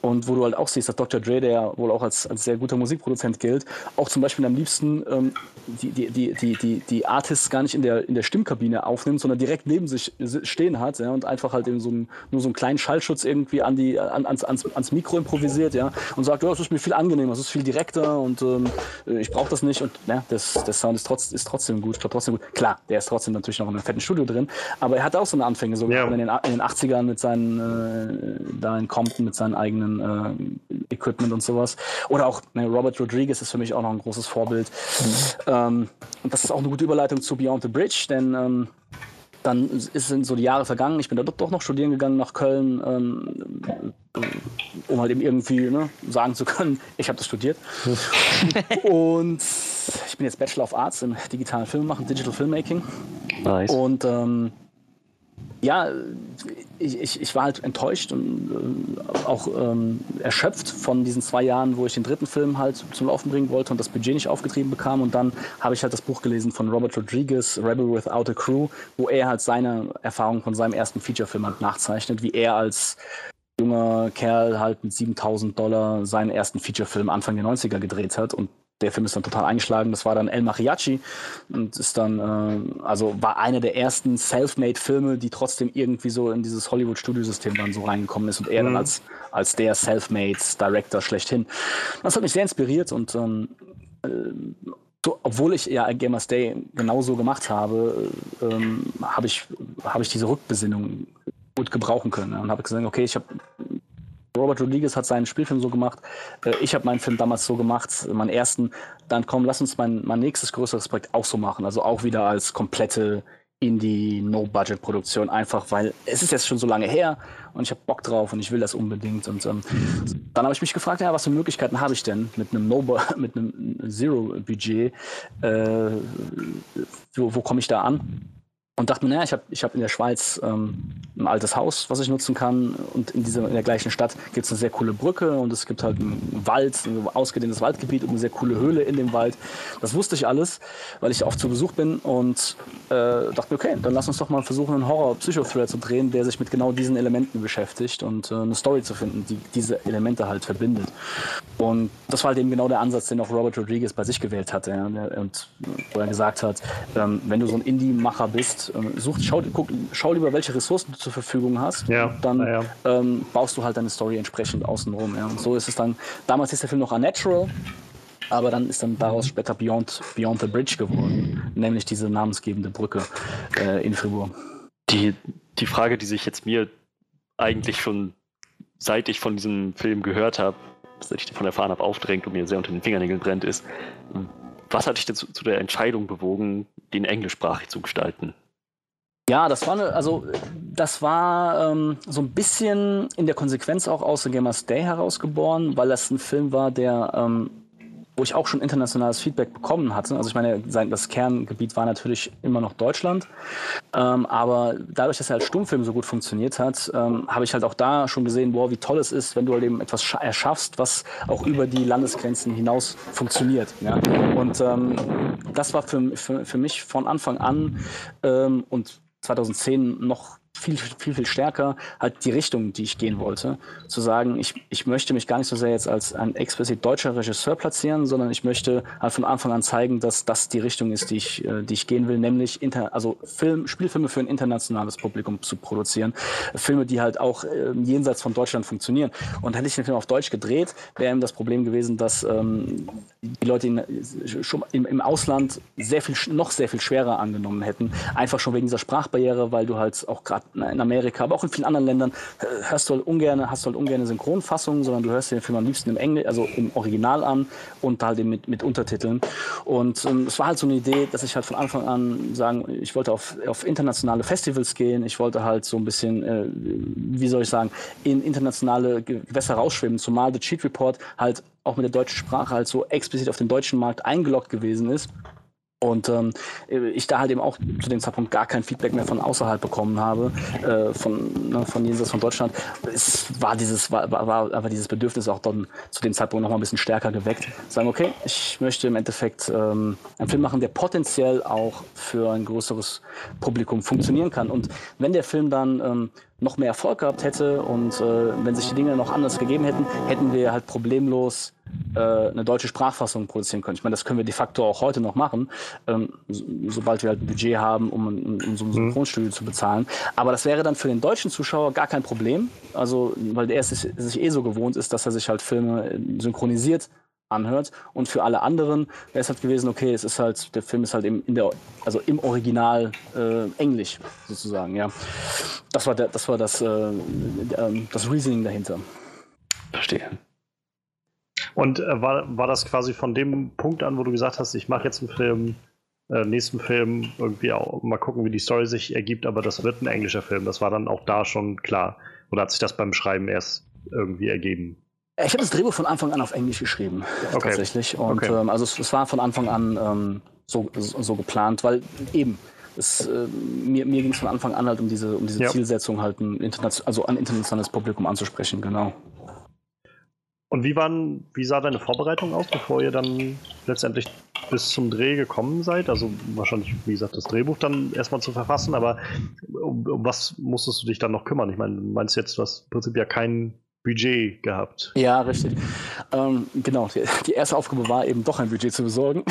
Und wo du halt auch siehst, dass Dr. Dre, der wohl auch als, als sehr guter Musikproduzent gilt, auch zum Beispiel am liebsten ähm, die, die, die, die, die, die Artists gar nicht in der, in der Stimmkabine aufnimmt, sondern direkt neben sich stehen hat ja, und einfach halt eben so ein, nur so einen kleinen Schallschutz irgendwie an die, an, ans, ans, ans Mikro improvisiert ja, und sagt, ja, das ist mir viel angenehmer, das ist viel direkter und ähm, ich brauche das nicht und ne, das, der Sound ist, trotz, ist trotzdem gut, trotzdem gut. Klar, der ist trotzdem natürlich noch in einem fetten Studio drin, aber er hat auch so eine Anfänge, so ja. in, den, in den 80ern mit seinen, äh, da in Compton mit seinen eigenen äh, Equipment und sowas. Oder auch ne, Robert Rodriguez ist für mich auch noch ein großes Vorbild. Mhm. Ähm, und das ist auch eine gute Überleitung zu Beyond the Bridge, denn ähm, dann sind so die Jahre vergangen. Ich bin da doch noch studieren gegangen nach Köln, ähm, um halt eben irgendwie ne, sagen zu können, ich habe das studiert. und ich bin jetzt Bachelor of Arts im digitalen Filmmachen, Digital Filmmaking. Nice. Und ähm, ja, ich, ich, ich war halt enttäuscht und äh, auch ähm, erschöpft von diesen zwei Jahren, wo ich den dritten Film halt zum Laufen bringen wollte und das Budget nicht aufgetrieben bekam. Und dann habe ich halt das Buch gelesen von Robert Rodriguez, Rebel Without a Crew, wo er halt seine Erfahrung von seinem ersten Featurefilm halt nachzeichnet, wie er als junger Kerl halt mit 7000 Dollar seinen ersten Featurefilm Anfang der 90er gedreht hat und der Film ist dann total eingeschlagen. Das war dann El Mariachi und ist dann, äh, also war einer der ersten Selfmade-Filme, die trotzdem irgendwie so in dieses Hollywood-Studiosystem dann so reingekommen ist und er mhm. dann als, als der Selfmade-Director schlechthin. Das hat mich sehr inspiriert und ähm, äh, so, obwohl ich ja Gamers Day genauso gemacht habe, ähm, habe ich, hab ich diese Rückbesinnung gut gebrauchen können. Und habe gesagt, okay, ich habe Robert Rodriguez hat seinen Spielfilm so gemacht, äh, ich habe meinen Film damals so gemacht, meinen ersten, dann komm, lass uns mein, mein nächstes größeres Projekt auch so machen. Also auch wieder als komplette Indie-No-Budget-Produktion, einfach weil es ist jetzt schon so lange her und ich habe Bock drauf und ich will das unbedingt. Und ähm, dann habe ich mich gefragt, ja, was für Möglichkeiten habe ich denn mit einem No einem Zero-Budget? Äh, wo, wo komme ich da an? Und dachte mir, naja, ich habe ich hab in der Schweiz ähm, ein altes Haus, was ich nutzen kann. Und in, dieser, in der gleichen Stadt gibt es eine sehr coole Brücke und es gibt halt einen Wald, ein ausgedehntes Waldgebiet und eine sehr coole Höhle in dem Wald. Das wusste ich alles, weil ich oft zu Besuch bin und äh, dachte mir, okay, dann lass uns doch mal versuchen, einen Horror-Psychothriller zu drehen, der sich mit genau diesen Elementen beschäftigt und äh, eine Story zu finden, die diese Elemente halt verbindet. Und das war halt eben genau der Ansatz, den auch Robert Rodriguez bei sich gewählt hatte. Ja, und wo er gesagt hat, ähm, wenn du so ein Indie-Macher bist, ähm, such, schau, guck, schau lieber, welche Ressourcen du zur Verfügung hast. Ja, dann ja. Ähm, baust du halt deine Story entsprechend außenrum. Ja. Und so ist es dann, damals ist der Film noch Unnatural, aber dann ist dann daraus später Beyond, Beyond the Bridge geworden, nämlich diese namensgebende Brücke äh, in Fribourg. Die, die Frage, die sich jetzt mir eigentlich schon seit ich von diesem Film gehört habe, seit ich davon erfahren habe, aufdrängt und mir sehr unter den Fingernägeln brennt, ist, was hat dich denn zu, zu der Entscheidung bewogen, den englischsprachig zu gestalten? Ja, das war also das war ähm, so ein bisschen in der Konsequenz auch aus The Gamers Day herausgeboren, weil das ein Film war, der ähm, wo ich auch schon internationales Feedback bekommen hatte. Also ich meine, das Kerngebiet war natürlich immer noch Deutschland, ähm, aber dadurch, dass er als Stummfilm so gut funktioniert hat, ähm, habe ich halt auch da schon gesehen, wow, wie toll es ist, wenn du halt eben etwas erschaffst, was auch über die Landesgrenzen hinaus funktioniert. Ja? Und ähm, das war für, für, für mich von Anfang an ähm, und 2010 noch viel, viel, viel stärker halt die Richtung, die ich gehen wollte. Zu sagen, ich, ich möchte mich gar nicht so sehr jetzt als ein explizit deutscher Regisseur platzieren, sondern ich möchte halt von Anfang an zeigen, dass das die Richtung ist, die ich, äh, die ich gehen will, nämlich inter, also Film, Spielfilme für ein internationales Publikum zu produzieren. Filme, die halt auch äh, jenseits von Deutschland funktionieren. Und hätte ich den Film auf Deutsch gedreht, wäre eben das Problem gewesen, dass ähm, die Leute ihn äh, schon im, im Ausland sehr viel, noch sehr viel schwerer angenommen hätten. Einfach schon wegen dieser Sprachbarriere, weil du halt auch gerade in Amerika, aber auch in vielen anderen Ländern äh, hörst du halt ungern, hast du halt ungern Synchronfassungen, sondern du hörst den Film am liebsten im Englisch, also im Original an und halt mit, mit Untertiteln. Und ähm, es war halt so eine Idee, dass ich halt von Anfang an sagen, ich wollte auf, auf internationale Festivals gehen, ich wollte halt so ein bisschen, äh, wie soll ich sagen, in internationale Gewässer rausschwimmen, zumal The Cheat Report halt auch mit der deutschen Sprache halt so explizit auf den deutschen Markt eingeloggt gewesen ist. Und ähm, ich da halt eben auch zu dem Zeitpunkt gar kein Feedback mehr von außerhalb bekommen habe, äh, von, ne, von jenseits von Deutschland. Es war dieses, war, war aber dieses Bedürfnis auch dann zu dem Zeitpunkt noch mal ein bisschen stärker geweckt. Sagen, okay, ich möchte im Endeffekt ähm, einen Film machen, der potenziell auch für ein größeres Publikum funktionieren kann. Und wenn der Film dann ähm, noch mehr Erfolg gehabt hätte und äh, wenn sich die Dinge noch anders gegeben hätten, hätten wir halt problemlos äh, eine deutsche Sprachfassung produzieren können. Ich meine, das können wir de facto auch heute noch machen, ähm, so, sobald wir halt ein Budget haben, um, um, um so ein mhm. Synchronstudio mhm. zu bezahlen. Aber das wäre dann für den deutschen Zuschauer gar kein Problem, also weil der es sich eh so gewohnt ist, dass er sich halt Filme äh, synchronisiert anhört. Und für alle anderen wäre es halt gewesen, okay, es ist halt, der Film ist halt im, in der, also im Original äh, Englisch sozusagen, ja. Das war, der, das, war das, äh, äh, das Reasoning dahinter. Verstehe. Und äh, war, war das quasi von dem Punkt an, wo du gesagt hast, ich mache jetzt einen Film, äh, nächsten Film irgendwie auch mal gucken, wie die Story sich ergibt, aber das wird ein englischer Film. Das war dann auch da schon klar. Oder hat sich das beim Schreiben erst irgendwie ergeben? Ich habe das Drehbuch von Anfang an auf Englisch geschrieben, okay. tatsächlich. Und okay. ähm, also es, es, war von Anfang an ähm, so, so, geplant, weil eben es, äh, mir, mir ging es von Anfang an halt um diese, um diese ja. Zielsetzung, halt ein also ein internationales Publikum anzusprechen, genau. Und wie, waren, wie sah deine Vorbereitung aus, bevor ihr dann letztendlich bis zum Dreh gekommen seid? Also wahrscheinlich, wie gesagt, das Drehbuch dann erstmal zu verfassen, aber um, um was musstest du dich dann noch kümmern? Ich meine, du meinst jetzt, du hast im Prinzip ja keinen Budget gehabt. Ja, richtig. Ähm, genau, die, die, erste Aufgabe war eben doch ein Budget zu besorgen.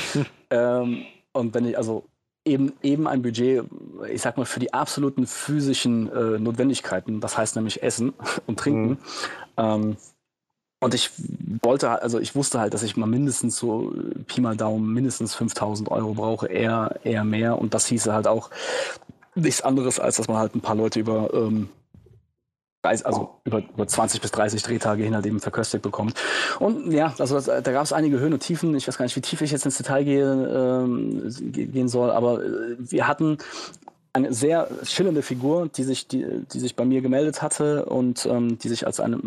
ähm, und wenn ich, also eben, eben ein Budget, ich sag mal, für die absoluten physischen äh, Notwendigkeiten, das heißt nämlich Essen und Trinken. Mhm. Ähm, und ich wollte, also ich wusste halt, dass ich mal mindestens so Pi mal Daumen mindestens 5000 Euro brauche, eher, eher mehr. Und das hieße halt auch nichts anderes, als dass man halt ein paar Leute über, ähm, also über, über 20 bis 30 Drehtage hin halt eben verköstigt bekommt. Und ja, also das, da gab es einige Höhen und Tiefen. Ich weiß gar nicht, wie tief ich jetzt ins Detail gehe, ähm, gehen soll, aber äh, wir hatten eine sehr schillernde Figur, die sich, die, die sich bei mir gemeldet hatte und ähm, die sich als eine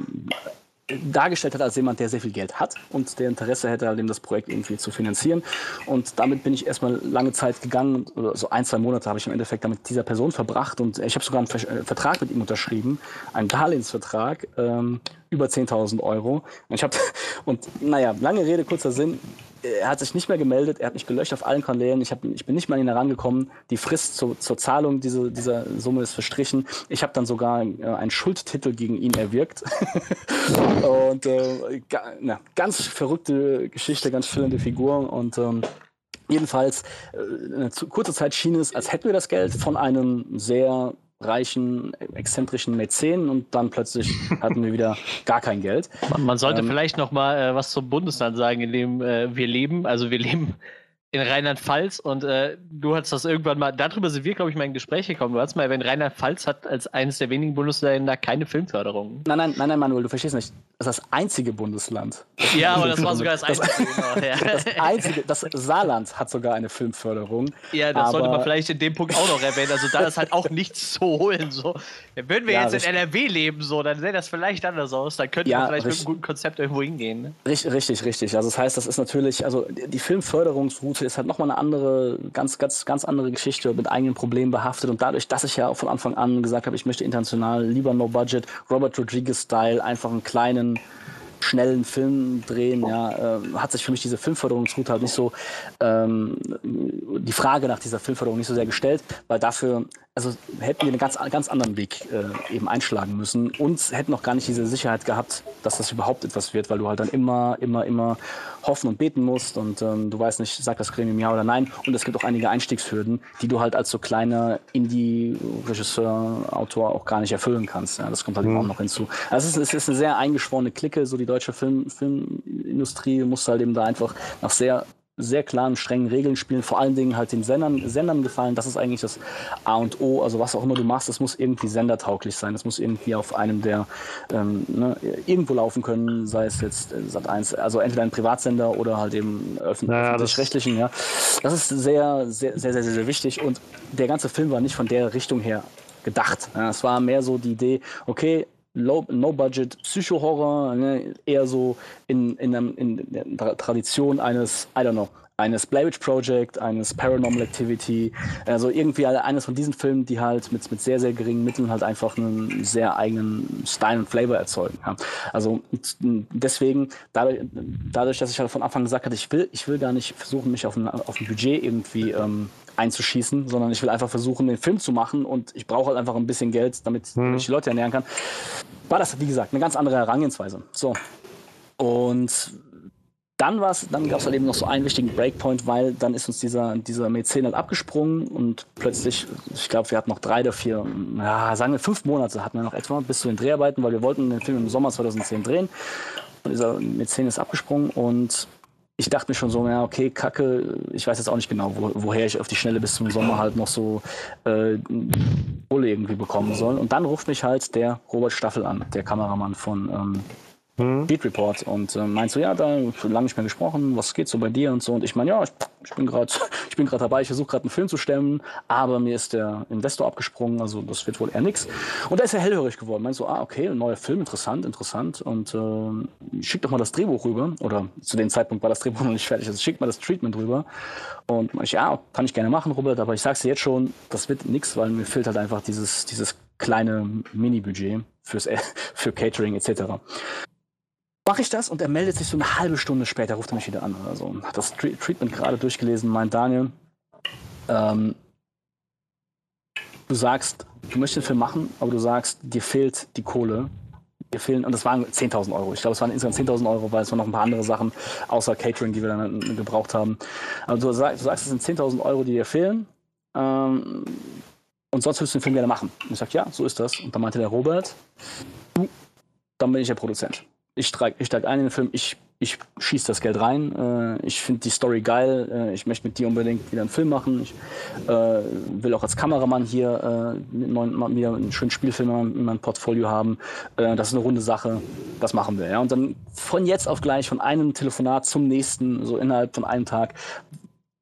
dargestellt hat als jemand, der sehr viel Geld hat und der Interesse hätte, halt eben das Projekt irgendwie zu finanzieren. Und damit bin ich erstmal lange Zeit gegangen, so ein, zwei Monate habe ich im Endeffekt damit dieser Person verbracht und ich habe sogar einen äh, Vertrag mit ihm unterschrieben, einen Darlehensvertrag ähm, über 10.000 Euro. Und ich habe, und naja, lange Rede, kurzer Sinn, er hat sich nicht mehr gemeldet, er hat mich gelöscht auf allen Kanälen, ich, hab, ich bin nicht mal an ihn herangekommen, die Frist zu, zur Zahlung diese, dieser Summe ist verstrichen. Ich habe dann sogar äh, einen Schuldtitel gegen ihn erwirkt. und äh, ga, na, ganz verrückte Geschichte, ganz schillernde Figur und ähm, Jedenfalls, äh, eine kurze Zeit schien es, als hätten wir das Geld von einem sehr reichen, exzentrischen Mäzen und dann plötzlich hatten wir wieder gar kein Geld. Man, man sollte ähm, vielleicht noch mal äh, was zum Bundesland sagen, in dem äh, wir leben. Also wir leben in Rheinland-Pfalz und äh, du hast das irgendwann mal, darüber sind wir, glaube ich, mal in Gespräch gekommen. Du hast mal, wenn Rheinland-Pfalz hat als eines der wenigen Bundesländer keine Filmförderung. Nein, nein, nein, nein, Manuel, du verstehst nicht. Das ist das einzige Bundesland. Ja, aber das war sogar das einzige. Das, genau, das einzige, das Saarland hat sogar eine Filmförderung. Ja, das sollte man vielleicht in dem Punkt auch noch erwähnen. Also da ist halt auch nichts zu holen. So. Würden wir ja, jetzt richtig. in NRW leben, so, dann sähe das vielleicht anders aus. Dann könnte ja, man vielleicht richtig. mit einem guten Konzept irgendwo hingehen. Ne? Richtig, richtig, richtig. Also das heißt, das ist natürlich, also die Filmförderungsroute ist halt nochmal eine andere, ganz, ganz, ganz andere Geschichte mit eigenen Problemen behaftet. Und dadurch, dass ich ja auch von Anfang an gesagt habe, ich möchte international lieber No Budget, Robert Rodriguez-Style, einfach einen kleinen, schnellen Film drehen, ja, äh, hat sich für mich diese Filmförderungsroute halt nicht so, ähm, die Frage nach dieser Filmförderung nicht so sehr gestellt, weil dafür also hätten wir einen ganz, ganz anderen Weg äh, eben einschlagen müssen und hätten noch gar nicht diese Sicherheit gehabt, dass das überhaupt etwas wird, weil du halt dann immer, immer, immer hoffen und beten musst und ähm, du weißt nicht, sagt das Gremium ja oder nein. Und es gibt auch einige Einstiegshürden, die du halt als so kleiner Indie-Regisseur, Autor auch gar nicht erfüllen kannst. Ja, das kommt halt mhm. auch noch hinzu. Also es ist, es ist eine sehr eingeschworene Clique, so die deutsche Film, Filmindustrie muss halt eben da einfach nach sehr sehr klaren, strengen Regeln spielen, vor allen Dingen halt den Sendern, Sendern gefallen. Das ist eigentlich das A und O. Also was auch immer du machst, es muss irgendwie sendertauglich sein. Es muss irgendwie auf einem der ähm, ne, irgendwo laufen können, sei es jetzt äh, Sat 1, also entweder ein Privatsender oder halt eben öffentlich, naja, öffentlich-rechtlichen. Ja. Das ist sehr, sehr, sehr, sehr, sehr wichtig. Und der ganze Film war nicht von der Richtung her gedacht. Es war mehr so die Idee, okay, No-Budget Psycho-Horror, ne, eher so in, in, in, in, der Tradition eines, I don't know, eines Blair Witch Project, eines Paranormal Activity, also irgendwie eines von diesen Filmen, die halt mit, mit sehr, sehr geringen Mitteln halt einfach einen sehr eigenen Style und Flavor erzeugen. Ja. Also deswegen, dadurch, dadurch, dass ich halt von Anfang gesagt habe, ich will, ich will gar nicht versuchen, mich auf ein, auf ein Budget irgendwie ähm, einzuschießen, sondern ich will einfach versuchen, den Film zu machen und ich brauche halt einfach ein bisschen Geld, damit hm. ich die Leute ernähren kann. War das, wie gesagt, eine ganz andere Herangehensweise. So. Und dann, dann gab es halt eben noch so einen wichtigen Breakpoint, weil dann ist uns dieser, dieser Mäzen halt abgesprungen und plötzlich, ich glaube, wir hatten noch drei oder vier, ja, sagen wir fünf Monate hatten wir noch etwa bis zu den Dreharbeiten, weil wir wollten den Film im Sommer 2010 drehen. Und dieser Mäzen ist abgesprungen und ich dachte mir schon so, ja, okay, Kacke, ich weiß jetzt auch nicht genau, wo, woher ich auf die Schnelle bis zum Sommer halt noch so äh, Bulle irgendwie bekommen soll. Und dann ruft mich halt der Robert Staffel an, der Kameramann von ähm, mhm. Beat Report und äh, meinst so, ja, da lange nicht mehr gesprochen, was geht so bei dir und so. Und ich meine, ja, ich, ich bin gerade ich bin gerade dabei, ich versuche gerade einen Film zu stemmen, aber mir ist der Investor abgesprungen, also das wird wohl eher nix. Und da ist er hellhörig geworden. Meinst so, ah, okay, ein neuer Film, interessant, interessant. Und äh, schick doch mal das Drehbuch rüber. Oder zu dem Zeitpunkt war das Drehbuch noch nicht fertig, also schick mal das Treatment rüber. Und ich, ja, kann ich gerne machen, Robert, aber ich sag's dir jetzt schon, das wird nix, weil mir fehlt halt einfach dieses, dieses kleine Mini-Budget fürs, für Catering etc mache ich das und er meldet sich so eine halbe Stunde später, ruft er mich wieder an. Also hat das Treatment gerade durchgelesen, meint Daniel. Ähm, du sagst, du möchtest den Film machen, aber du sagst, dir fehlt die Kohle. wir fehlen, und das waren 10.000 Euro. Ich glaube, es waren insgesamt 10.000 Euro, weil es waren noch ein paar andere Sachen außer Catering, die wir dann gebraucht haben. Also du, sag, du sagst, es sind 10.000 Euro, die dir fehlen. Ähm, und sonst willst du den Film gerne machen. Und ich sage, ja, so ist das. Und dann meinte der Robert, dann bin ich der Produzent. Ich steige ich steig ein in den Film, ich ich schieße das Geld rein. Äh, ich finde die Story geil. Äh, ich möchte mit dir unbedingt wieder einen Film machen. Ich äh, will auch als Kameramann hier äh, neuen, wieder einen schönen Spielfilm in meinem Portfolio haben. Äh, das ist eine runde Sache. Das machen wir. Ja? Und dann von jetzt auf gleich, von einem Telefonat zum nächsten, so innerhalb von einem Tag,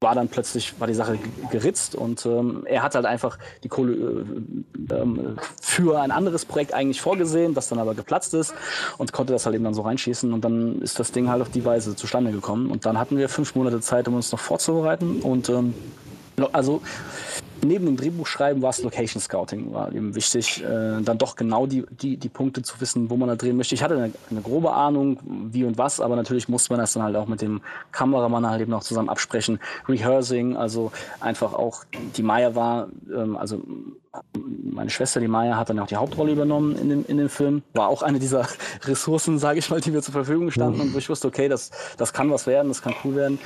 war dann plötzlich war die Sache geritzt und ähm, er hat halt einfach die Kohle äh, ähm, für ein anderes Projekt eigentlich vorgesehen, das dann aber geplatzt ist und konnte das halt eben dann so reinschießen und dann ist das Ding halt auf die Weise zustande gekommen. Und dann hatten wir fünf Monate Zeit, um uns noch vorzubereiten und ähm, also neben dem Drehbuchschreiben war es Location Scouting, war eben wichtig, äh, dann doch genau die, die, die Punkte zu wissen, wo man da drehen möchte. Ich hatte eine, eine, grobe Ahnung, wie und was, aber natürlich musste man das dann halt auch mit dem Kameramann halt eben auch zusammen absprechen. Rehearsing, also einfach auch, die Maya war, ähm, also meine Schwester, die Maya, hat dann auch die Hauptrolle übernommen in dem, in dem Film. War auch eine dieser Ressourcen, sage ich mal, die mir zur Verfügung standen mhm. und wo ich wusste, okay, das, das kann was werden, das kann cool werden.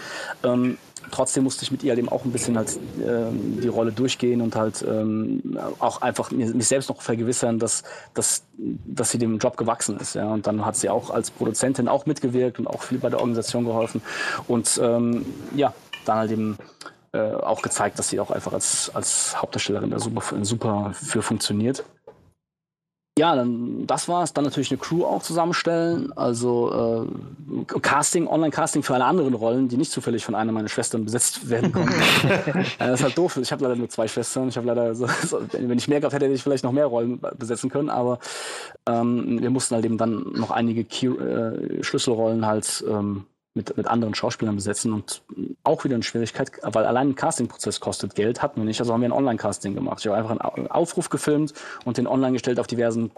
Ähm, trotzdem musste ich mit ihr eben auch ein bisschen halt ähm, die Rolle durchgehen und halt ähm, auch einfach mich selbst noch vergewissern, dass, dass, dass sie dem Job gewachsen ist. Ja. Und dann hat sie auch als Produzentin auch mitgewirkt und auch viel bei der Organisation geholfen. Und ähm, ja, dann halt eben äh, auch gezeigt, dass sie auch einfach als, als Hauptdarstellerin da super, super für funktioniert ja, dann das war's. Dann natürlich eine Crew auch zusammenstellen. Also äh, Casting, Online-Casting für alle anderen Rollen, die nicht zufällig von einer meiner Schwestern besetzt werden konnten. das ist halt doof. Ich habe leider nur zwei Schwestern. Ich habe leider, so, so, wenn ich mehr gehabt hätte, hätte ich vielleicht noch mehr Rollen besetzen können. Aber ähm, wir mussten halt eben dann noch einige Key, äh, Schlüsselrollen halt ähm, mit, mit anderen Schauspielern besetzen und auch wieder eine Schwierigkeit, weil allein ein Castingprozess kostet Geld, hatten wir nicht, also haben wir ein Online-Casting gemacht. Ich habe einfach einen Aufruf gefilmt und den online gestellt auf diversen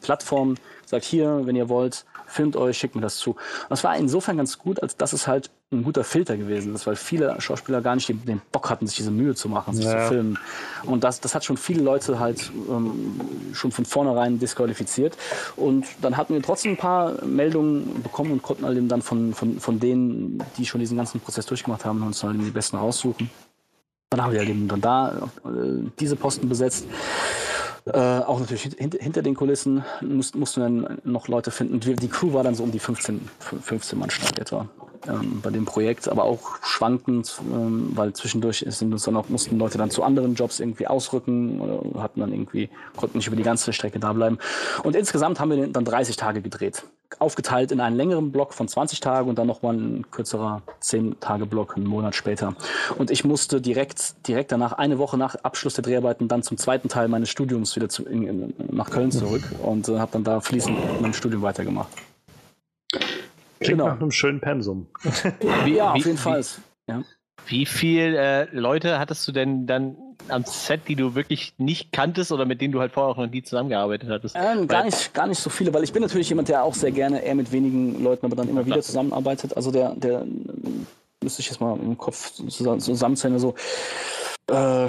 Plattformen, sagt hier, wenn ihr wollt, filmt euch, schickt mir das zu. Und das war insofern ganz gut, als dass es halt ein guter Filter gewesen ist, weil viele Schauspieler gar nicht den, den Bock hatten, sich diese Mühe zu machen, sich ja. zu filmen. Und das, das hat schon viele Leute halt ähm, schon von vornherein disqualifiziert. Und dann hatten wir trotzdem ein paar Meldungen bekommen und konnten halt dann von, von, von denen, die schon diesen ganzen Prozess durchgemacht haben, uns halt die besten raussuchen. Dann haben wir halt eben dann da äh, diese Posten besetzt. Äh, auch natürlich hint hinter den Kulissen mussten, mussten wir dann noch Leute finden. Die, die Crew war dann so um die 15, 15 Mann stark etwa ähm, bei dem Projekt, aber auch schwankend, ähm, weil zwischendurch sind uns dann auch, mussten Leute dann zu anderen Jobs irgendwie ausrücken oder hatten dann irgendwie, konnten nicht über die ganze Strecke da bleiben. Und insgesamt haben wir dann 30 Tage gedreht. Aufgeteilt in einen längeren Block von 20 Tagen und dann nochmal ein kürzerer 10-Tage-Block einen Monat später. Und ich musste direkt, direkt danach, eine Woche nach Abschluss der Dreharbeiten, dann zum zweiten Teil meines Studiums wieder zu, in, in, nach Köln zurück und äh, habe dann da fließend mit meinem Studium weitergemacht. Klingt genau. nach einem schönen Pensum. Wie, ja, auf jeden Fall. Ja. Wie viele äh, Leute hattest du denn dann am Set, die du wirklich nicht kanntest oder mit denen du halt vorher auch noch nie zusammengearbeitet hattest? Ähm, gar, nicht, gar nicht so viele, weil ich bin natürlich jemand, der auch sehr gerne eher mit wenigen Leuten, aber dann immer wieder zusammenarbeitet. Also der, der müsste ich jetzt mal im Kopf zusammenzählen. Also äh,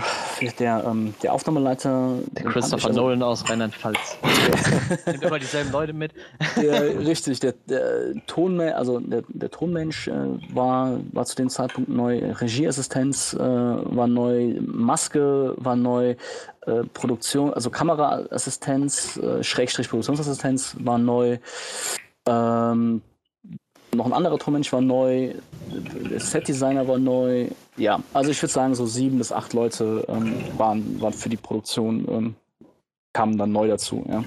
der, ähm, der Aufnahmeleiter. Der Christopher Nolan aus Rheinland-Pfalz. Nimmt immer dieselben Leute mit. Der, richtig, der, der Tonmensch, also der, der Tonmensch äh, war, war zu dem Zeitpunkt neu, Regieassistenz äh, war neu, Maske war neu, äh, Produktion, also Kameraassistenz, äh, Schrägstrich Produktionsassistenz war neu. Ähm, noch ein anderer Tonmensch war neu, der Setdesigner war neu. Ja, also ich würde sagen, so sieben bis acht Leute ähm, waren, waren für die Produktion, ähm, kamen dann neu dazu. Ja.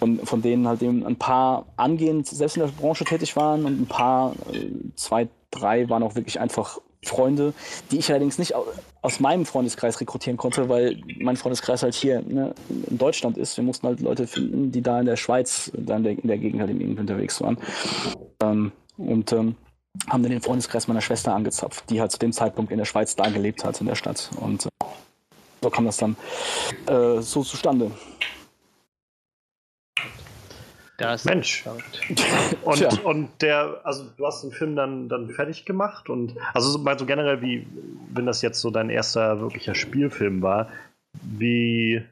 Und von denen halt eben ein paar angehend selbst in der Branche tätig waren und ein paar, äh, zwei, drei waren auch wirklich einfach Freunde, die ich allerdings nicht aus meinem Freundeskreis rekrutieren konnte, weil mein Freundeskreis halt hier ne, in Deutschland ist. Wir mussten halt Leute finden, die da in der Schweiz, da in der, in der Gegend halt eben unterwegs waren. Ähm, und ähm, haben dann den Freundeskreis meiner Schwester angezapft, die halt zu dem Zeitpunkt in der Schweiz da gelebt hat, in der Stadt. Und äh, so kam das dann äh, so zustande. Das Mensch. und, und der, also du hast den Film dann, dann fertig gemacht und also mal so generell, wie, wenn das jetzt so dein erster wirklicher Spielfilm war, wie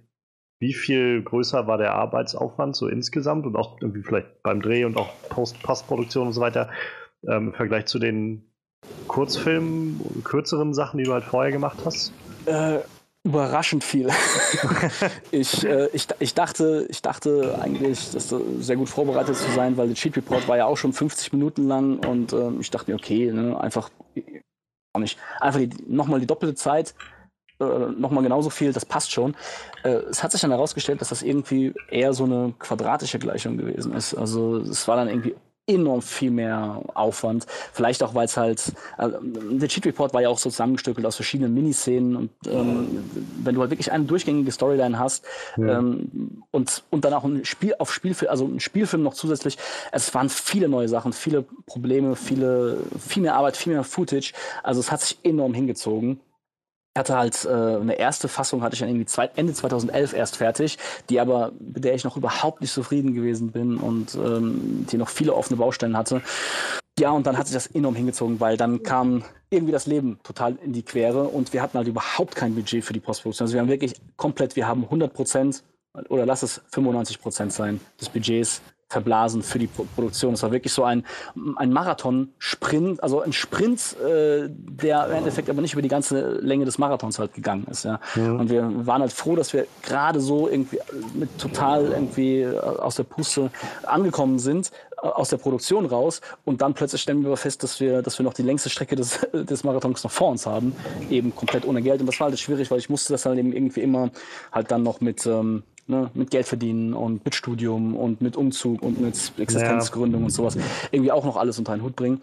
wie viel größer war der Arbeitsaufwand so insgesamt und auch irgendwie vielleicht beim Dreh und auch Post Postproduktion und so weiter ähm, im Vergleich zu den Kurzfilmen, kürzeren Sachen, die du halt vorher gemacht hast? Äh, überraschend viel. ich, äh, ich, ich, dachte, ich dachte eigentlich, dass sehr gut vorbereitet zu sein, weil der Cheat Report war ja auch schon 50 Minuten lang und äh, ich dachte mir, okay, ne, einfach, auch nicht, einfach nochmal die doppelte Zeit äh, nochmal genauso viel, das passt schon. Äh, es hat sich dann herausgestellt, dass das irgendwie eher so eine quadratische Gleichung gewesen ist. Also es war dann irgendwie enorm viel mehr Aufwand. Vielleicht auch, weil es halt, äh, der Cheat Report war ja auch so zusammengestückelt aus verschiedenen Miniszenen und ähm, wenn du halt wirklich eine durchgängige Storyline hast ja. ähm, und, und dann auch ein Spiel auf Spielfilm, also ein Spielfilm noch zusätzlich, es waren viele neue Sachen, viele Probleme, viele, viel mehr Arbeit, viel mehr Footage. Also es hat sich enorm hingezogen hatte halt äh, eine erste Fassung hatte ich dann irgendwie zwei, Ende 2011 erst fertig, die aber mit der ich noch überhaupt nicht zufrieden gewesen bin und ähm, die noch viele offene Baustellen hatte. Ja, und dann hat sich das enorm hingezogen, weil dann kam irgendwie das Leben total in die Quere und wir hatten halt überhaupt kein Budget für die Postproduktion. Also wir haben wirklich komplett, wir haben 100 Prozent oder lass es 95 Prozent sein des Budgets verblasen für die Produktion. Es war wirklich so ein, ein Marathon-Sprint, also ein Sprint, äh, der im Endeffekt aber nicht über die ganze Länge des Marathons halt gegangen ist. Ja. ja. Und wir waren halt froh, dass wir gerade so irgendwie mit total irgendwie äh, aus der Puste angekommen sind, äh, aus der Produktion raus und dann plötzlich stellen wir fest, dass wir, dass wir noch die längste Strecke des, des Marathons noch vor uns haben, eben komplett ohne Geld. Und das war halt schwierig, weil ich musste das halt eben irgendwie immer halt dann noch mit ähm, ne, mit Geld verdienen und mit Studium und mit Umzug und mit Existenzgründung ja. und sowas irgendwie auch noch alles unter einen Hut bringen.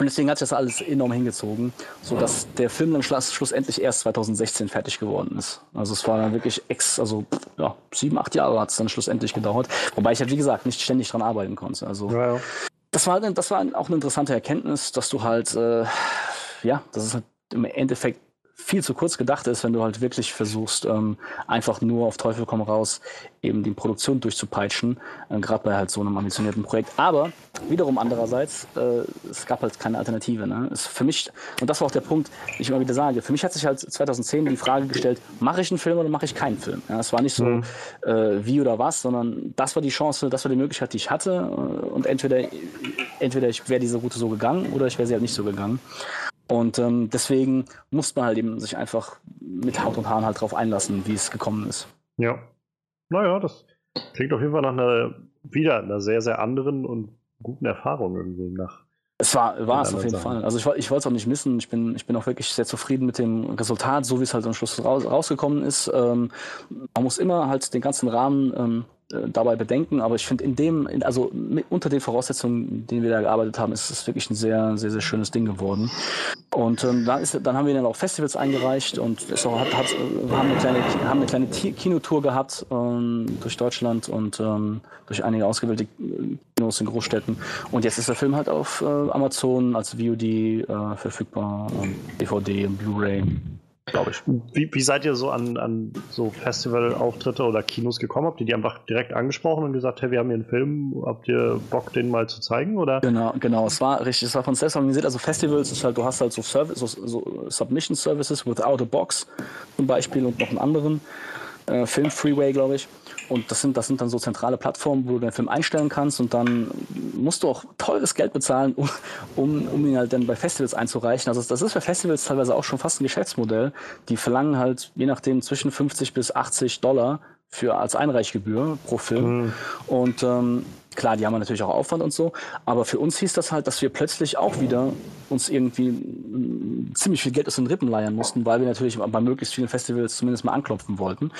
Und deswegen hat sich das alles enorm hingezogen, sodass der Film dann schlussendlich erst 2016 fertig geworden ist. Also es war dann wirklich ex, also ja, sieben, acht Jahre hat es dann schlussendlich gedauert. Wobei ich halt, wie gesagt, nicht ständig dran arbeiten konnte. Also ja, ja. Das, war, das war auch eine interessante Erkenntnis, dass du halt, äh, ja, das ist halt im Endeffekt viel zu kurz gedacht ist, wenn du halt wirklich versuchst, ähm, einfach nur auf Teufel komm raus eben die Produktion durchzupeitschen, äh, gerade bei halt so einem ambitionierten Projekt. Aber wiederum andererseits, äh, es gab halt keine Alternative. Ne? Es für mich, und das war auch der Punkt, den ich immer wieder sage, für mich hat sich halt 2010 die Frage gestellt, mache ich einen Film oder mache ich keinen Film? Ja, es war nicht so mhm. äh, wie oder was, sondern das war die Chance, das war die Möglichkeit, die ich hatte äh, und entweder, entweder ich wäre diese Route so gegangen oder ich wäre sie halt nicht so gegangen. Und ähm, deswegen muss man halt eben sich einfach mit Haut und Haaren halt drauf einlassen, wie es gekommen ist. Ja. Naja, das klingt auf jeden Fall nach einer, wieder einer sehr, sehr anderen und guten Erfahrung irgendwie nach. Es war, war es auf jeden Sachen. Fall. Also ich, ich wollte es auch nicht missen. Ich bin, ich bin auch wirklich sehr zufrieden mit dem Resultat, so wie es halt am Schluss raus, rausgekommen ist. Ähm, man muss immer halt den ganzen Rahmen ähm, äh, dabei bedenken. Aber ich finde, in dem, also mit, unter den Voraussetzungen, denen wir da gearbeitet haben, ist es wirklich ein sehr, sehr, sehr schönes Ding geworden. Und ähm, dann, ist, dann haben wir dann auch Festivals eingereicht und es auch, hat, hat, haben eine kleine, haben eine kleine Kinotour gehabt ähm, durch Deutschland und ähm, durch einige ausgewählte Kinos in Großstädten. Und jetzt ist der Film halt auf äh, Amazon als VOD äh, verfügbar, DVD und Blu-ray glaube ich. Wie, wie, seid ihr so an, an so Festivalauftritte oder Kinos gekommen? Habt ihr die einfach direkt angesprochen und gesagt, hey, wir haben hier einen Film, habt ihr Bock, den mal zu zeigen? Oder? Genau, genau. Es war richtig, es war von selbst organisiert. Also Festivals ist halt, du hast halt so, Service, so, so Submission Services without a Box zum Beispiel und noch einen anderen. Äh, Film Freeway, glaube ich. Und das sind, das sind dann so zentrale Plattformen, wo du den Film einstellen kannst und dann musst du auch teures Geld bezahlen, um, um, um ihn halt dann bei Festivals einzureichen. Also das ist für Festivals teilweise auch schon fast ein Geschäftsmodell. Die verlangen halt je nachdem zwischen 50 bis 80 Dollar für als Einreichgebühr pro Film. Mhm. Und ähm, klar, die haben natürlich auch Aufwand und so, aber für uns hieß das halt, dass wir plötzlich auch wieder uns irgendwie mm, ziemlich viel Geld aus den Rippen leiern mussten, weil wir natürlich bei möglichst vielen Festivals zumindest mal anklopfen wollten.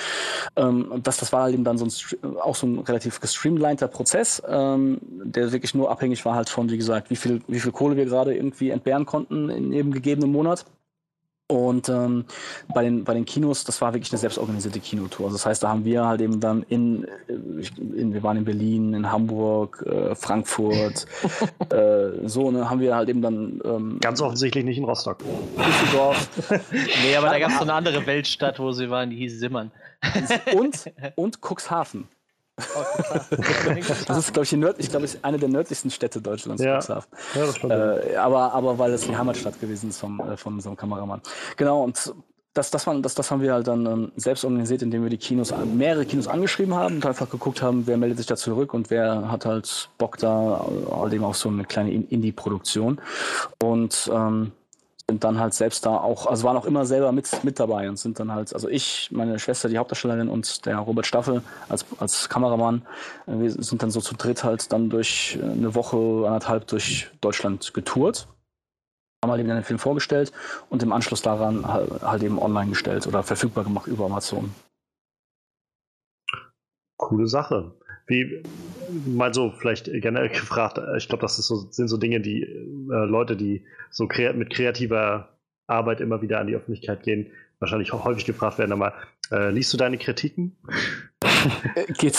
Ähm, das, das war halt eben dann so ein, auch so ein relativ gestreamliner Prozess, ähm, der wirklich nur abhängig war halt von, wie gesagt, wie viel, wie viel Kohle wir gerade irgendwie entbehren konnten in jedem gegebenen Monat. Und ähm, bei, den, bei den Kinos, das war wirklich eine selbstorganisierte Kinotour. Also das heißt, da haben wir halt eben dann in, in wir waren in Berlin, in Hamburg, äh, Frankfurt, äh, so, ne, haben wir halt eben dann. Ähm, Ganz offensichtlich nicht in Rostock. Düsseldorf. nee, aber da gab es so eine andere Weltstadt, wo sie waren, die hieß Simmern. und, und Cuxhaven. das ist, glaube ich, nörd, ich glaube, eine der nördlichsten Städte Deutschlands. Ja, ja äh, aber, aber weil es die Heimatstadt gewesen ist vom, äh, von unserem Kameramann. Genau, und das, das, waren, das, das haben wir halt dann ähm, selbst organisiert, indem wir die Kinos, mehrere Kinos angeschrieben haben und einfach geguckt haben, wer meldet sich da zurück und wer hat halt Bock da, halt eben auf so eine kleine Indie-Produktion. Und ähm, sind dann halt selbst da auch, also waren auch immer selber mit, mit dabei und sind dann halt, also ich, meine Schwester, die Hauptdarstellerin und der Robert Staffel als, als Kameramann, äh, wir sind dann so zu dritt halt dann durch eine Woche, anderthalb durch Deutschland getourt. Haben halt eben den Film vorgestellt und im Anschluss daran halt eben online gestellt oder verfügbar gemacht über Amazon. Coole Sache. Wie, mal so vielleicht generell gefragt, äh, ich glaube, das so, sind so Dinge, die äh, Leute, die so kre mit kreativer Arbeit immer wieder an die Öffentlichkeit gehen, wahrscheinlich auch häufig gefragt werden, aber äh, liest du deine Kritiken? Äh, geht.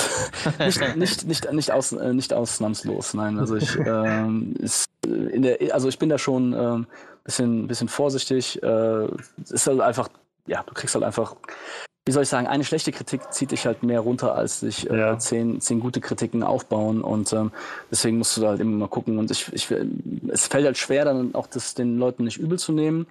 Nicht, nicht, nicht, nicht, aus, äh, nicht ausnahmslos, nein. Also ich, ähm, ist in der, also ich bin da schon ähm, bisschen, bisschen vorsichtig. Äh, ist halt einfach, ja, du kriegst halt einfach wie soll ich sagen, eine schlechte Kritik zieht dich halt mehr runter, als sich äh, ja. zehn, zehn gute Kritiken aufbauen. Und ähm, deswegen musst du da halt immer mal gucken. Und ich, ich, es fällt halt schwer, dann auch das den Leuten nicht übel zu nehmen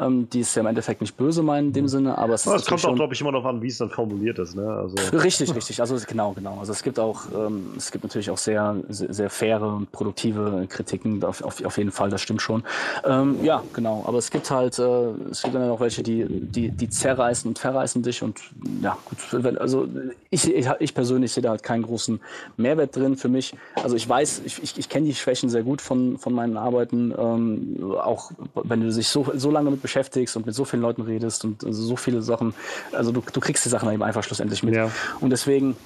ähm, die es ja im Endeffekt nicht böse meinen in dem mhm. Sinne, aber es, es kommt auch, glaube ich, immer noch an, wie es dann formuliert ist. Ne? Also richtig, richtig. Also genau, genau. Also es gibt auch, ähm, es gibt natürlich auch sehr, sehr, sehr faire und produktive Kritiken, auf, auf, auf jeden Fall, das stimmt schon. Ähm, ja, genau. Aber es gibt halt, äh, es gibt dann auch welche, die, die, die zerreißen und verreißen dich und ja, gut, also ich, ich, ich persönlich sehe da halt keinen großen Mehrwert drin für mich. Also ich weiß, ich, ich, ich kenne die Schwächen sehr gut von, von meinen Arbeiten, ähm, auch wenn du dich so, so lange mit beschäftigst und mit so vielen Leuten redest und so viele Sachen, also du, du kriegst die Sachen eben einfach schlussendlich mit. Ja. Und deswegen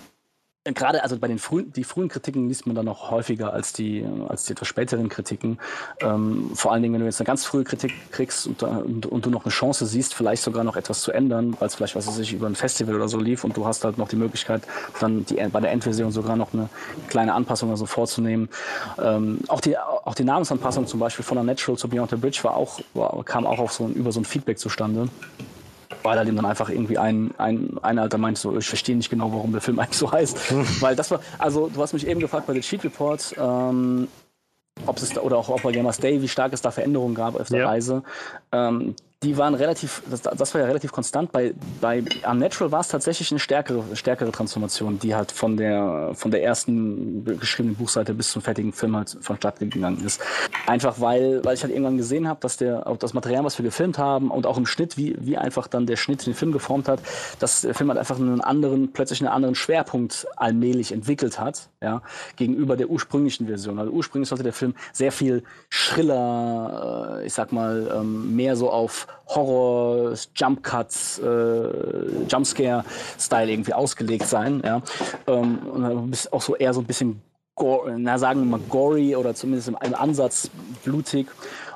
gerade also bei den frühen, die frühen Kritiken liest man dann noch häufiger als die, als die etwas späteren Kritiken. Ähm, vor allen Dingen, wenn du jetzt eine ganz frühe Kritik kriegst und, und, und, du noch eine Chance siehst, vielleicht sogar noch etwas zu ändern, weil es vielleicht, was weiß ich, über ein Festival oder so lief und du hast halt noch die Möglichkeit, dann die, bei der Endversion sogar noch eine kleine Anpassung oder so vorzunehmen. Ähm, auch, die, auch die Namensanpassung zum Beispiel von der Natural zu Beyond the Bridge war auch, war, kam auch auf so ein, über so ein Feedback zustande weil er dem dann einfach irgendwie ein, ein, ein Alter meint, so, ich verstehe nicht genau, warum der Film eigentlich so heißt. weil das war, also du hast mich eben gefragt bei The Cheat Report, ähm, ob es oder auch, auch bei Gamers Day, wie stark es da Veränderungen gab auf der ja. Reise. Ähm, die waren relativ, das, das, war ja relativ konstant. Bei, bei Unnatural war es tatsächlich eine stärkere, stärkere Transformation, die halt von der, von der ersten geschriebenen Buchseite bis zum fertigen Film halt vonstatten gegangen ist. Einfach weil, weil ich halt irgendwann gesehen habe, dass der, auch das Material, was wir gefilmt haben und auch im Schnitt, wie, wie einfach dann der Schnitt den Film geformt hat, dass der Film halt einfach einen anderen, plötzlich einen anderen Schwerpunkt allmählich entwickelt hat, ja, gegenüber der ursprünglichen Version. Also ursprünglich sollte der Film sehr viel schriller, äh, ich sag mal, ähm, mehr so auf Horror, Jump Cuts, äh, Jumpscare-Style irgendwie ausgelegt sein. Ja? Ähm, und auch so eher so ein bisschen, gore, na sagen wir mal gory oder zumindest im Ansatz blutig.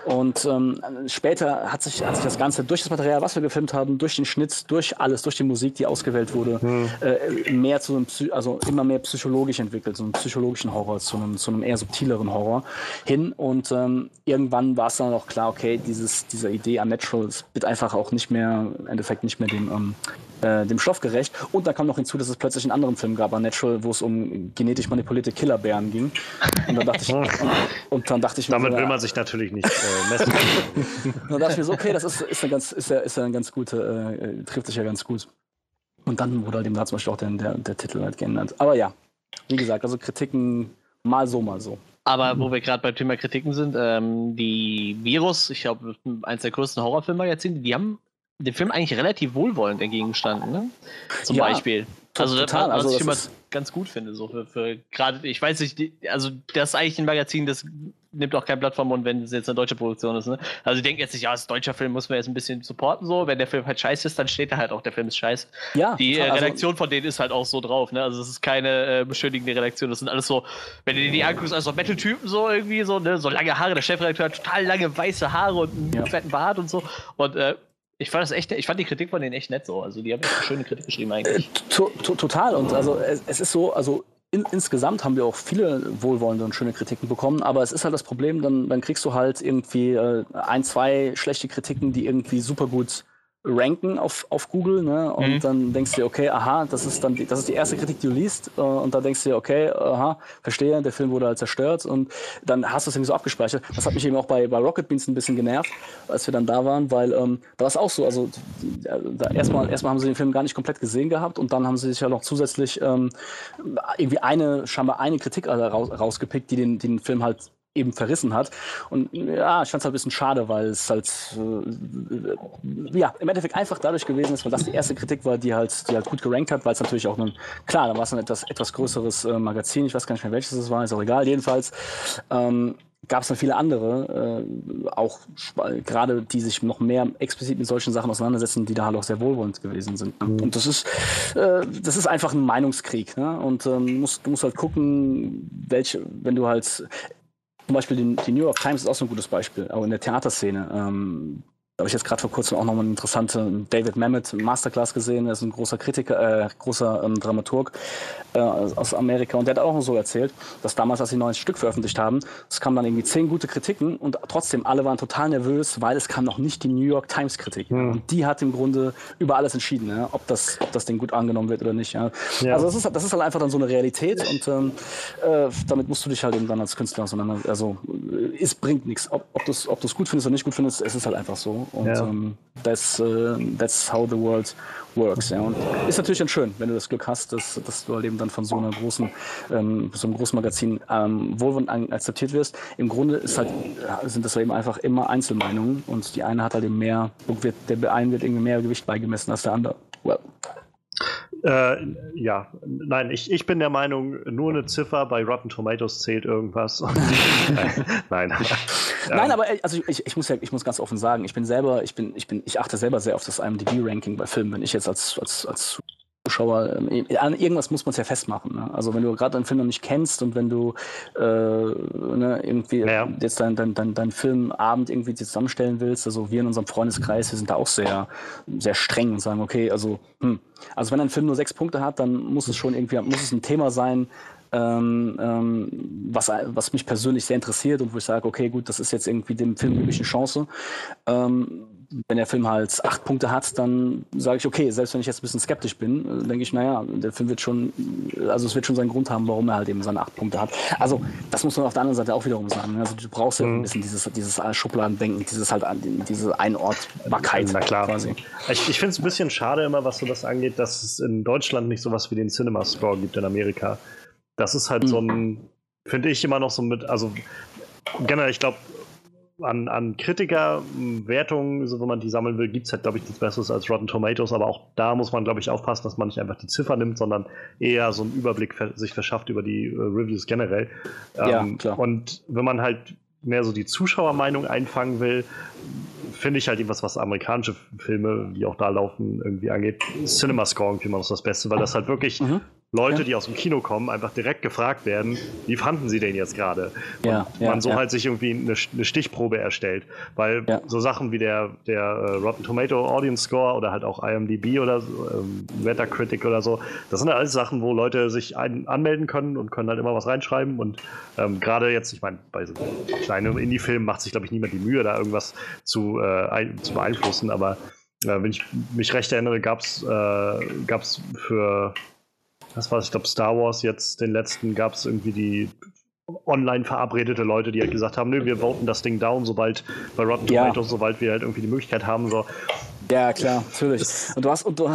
Und ähm, später hat sich, hat sich das Ganze durch das Material, was wir gefilmt haben, durch den Schnitt, durch alles, durch die Musik, die ausgewählt wurde, mhm. äh, mehr zu einem, also immer mehr psychologisch entwickelt, so einen psychologischen Horror, zu einem, zu einem eher subtileren Horror hin. Und ähm, irgendwann war es dann auch klar, okay, dieses, diese Idee an Natural wird einfach auch nicht mehr, im Endeffekt nicht mehr dem, ähm, äh, dem Stoff gerecht. Und dann kam noch hinzu, dass es plötzlich einen anderen Film gab, Unnatural, wo es um genetisch manipulierte Killerbären ging. Und dann dachte ich, und, dann dachte ich Damit mir, will man sich natürlich nicht äh, messen. dann dachte ich mir so, okay, das ist, ist, eine ganz, ist, ja, ist ja ein ganz gute, äh, trifft sich ja ganz gut. Und dann wurde halt dem da zum Beispiel auch der, der, der Titel halt geändert. Aber ja, wie gesagt, also Kritiken mal so, mal so. Aber wo wir gerade beim Thema Kritiken sind, ähm, die Virus, ich glaube, eins der größten Horrorfilmmagazine, die haben dem Film eigentlich relativ wohlwollend entgegengestanden, ne? Zum ja, Beispiel. Also, total. was also, ich immer ganz gut finde, so für, für gerade, ich weiß nicht, die, also das ist eigentlich ein Magazin, das nimmt auch kein Blatt vom Mund, wenn es jetzt eine deutsche Produktion ist, ne? Also ich denke jetzt nicht, ja, das ist ein deutscher Film, muss man jetzt ein bisschen supporten, so. Wenn der Film halt scheiße ist, dann steht da halt auch, der Film ist scheiße. Ja. Die äh, also Redaktion von denen ist halt auch so drauf, ne? Also es ist keine äh, beschönigende Redaktion, das sind alles so, wenn du dir die anguckst, also Metal-Typen so irgendwie, so, ne? So lange Haare, der Chefredakteur hat total lange weiße Haare und einen ja. fetten Bart und so. Und äh, ich fand das echt, ich fand die Kritik von denen echt nett so. Also die haben echt eine schöne Kritik geschrieben eigentlich. Äh, total. Und also es, es ist so, also in, insgesamt haben wir auch viele wohlwollende und schöne Kritiken bekommen, aber es ist halt das Problem, dann, dann kriegst du halt irgendwie äh, ein, zwei schlechte Kritiken, die irgendwie super gut ranken auf, auf Google, ne? Und mhm. dann denkst du dir, okay, aha, das ist dann die, das ist die erste Kritik, die du liest, äh, und dann denkst du dir, okay, aha, verstehe, der Film wurde halt zerstört und dann hast du es irgendwie so abgespeichert. Das hat mich eben auch bei, bei Rocket Beans ein bisschen genervt, als wir dann da waren, weil ähm, da war es auch so, also da erstmal, erstmal haben sie den Film gar nicht komplett gesehen gehabt und dann haben sie sich ja noch zusätzlich ähm, irgendwie eine, scheinbar eine Kritik raus, rausgepickt, die den, den Film halt eben verrissen hat. Und ja, ich fand es halt ein bisschen schade, weil es halt äh, ja, im Endeffekt einfach dadurch gewesen ist, weil das die erste Kritik war, die halt, die halt gut gerankt hat, weil es natürlich auch ein, klar, da war es ein etwas, etwas größeres äh, Magazin, ich weiß gar nicht mehr welches es war, ist auch egal, jedenfalls. Ähm, gab es dann viele andere, äh, auch gerade die sich noch mehr explizit mit solchen Sachen auseinandersetzen, die da halt auch sehr wohlwollend gewesen sind. Ne? Mhm. Und das ist, äh, das ist einfach ein Meinungskrieg. Ne? Und ähm, musst, du musst halt gucken, welche, wenn du halt, zum Beispiel die, die, New York Times ist auch so ein gutes Beispiel, auch in der Theaterszene. Ähm, da habe ich jetzt gerade vor kurzem auch nochmal einen interessanten David Mamet Masterclass gesehen. Er ist ein großer Kritiker, äh, großer ähm, Dramaturg äh, aus Amerika. Und der hat auch so erzählt, dass damals, als sie ein neues Stück veröffentlicht haben, es kamen dann irgendwie zehn gute Kritiken und trotzdem alle waren total nervös, weil es kam noch nicht die New York Times Kritik. Mhm. Und die hat im Grunde über alles entschieden, ja, ob, das, ob das Ding gut angenommen wird oder nicht. Ja. ja. Also das ist, das ist halt einfach dann so eine Realität und ähm, äh, damit musst du dich halt eben dann als Künstler auseinander. Also es bringt nichts. Ob, ob du es ob gut findest oder nicht gut findest, es ist halt einfach so. Und ja. ähm, that's, uh, that's how the world works. Ja. Und ist natürlich dann schön, wenn du das Glück hast, dass, dass du halt eben dann von so einer großen, ähm, so einem großen Magazin ähm, wohlwollend akzeptiert wirst. Im Grunde ist halt, sind das eben einfach immer Einzelmeinungen und die eine hat halt eben mehr, wird, der einen wird irgendwie mehr Gewicht beigemessen als der andere. Well. Äh, ja, nein, ich, ich bin der Meinung, nur eine Ziffer bei Rotten Tomatoes zählt irgendwas. nein. Nein, aber also ich, ich, muss ja, ich muss ganz offen sagen, ich bin selber, ich bin, ich bin, ich achte selber sehr auf das IMDb-Ranking bei Filmen, wenn ich jetzt als, als, als Zuschauer, ähm, an irgendwas muss man es ja festmachen. Ne? Also wenn du gerade einen Film noch nicht kennst und wenn du äh, ne, irgendwie ja. jetzt deinen dein, dein, dein Filmabend irgendwie zusammenstellen willst, also wir in unserem Freundeskreis, wir sind da auch sehr, sehr streng und sagen, okay, also, hm, also wenn ein Film nur sechs Punkte hat, dann muss es schon irgendwie, muss es ein Thema sein, ähm, ähm, was, was mich persönlich sehr interessiert und wo ich sage, okay, gut, das ist jetzt irgendwie dem Film eine Chance. Ähm, wenn der Film halt acht Punkte hat, dann sage ich, okay, selbst wenn ich jetzt ein bisschen skeptisch bin, äh, denke ich, naja, der Film wird schon, also es wird schon seinen Grund haben, warum er halt eben seine acht Punkte hat. Also das muss man auf der anderen Seite auch wiederum sagen. Ne? Also du brauchst ja mhm. ein bisschen dieses, dieses Schubladendenken, dieses halt diese Einortbarkeit Na klar. quasi. Ich, ich finde es ein bisschen schade immer, was so das angeht, dass es in Deutschland nicht sowas wie den Cinema Score gibt in Amerika. Das ist halt mhm. so ein, finde ich immer noch so mit, also generell, ich glaube, an, an Kritikerwertungen, so, wenn man die sammeln will, gibt es halt, glaube ich, nichts Besseres als Rotten Tomatoes, aber auch da muss man, glaube ich, aufpassen, dass man nicht einfach die Ziffer nimmt, sondern eher so einen Überblick sich verschafft über die äh, Reviews generell. Ja, ähm, klar. Und wenn man halt mehr so die Zuschauermeinung einfangen will, finde ich halt etwas, was amerikanische Filme, die auch da laufen, irgendwie angeht. Cinema Score irgendwie immer noch das Beste, weil das halt wirklich mhm. Leute, ja. die aus dem Kino kommen, einfach direkt gefragt werden, wie fanden sie den jetzt gerade? Ja, ja, man so halt sich irgendwie eine, eine, Stichprobe erstellt. Weil so Sachen wie der, der uh, Rotten Tomato Audience Score oder halt auch IMDb oder ähm, Metacritic oder so, das sind ja alles Sachen, wo Leute sich ein, anmelden können und können halt immer was reinschreiben. Und ähm, gerade jetzt, ich meine, bei so kleinen Indie-Filmen macht sich, glaube ich, niemand die Mühe, da irgendwas zu, äh, ein, zu beeinflussen. Aber äh, wenn ich mich recht erinnere, gab es äh, für das war, ich glaube, Star Wars jetzt, den letzten, gab es irgendwie die online verabredete Leute, die halt gesagt haben, nö, wir voten das Ding down, sobald bei Rotten Tomatoes, ja. sobald wir halt irgendwie die Möglichkeit haben, so. Ja, klar, natürlich. Und du hast, und du,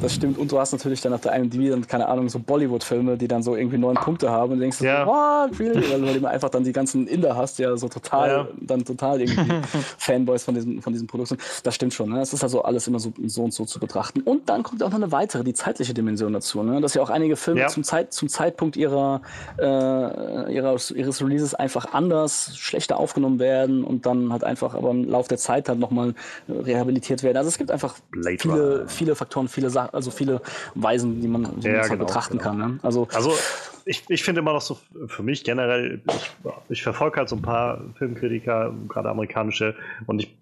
das stimmt, und du hast natürlich dann auf der IMDb dann, keine Ahnung, so Bollywood-Filme, die dann so irgendwie neun Punkte haben und denkst du ja. so, what, really? Weil du immer einfach dann die ganzen Inder hast, ja, so total, ja. dann total irgendwie Fanboys von diesen, von diesen Produkten. Das stimmt schon, ne? Das ist also alles immer so, so und so zu betrachten. Und dann kommt auch noch eine weitere, die zeitliche Dimension dazu, ne? Dass ja auch einige Filme ja. zum, Zeit, zum Zeitpunkt ihrer, äh, ihrer, ihres Releases einfach anders, schlechter aufgenommen werden und dann halt einfach aber im Laufe der Zeit halt nochmal rehabilitiert werden. Also es gibt einfach viele, viele Faktoren, viele Sachen, also viele Weisen, die man, die ja, man genau, betrachten genau. kann. Ne? Also, also ich, ich finde immer noch so, für mich generell, ich, ich verfolge halt so ein paar Filmkritiker, gerade amerikanische, und ich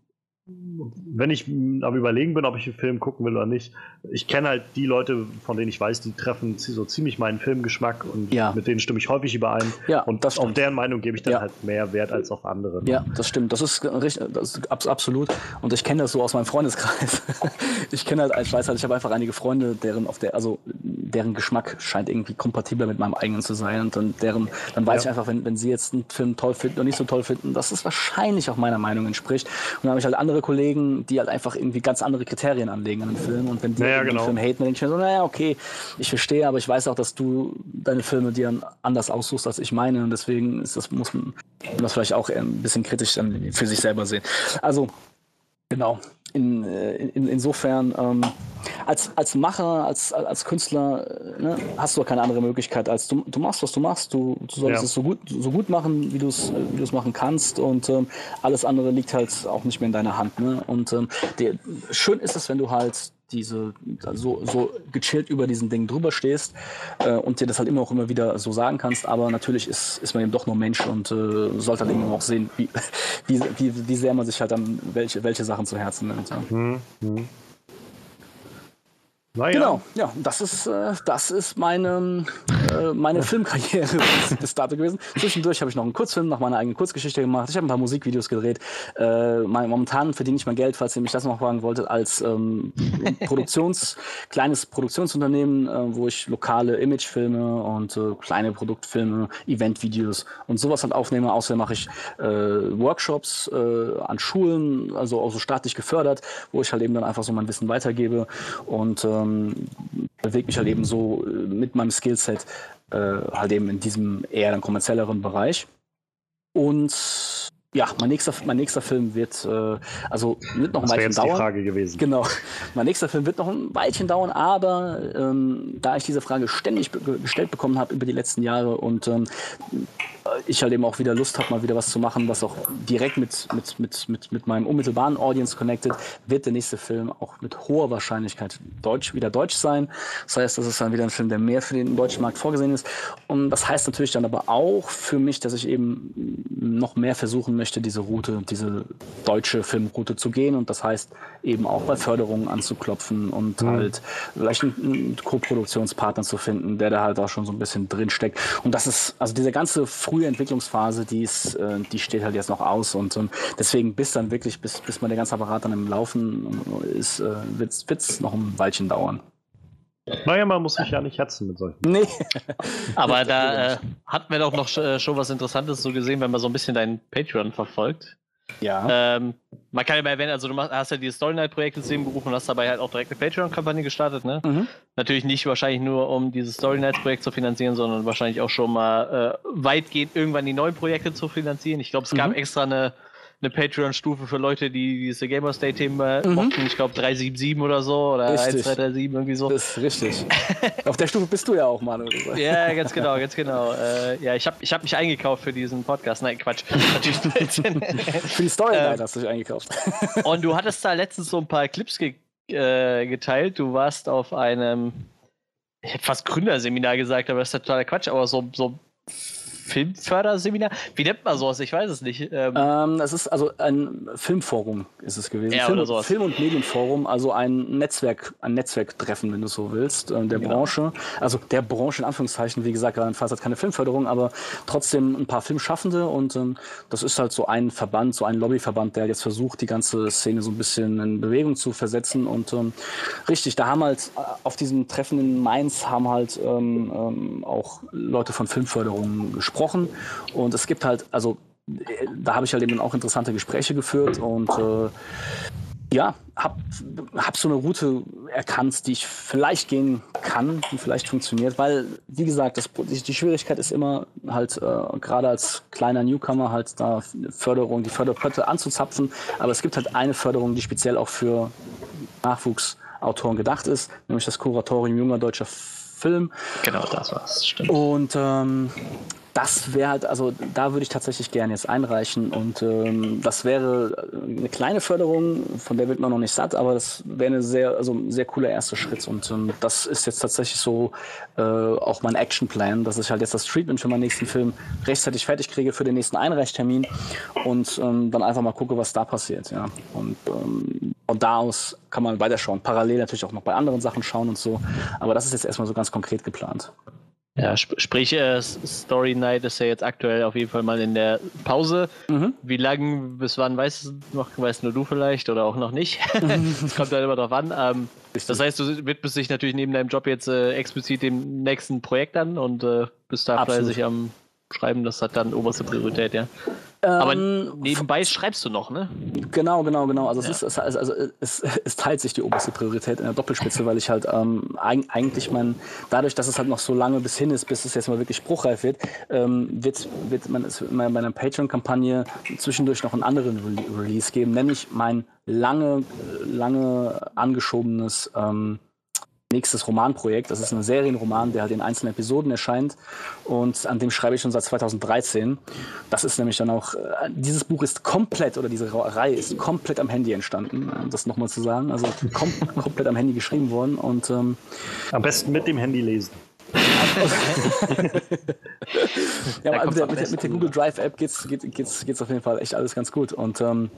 wenn ich am überlegen bin, ob ich einen Film gucken will oder nicht, ich kenne halt die Leute, von denen ich weiß, die treffen so ziemlich meinen Filmgeschmack und Ja. mit denen stimme ich häufig überein. Ja, und das auf deren Meinung gebe ich dann Ja. halt mehr Wert als auf andere. Ja, das stimmt. Das ist richtig, das ist abs absolut. Und ich kenne das so aus meinem Freundeskreis. ich kenne halt, ich weiß halt, ich habe einfach einige Freunde, deren auf der, also deren Geschmack scheint irgendwie kompatibler mit meinem eigenen zu sein. Und dann deren, dann weiß Ja. ich einfach, wenn, wenn sie jetzt einen Film toll finden oder nicht so toll finden, dass es wahrscheinlich auch meiner Meinung entspricht. Und dann habe ich halt andere Kollegen, die halt einfach irgendwie ganz andere Kriterien anlegen an den Film. Und wenn die Ja, ja, irgendwie genau. den Film haten, dann denke ich mir so, naja, okay, ich verstehe, aber ich weiß auch, dass du deine Filme dir anders aussuchst, als ich meine. Und deswegen ist das, muss man das vielleicht auch ein bisschen kritisch dann für sich selber sehen. Also, genau. In, äh, in, insofern, ähm, als, als Macher, als, als Künstler, äh, ne, hast du keine andere Möglichkeit, als du, du machst, was du machst. Du, du solltest Ja. es so gut, so gut machen, wie du es wie du es machen kannst. Und ähm, alles andere liegt halt auch nicht mehr in deiner Hand. Ne? Und ähm, der, schön ist es, wenn du halt diese so, so gechillt über diesen Ding drüber stehst äh, und dir das halt immer auch immer wieder so sagen kannst, aber natürlich ist, ist man eben doch nur Mensch und äh, sollte halt eben auch sehen, wie, wie, wie, wie sehr man sich halt dann welche, welche Sachen zu Herzen nimmt. Ja. Hm, hm. Naja, Genau, ja, das ist, äh, das ist meine, äh, meine Filmkarriere bis, dato gewesen. Zwischendurch habe ich noch einen Kurzfilm nach meiner eigenen Kurzgeschichte gemacht. Ich habe ein paar Musikvideos gedreht. Äh, momentan verdiene ich mein Geld, falls ihr mich das noch fragen wolltet, als ähm, Produktions, kleines Produktionsunternehmen, äh, wo ich lokale Imagefilme und äh, kleine Produktfilme, Eventvideos und sowas halt aufnehme. Außerdem mache ich äh, Workshops an Schulen, also auch so staatlich gefördert, wo ich halt eben dann einfach so mein Wissen weitergebe und ähm, bewege mich halt eben so äh, mit meinem Skillset äh, halt eben in diesem eher kommerzielleren Bereich. Und ja, mein nächster, mein nächster Film wird, äh, also wird noch ein das wäre Weilchen jetzt die dauern. Frage gewesen. Genau. Mein nächster Film wird noch ein Weilchen dauern, aber ähm, da ich diese Frage ständig be gestellt bekommen habe über die letzten Jahre und ähm, ich halt eben auch wieder Lust habe, mal wieder was zu machen, was auch direkt mit, mit, mit, mit, mit meinem unmittelbaren Audience connected, wird der nächste Film auch mit hoher Wahrscheinlichkeit deutsch, wieder deutsch sein. Das heißt, das ist dann wieder ein Film, der mehr für den deutschen Markt vorgesehen ist. Und das heißt natürlich dann aber auch für mich, dass ich eben noch mehr versuchen möchte, diese Route, diese deutsche Filmroute zu gehen. Und das heißt eben auch bei Förderungen anzuklopfen und halt vielleicht einen, Co-Produktionspartner zu finden, der da halt auch schon so ein bisschen drin steckt. Und das ist, also diese ganze frühe Entwicklungsphase, die ist, äh, die steht halt jetzt noch aus. Und deswegen bis dann wirklich, bis, bis mal der ganze Apparat dann im Laufen ist, äh, wird es noch ein Weilchen dauern. Naja, man muss sich ja nicht hetzen mit solchen. Nee. Aber da äh, hatten wir doch noch äh, schon was Interessantes so gesehen, wenn man so ein bisschen deinen Patreon verfolgt. Ja. Ähm, man kann ja mal erwähnen, also du machst, hast ja dieses Story Night Projekt ins Leben gerufen und hast dabei halt auch direkt eine Patreon-Kampagne gestartet, ne? Mhm. Natürlich nicht wahrscheinlich nur, um dieses Story Nights Projekt zu finanzieren, sondern wahrscheinlich auch schon mal äh, weitgehend irgendwann die neuen Projekte zu finanzieren. Ich glaube, es gab Mhm. extra eine, eine Patreon-Stufe für Leute, die diese Gamer State Themen äh, Mhm. mochten. Ich glaube 377 oder so oder Richtig. 1237 irgendwie so. Das ist richtig. Auf der Stufe bist du ja auch, Manu. Ja, ganz genau, ganz genau. Äh, ja, ich habe ich hab mich eingekauft für diesen Podcast. Nein, Quatsch. Natürlich. Für die Storyline Ähm, hast du dich eingekauft. Und du hattest da letztens so ein paar Clips ge äh, geteilt. Du warst auf einem, ich hätte fast Gründerseminar gesagt, aber das ist totaler Quatsch, aber so, so Filmförderseminar? Wie nennt man sowas? Ich weiß es nicht. Ähm, Ähm, es ist also ein Filmforum ist es gewesen. Ja, Film, oder sowas. Film- und Medienforum, also ein Netzwerk, ein Netzwerktreffen, wenn du so willst, ähm, der Genau. Branche. Also der Branche in Anführungszeichen, wie gesagt, Rheinland-Pfalz hat keine Filmförderung, aber trotzdem ein paar Filmschaffende und ähm, das ist halt so ein Verband, so ein Lobbyverband, der jetzt versucht, die ganze Szene so ein bisschen in Bewegung zu versetzen und ähm, richtig, da haben halt äh, auf diesem Treffen in Mainz haben halt ähm, ähm, auch Leute von Filmförderung gesprochen und es gibt halt, also da habe ich halt eben auch interessante Gespräche geführt und äh, ja, hab, hab so eine Route erkannt, die ich vielleicht gehen kann, die vielleicht funktioniert, weil, wie gesagt, das, die, die Schwierigkeit ist immer halt, äh, gerade als kleiner Newcomer halt da Förderung, die Förderpötte anzuzapfen, aber es gibt halt eine Förderung, die speziell auch für Nachwuchsautoren gedacht ist, nämlich das Kuratorium junger deutscher Film. genau, das war's. Stimmt. Und ähm, das wäre halt, also da würde ich tatsächlich gerne jetzt einreichen und ähm, das wäre eine kleine Förderung, von der wird man noch nicht satt, aber das wäre eine sehr, also ein sehr cooler erster Schritt und ähm, das ist jetzt tatsächlich so äh, auch mein Actionplan, dass ich halt jetzt das Treatment für meinen nächsten Film rechtzeitig fertig kriege für den nächsten Einreichtermin und ähm, dann einfach mal gucke, was da passiert, ja. Und ähm, von da aus kann man weiterschauen. Parallel natürlich auch noch bei anderen Sachen schauen und so, aber das ist jetzt erstmal so ganz konkret geplant. Ja, sp sprich, äh, Story Night ist ja jetzt aktuell auf jeden Fall mal in der Pause. Mhm. Wie lange, bis wann weißt du noch, weißt nur du vielleicht oder auch noch nicht. das kommt halt immer drauf an. Ähm, das heißt, du widmest dich natürlich neben deinem Job jetzt äh, explizit dem nächsten Projekt an und äh, bist da Absolut. fleißig am Schreiben. Das hat dann oberste Priorität, ja. Aber ähm, nebenbei schreibst du noch, ne? Genau, genau, genau. Also, ja. es, ist, also, also es, es, teilt sich die oberste Priorität in der Doppelspitze, weil ich halt ähm, eigentlich mein, dadurch, dass es halt noch so lange bis hin ist, bis es jetzt mal wirklich spruchreif wird, ähm, wird, wird man es bei meiner Patreon-Kampagne zwischendurch noch einen anderen Re Release geben, nämlich mein lange, lange angeschobenes ähm, nächstes Romanprojekt. Das ist ein Serienroman, der halt in einzelnen Episoden erscheint und an dem schreibe ich schon seit 2013. Das ist nämlich dann auch, äh, dieses Buch ist komplett, oder diese Reihe ist komplett am Handy entstanden, um das nochmal zu sagen. Also kom komplett am Handy geschrieben worden und ähm, am besten mit dem Handy lesen. ja, aber mit der, mit, der, mit der, Google Drive App geht's, geht, geht's, geht's auf jeden Fall echt alles ganz gut. Und ähm,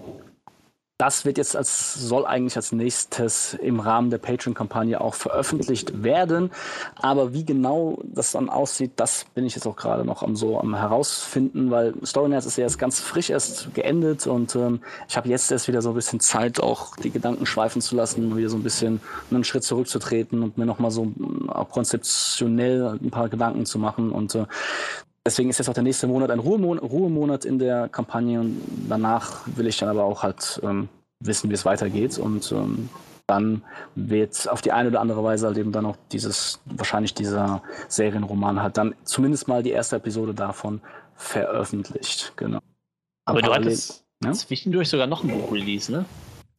das wird jetzt als, soll eigentlich als nächstes im Rahmen der Patreon-Kampagne auch veröffentlicht werden. Aber wie genau das dann aussieht, das bin ich jetzt auch gerade noch am so am herausfinden, weil Storynerds ist ja jetzt ganz frisch erst geendet und ähm, ich habe jetzt erst wieder so ein bisschen Zeit, auch die Gedanken schweifen zu lassen, wieder so ein bisschen einen Schritt zurückzutreten und mir nochmal so auch konzeptionell ein paar Gedanken zu machen. Und äh, Deswegen ist jetzt auch der nächste Monat ein Ruhemon Ruhemonat in der Kampagne und danach will ich dann aber auch halt ähm, wissen, wie es weitergeht und ähm, dann wird auf die eine oder andere Weise halt eben dann auch dieses, wahrscheinlich dieser Serienroman halt dann zumindest mal die erste Episode davon veröffentlicht, genau. Aber, aber du hattest ja? zwischendurch sogar noch ein Buch release, ne?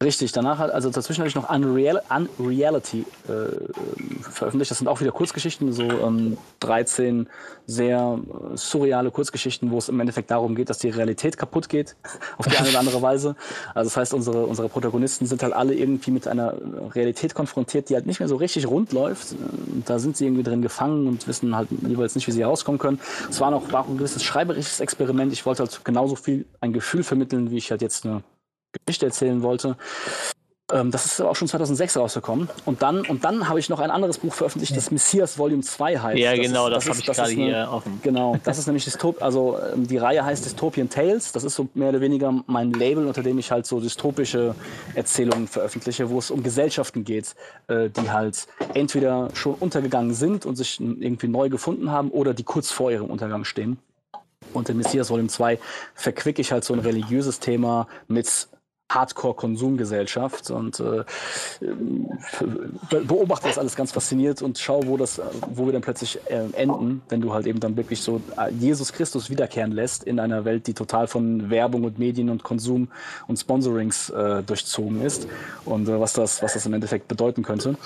Richtig, danach hat, also dazwischen habe ich noch Unreal, Unreality äh, veröffentlicht. Das sind auch wieder Kurzgeschichten, so ähm, 13 sehr äh, surreale Kurzgeschichten, wo es im Endeffekt darum geht, dass die Realität kaputt geht, auf die eine oder andere Weise. Also das heißt, unsere, unsere Protagonisten sind halt alle irgendwie mit einer Realität konfrontiert, die halt nicht mehr so richtig rund läuft. Und da sind sie irgendwie drin gefangen und wissen halt jeweils nicht, wie sie rauskommen können. Es war noch war ein gewisses schreiberisches Experiment. Ich wollte halt genauso viel ein Gefühl vermitteln, wie ich halt jetzt eine Geschichte erzählen wollte. Ähm, das ist auch schon 2006 rausgekommen. Und dann, und dann habe ich noch ein anderes Buch veröffentlicht, das Messias Volume 2 heißt. Ja, genau, das, das, das habe ich gerade hier offen. Genau, das ist nämlich Dystop also ähm, die Reihe heißt Dystopian Tales. Das ist so mehr oder weniger mein Label, unter dem ich halt so dystopische Erzählungen veröffentliche, wo es um Gesellschaften geht, äh, die halt entweder schon untergegangen sind und sich irgendwie neu gefunden haben oder die kurz vor ihrem Untergang stehen. Und in Messias Volume 2 verquicke ich halt so ein religiöses Thema mit Hardcore-Konsumgesellschaft und äh, beobachte das alles ganz fasziniert und schaue, wo das, wo wir dann plötzlich äh, enden, wenn du halt eben dann wirklich so äh, Jesus Christus wiederkehren lässt in einer Welt, die total von Werbung und Medien und Konsum und Sponsorings äh, durchzogen ist und äh, was das, was das im Endeffekt bedeuten könnte.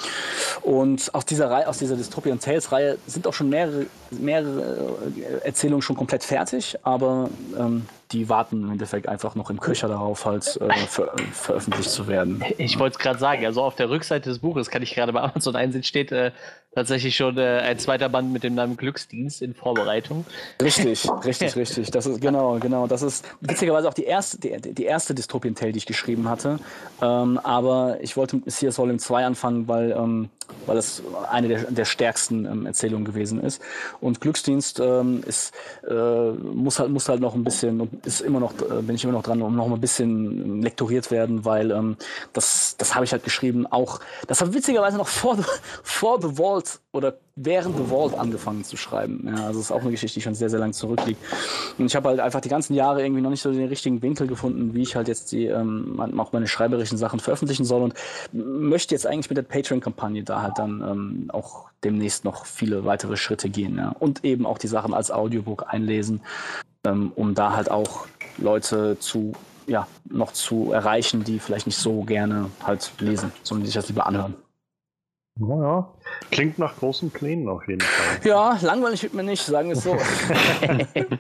Und aus dieser Reihe, aus dieser Dystopian Tales Reihe sind auch schon mehrere, mehrere äh, Erzählungen schon komplett fertig, aber ähm, die warten im Endeffekt einfach noch im Köcher darauf, halt äh, ver veröffentlicht zu werden. Ich wollte es gerade sagen, also auf der Rückseite des Buches kann ich gerade bei Amazon einsehen, steht äh, tatsächlich schon äh, ein zweiter Band mit dem Namen Glücksdienst in Vorbereitung. Richtig, richtig, richtig. Das ist genau, genau. Das ist witzigerweise auch die erste, die, die erste Dystopien Tale, die ich geschrieben hatte. Ähm, aber ich wollte mit Messias Volume 2 anfangen, weil, ähm, weil es eine der, der stärksten ähm, Erzählungen gewesen ist. Und Glücksdienst ähm, ist, äh, muss halt, muss halt noch ein bisschen, ist immer noch, äh, bin ich immer noch dran, um noch ein bisschen lektoriert werden, weil ähm, das, das habe ich halt geschrieben, auch, das habe witzigerweise noch vor, vor The Vault oder während The Vault angefangen zu schreiben. Ja, also das ist auch eine Geschichte, die schon sehr, sehr lang zurückliegt. Und ich habe halt einfach die ganzen Jahre irgendwie noch nicht so den richtigen Winkel gefunden, wie ich halt jetzt die, ähm, auch meine schreiberischen Sachen veröffentlichen soll und möchte jetzt eigentlich mit der Patreon-Kampagne da halt dann ähm, auch demnächst noch viele weitere Schritte gehen. Ja. Und eben auch die Sachen als Audiobook einlesen, ähm, um da halt auch Leute zu ja, noch zu erreichen, die vielleicht nicht so gerne halt lesen, sondern die sich das lieber anhören. Naja, klingt nach großen Plänen auf jeden Fall. Ja, langweilig wird mir nicht, sagen wir es so.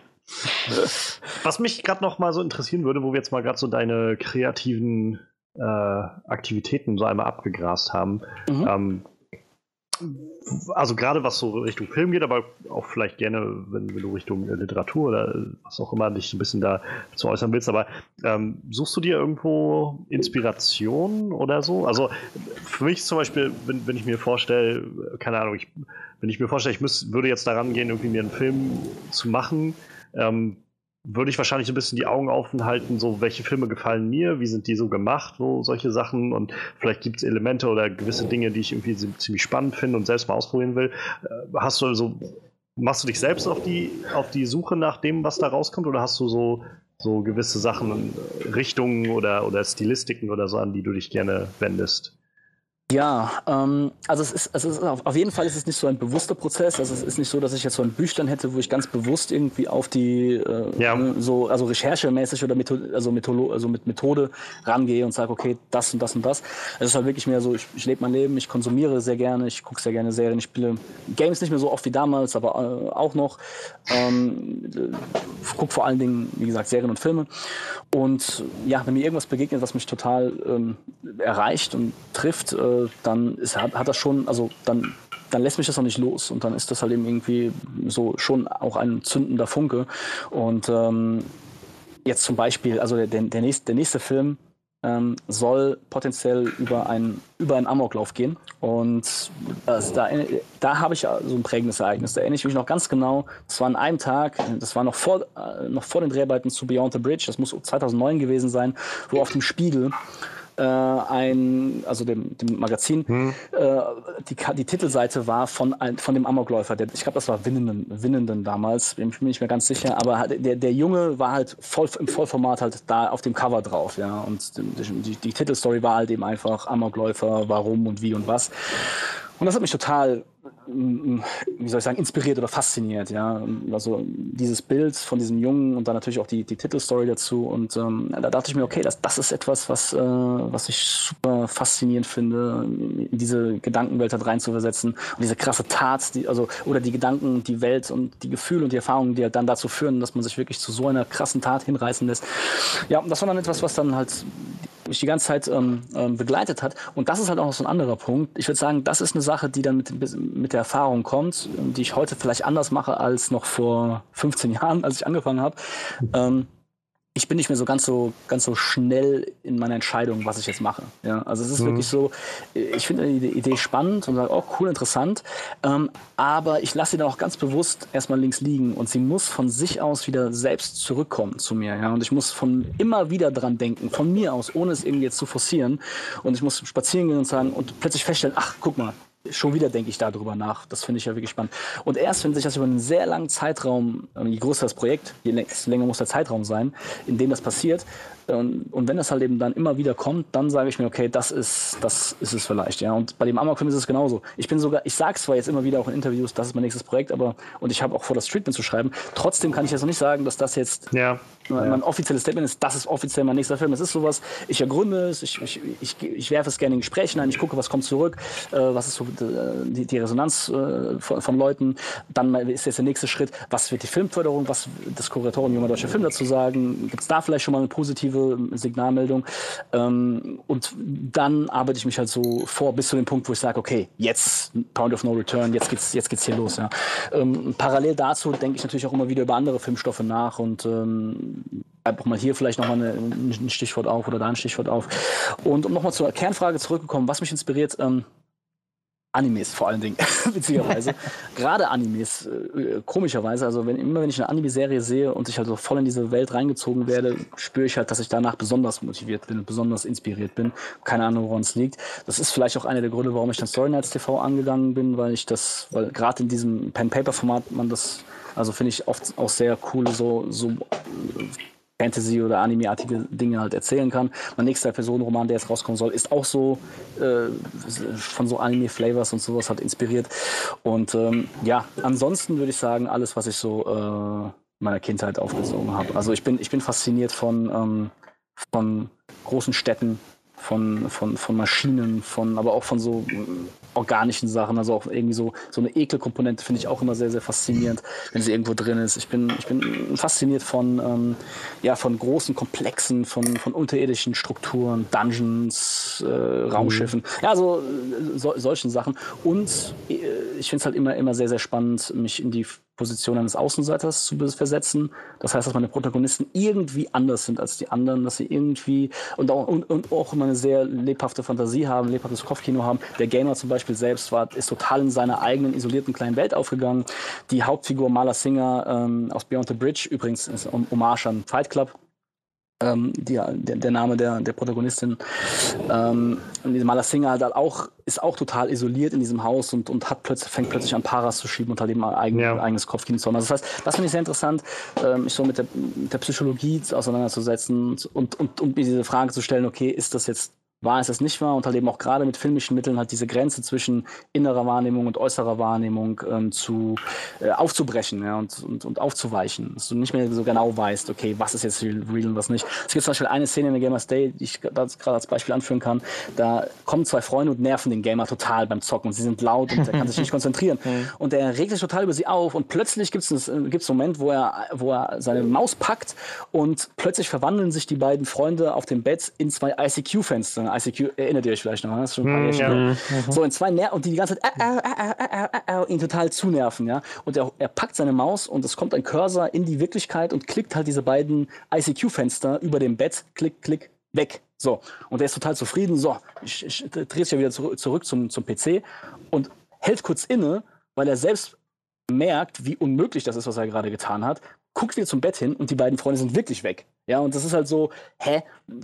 Was mich gerade noch mal so interessieren würde, wo wir jetzt mal gerade so deine kreativen äh, Aktivitäten so einmal abgegrast haben. Mhm. Ähm, also gerade was so Richtung Film geht, aber auch vielleicht gerne, wenn, du Richtung Literatur oder was auch immer dich ein bisschen da zu äußern willst. Aber ähm, suchst du dir irgendwo Inspiration oder so? Also für mich zum Beispiel, wenn, wenn ich mir vorstelle, keine Ahnung, ich, wenn ich mir vorstelle, ich müß, würde jetzt daran gehen, irgendwie mir einen Film zu machen, ähm, würde ich wahrscheinlich ein bisschen die Augen offen halten, so welche Filme gefallen mir, wie sind die so gemacht, so solche Sachen und vielleicht gibt es Elemente oder gewisse Dinge, die ich irgendwie ziemlich spannend finde und selbst mal ausprobieren will. Äh, hast du also, machst du dich selbst auf die, auf die Suche nach dem, was da rauskommt oder hast du so, so gewisse Sachen, Richtungen oder, oder Stilistiken oder so, an die du dich gerne wendest? Ja, ähm, also es ist, es ist auf, auf, jeden Fall ist es nicht so ein bewusster Prozess. Also es ist nicht so, dass ich jetzt so ein Büchlein hätte, wo ich ganz bewusst irgendwie auf die äh, ja. so also recherchemäßig oder Methode, also, Methode, also mit Methode rangehe und sage, okay, das und das und das. Es ist halt wirklich mehr so, ich, ich lebe mein Leben, ich konsumiere sehr gerne, ich gucke sehr gerne Serien, ich spiele Games nicht mehr so oft wie damals, aber äh, auch noch. Ähm, gucke vor allen Dingen, wie gesagt, Serien und Filme. Und ja, wenn mir irgendwas begegnet, was mich total ähm, erreicht und trifft, äh, dann ist, hat, hat das schon, also dann, dann lässt mich das auch nicht los. Und dann ist das halt eben irgendwie so schon auch ein zündender Funke. Und ähm, jetzt zum Beispiel, also der, der, nächste, der nächste Film, ähm, soll potenziell über, ein, über einen Amoklauf gehen. Und also da, da habe ich so ein prägendes Ereignis. Da erinnere ich mich noch ganz genau. Das war an einem Tag, das war noch vor, äh, noch vor den Dreharbeiten zu Beyond the Bridge, das muss 2009 gewesen sein, wo auf dem Spiegel äh, ein, also dem, dem Magazin, hm. äh, die, die Titelseite war von, ein, von dem Amokläufer. Der, ich glaube, das war Winnenden, Winnenden damals, bin ich mir nicht mehr ganz sicher, aber der, der Junge war halt voll, im Vollformat halt da auf dem Cover drauf, ja. Und die, die Titelstory war halt eben einfach Amokläufer, warum und wie und was. Und das hat mich total wie soll ich sagen, inspiriert oder fasziniert, ja. Also dieses Bild von diesem Jungen und dann natürlich auch die, die Titelstory dazu. Und ähm, da dachte ich mir, okay, das, das ist etwas, was, äh, was ich super faszinierend finde, in diese Gedankenwelt halt reinzuversetzen. Und diese krasse Tat, die, also, oder die Gedanken, die Welt und die Gefühle und die Erfahrungen, die halt dann dazu führen, dass man sich wirklich zu so einer krassen Tat hinreißen lässt. Ja, das war dann etwas, was dann halt mich die ganze Zeit ähm, ähm, begleitet hat. Und das ist halt auch so ein anderer Punkt. Ich würde sagen, das ist eine Sache, die dann mit, mit der Erfahrung kommt, die ich heute vielleicht anders mache als noch vor 15 Jahren, als ich angefangen habe. Ähm, ich bin nicht mehr so ganz so ganz so schnell in meiner Entscheidung, was ich jetzt mache. Ja, also es ist mhm. wirklich so, ich finde die Idee spannend und sage, oh cool, interessant, ähm, aber ich lasse sie dann auch ganz bewusst erstmal links liegen und sie muss von sich aus wieder selbst zurückkommen zu mir. Ja, und ich muss von immer wieder dran denken, von mir aus, ohne es irgendwie jetzt zu forcieren. Und ich muss spazieren gehen und sagen und plötzlich feststellen, ach guck mal, schon wieder denke ich darüber nach. Das finde ich ja wirklich spannend. Und erst wenn sich das über einen sehr langen Zeitraum, je größer das Projekt, je länger muss der Zeitraum sein, in dem das passiert, und, und, wenn das halt eben dann immer wieder kommt, dann sage ich mir, okay, das ist, das ist es vielleicht, ja. Und bei dem Amok-Film ist es genauso. Ich bin sogar, ich sage zwar jetzt immer wieder auch in Interviews, das ist mein nächstes Projekt, aber, und ich habe auch vor, das Treatment zu schreiben, trotzdem kann ich jetzt noch nicht sagen, dass das jetzt ja. Mein, mein offizielles Statement ist, das ist offiziell mein nächster Film. Es ist sowas, ich ergründe es, ich, ich, ich, ich werfe es gerne in Gesprächen ein, ich gucke, was kommt zurück, äh, was ist so die, die Resonanz äh, von, von, Leuten. Dann ist jetzt der nächste Schritt, was wird die Filmförderung, was das Kuratorium Junger Deutscher Film dazu sagen? Gibt es da vielleicht schon mal eine positive Signalmeldung. Ähm, und dann arbeite ich mich halt so vor bis zu dem Punkt, wo ich sage, okay, jetzt Point of No Return, jetzt geht's, jetzt geht's hier los. Ja. Ähm, parallel dazu denke ich natürlich auch immer wieder über andere Filmstoffe nach und ähm, auch mal hier vielleicht nochmal ein Stichwort auf oder da ein Stichwort auf. Und um nochmal zur Kernfrage zurückzukommen, was mich inspiriert, ähm, Animes vor allen Dingen, witzigerweise. Gerade Animes, äh, komischerweise. Also wenn, immer wenn ich eine Anime-Serie sehe und ich halt so voll in diese Welt reingezogen werde, spüre ich halt, dass ich danach besonders motiviert bin, besonders inspiriert bin. Keine Ahnung, woran es liegt. Das ist vielleicht auch einer der Gründe, warum ich dann Story Nights TV angegangen bin, weil ich das, weil gerade in diesem Pen-Paper-Format man das, also finde ich oft auch sehr coole so, so Fantasy- oder Anime-artige Dinge halt erzählen kann. Mein nächster Personenroman, der jetzt rauskommen soll, ist auch so äh, von so Anime-Flavors und sowas halt inspiriert. Und ähm, ja, ansonsten würde ich sagen, alles, was ich so äh, meiner Kindheit aufgesogen habe. Also ich bin, ich bin fasziniert von, ähm, von großen Städten, von, von, von Maschinen, von, aber auch von so organischen Sachen, also auch irgendwie so, so eine Ekelkomponente finde ich auch immer sehr, sehr faszinierend, wenn sie irgendwo drin ist. Ich bin, ich bin fasziniert von, ähm, ja, von großen Komplexen, von, von unterirdischen Strukturen, Dungeons, äh, Raumschiffen, mhm. ja, so, so, solchen Sachen. Und äh, ich finde es halt immer, immer sehr, sehr spannend, mich in die Position eines Außenseiters zu versetzen. Das heißt, dass meine Protagonisten irgendwie anders sind als die anderen, dass sie irgendwie und auch, und, und auch immer eine sehr lebhafte Fantasie haben, lebhaftes Kopfkino haben. Der Gamer zum Beispiel selbst war, ist total in seiner eigenen isolierten kleinen Welt aufgegangen. Die Hauptfigur Marla Singer ähm, aus Beyond the Bridge, übrigens ist Hommage an Fight Club, ähm, die, der, der, Name der, der Protagonistin. Ähm, und Mala Singer halt auch, ist auch total isoliert in diesem Haus und, und hat plötzlich, fängt plötzlich an, Paras zu schieben und hat eben ein eigen, ja. eigenes Kopfkino zu haben. Also das heißt, das finde ich sehr interessant, ähm, mich so mit der, mit der Psychologie auseinanderzusetzen und, und, und mir diese Frage zu stellen, okay, ist das jetzt war es es nicht war und halt eben auch gerade mit filmischen Mitteln halt diese Grenze zwischen innerer Wahrnehmung und äußerer Wahrnehmung ähm, zu äh, aufzubrechen ja, und, und, und aufzuweichen. Dass du nicht mehr so genau weißt, okay, was ist jetzt real und was nicht. Es gibt zum Beispiel eine Szene in der Gamer's Day, die ich gerade als Beispiel anführen kann. Da kommen zwei Freunde und nerven den Gamer total beim Zocken. Sie sind laut und er kann sich nicht konzentrieren. Und er regt sich total über sie auf und plötzlich gibt es einen Moment, wo er, wo er seine Maus packt und plötzlich verwandeln sich die beiden Freunde auf dem Bett in zwei ICQ-Fenster. ICQ, erinnert ihr euch vielleicht noch, das ist schon ein paar mm, Jahre ja. mhm. So in zwei Ner und die die ganze Zeit äh, äh, äh, ihn total zunerven, ja. Und er, er packt seine Maus und es kommt ein Cursor in die Wirklichkeit und klickt halt diese beiden ICQ-Fenster über dem Bett, klick, klick, weg. So. Und er ist total zufrieden. So, ich, ich drehe sich ja wieder zurück, zurück zum, zum PC und hält kurz inne, weil er selbst merkt, wie unmöglich das ist, was er gerade getan hat, guckt wieder zum Bett hin und die beiden Freunde sind wirklich weg. Ja, und das ist halt so, hä?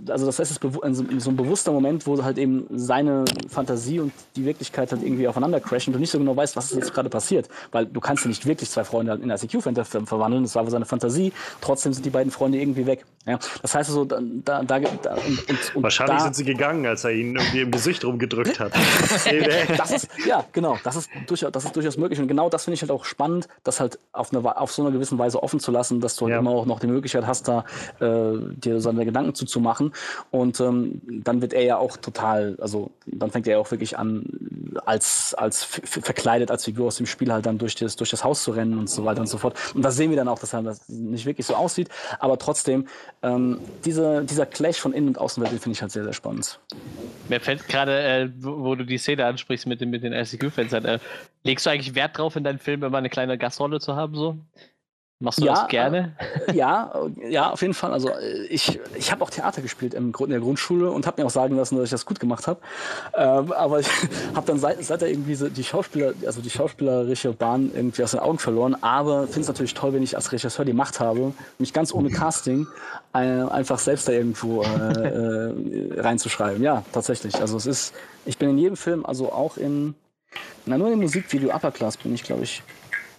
Also das heißt, es ist so ein bewusster Moment, wo halt eben seine Fantasie und die Wirklichkeit halt irgendwie aufeinander crashen und du nicht so genau weißt, was ist jetzt gerade passiert. Weil du kannst ja nicht wirklich zwei Freunde in ICQ-Fenster verwandeln, das war aber seine Fantasie. Trotzdem sind die beiden Freunde irgendwie weg. Ja, das heißt also, da, da, da und, und, und Wahrscheinlich da, sind sie gegangen, als er ihn irgendwie im Gesicht rumgedrückt hat. das ist, ja, genau, das ist, durchaus, das ist durchaus möglich. Und genau das finde ich halt auch spannend, das halt auf, eine, auf so einer gewissen Weise offen zu lassen, dass du halt ja. immer auch noch die Möglichkeit hast, da äh, dir seine Gedanken zuzumachen. Und ähm, dann wird er ja auch total, also dann fängt er ja auch wirklich an, als, als verkleidet als Figur aus dem Spiel halt dann durch das, durch das Haus zu rennen und so weiter und so fort. Und da sehen wir dann auch, dass er das nicht wirklich so aussieht, aber trotzdem, ähm, diese, dieser Clash von Innen- und Außenwelt, den finde ich halt sehr, sehr spannend. Mir fällt gerade, äh, wo, du die Szene ansprichst mit den, mit den SCQ-Fans, äh, legst du eigentlich Wert drauf, in deinen Filmen immer eine kleine Gastrolle zu haben? So? Machst du ja, das gerne? Äh, ja, ja, auf jeden Fall. Also äh, ich, ich habe auch Theater gespielt im in der Grundschule und habe mir auch sagen lassen, dass ich das gut gemacht habe. Ähm, aber ich habe dann seit, seit irgendwie so die Schauspieler, also die schauspielerische Bahn irgendwie aus den Augen verloren. Aber finde es natürlich toll, wenn ich als Regisseur die Macht habe, mich ganz ohne Casting äh, einfach selbst da irgendwo äh, äh, reinzuschreiben. Ja, tatsächlich. Also es ist, ich bin in jedem Film, also auch in, na nur im Musikvideo Upper Class bin ich, glaube ich,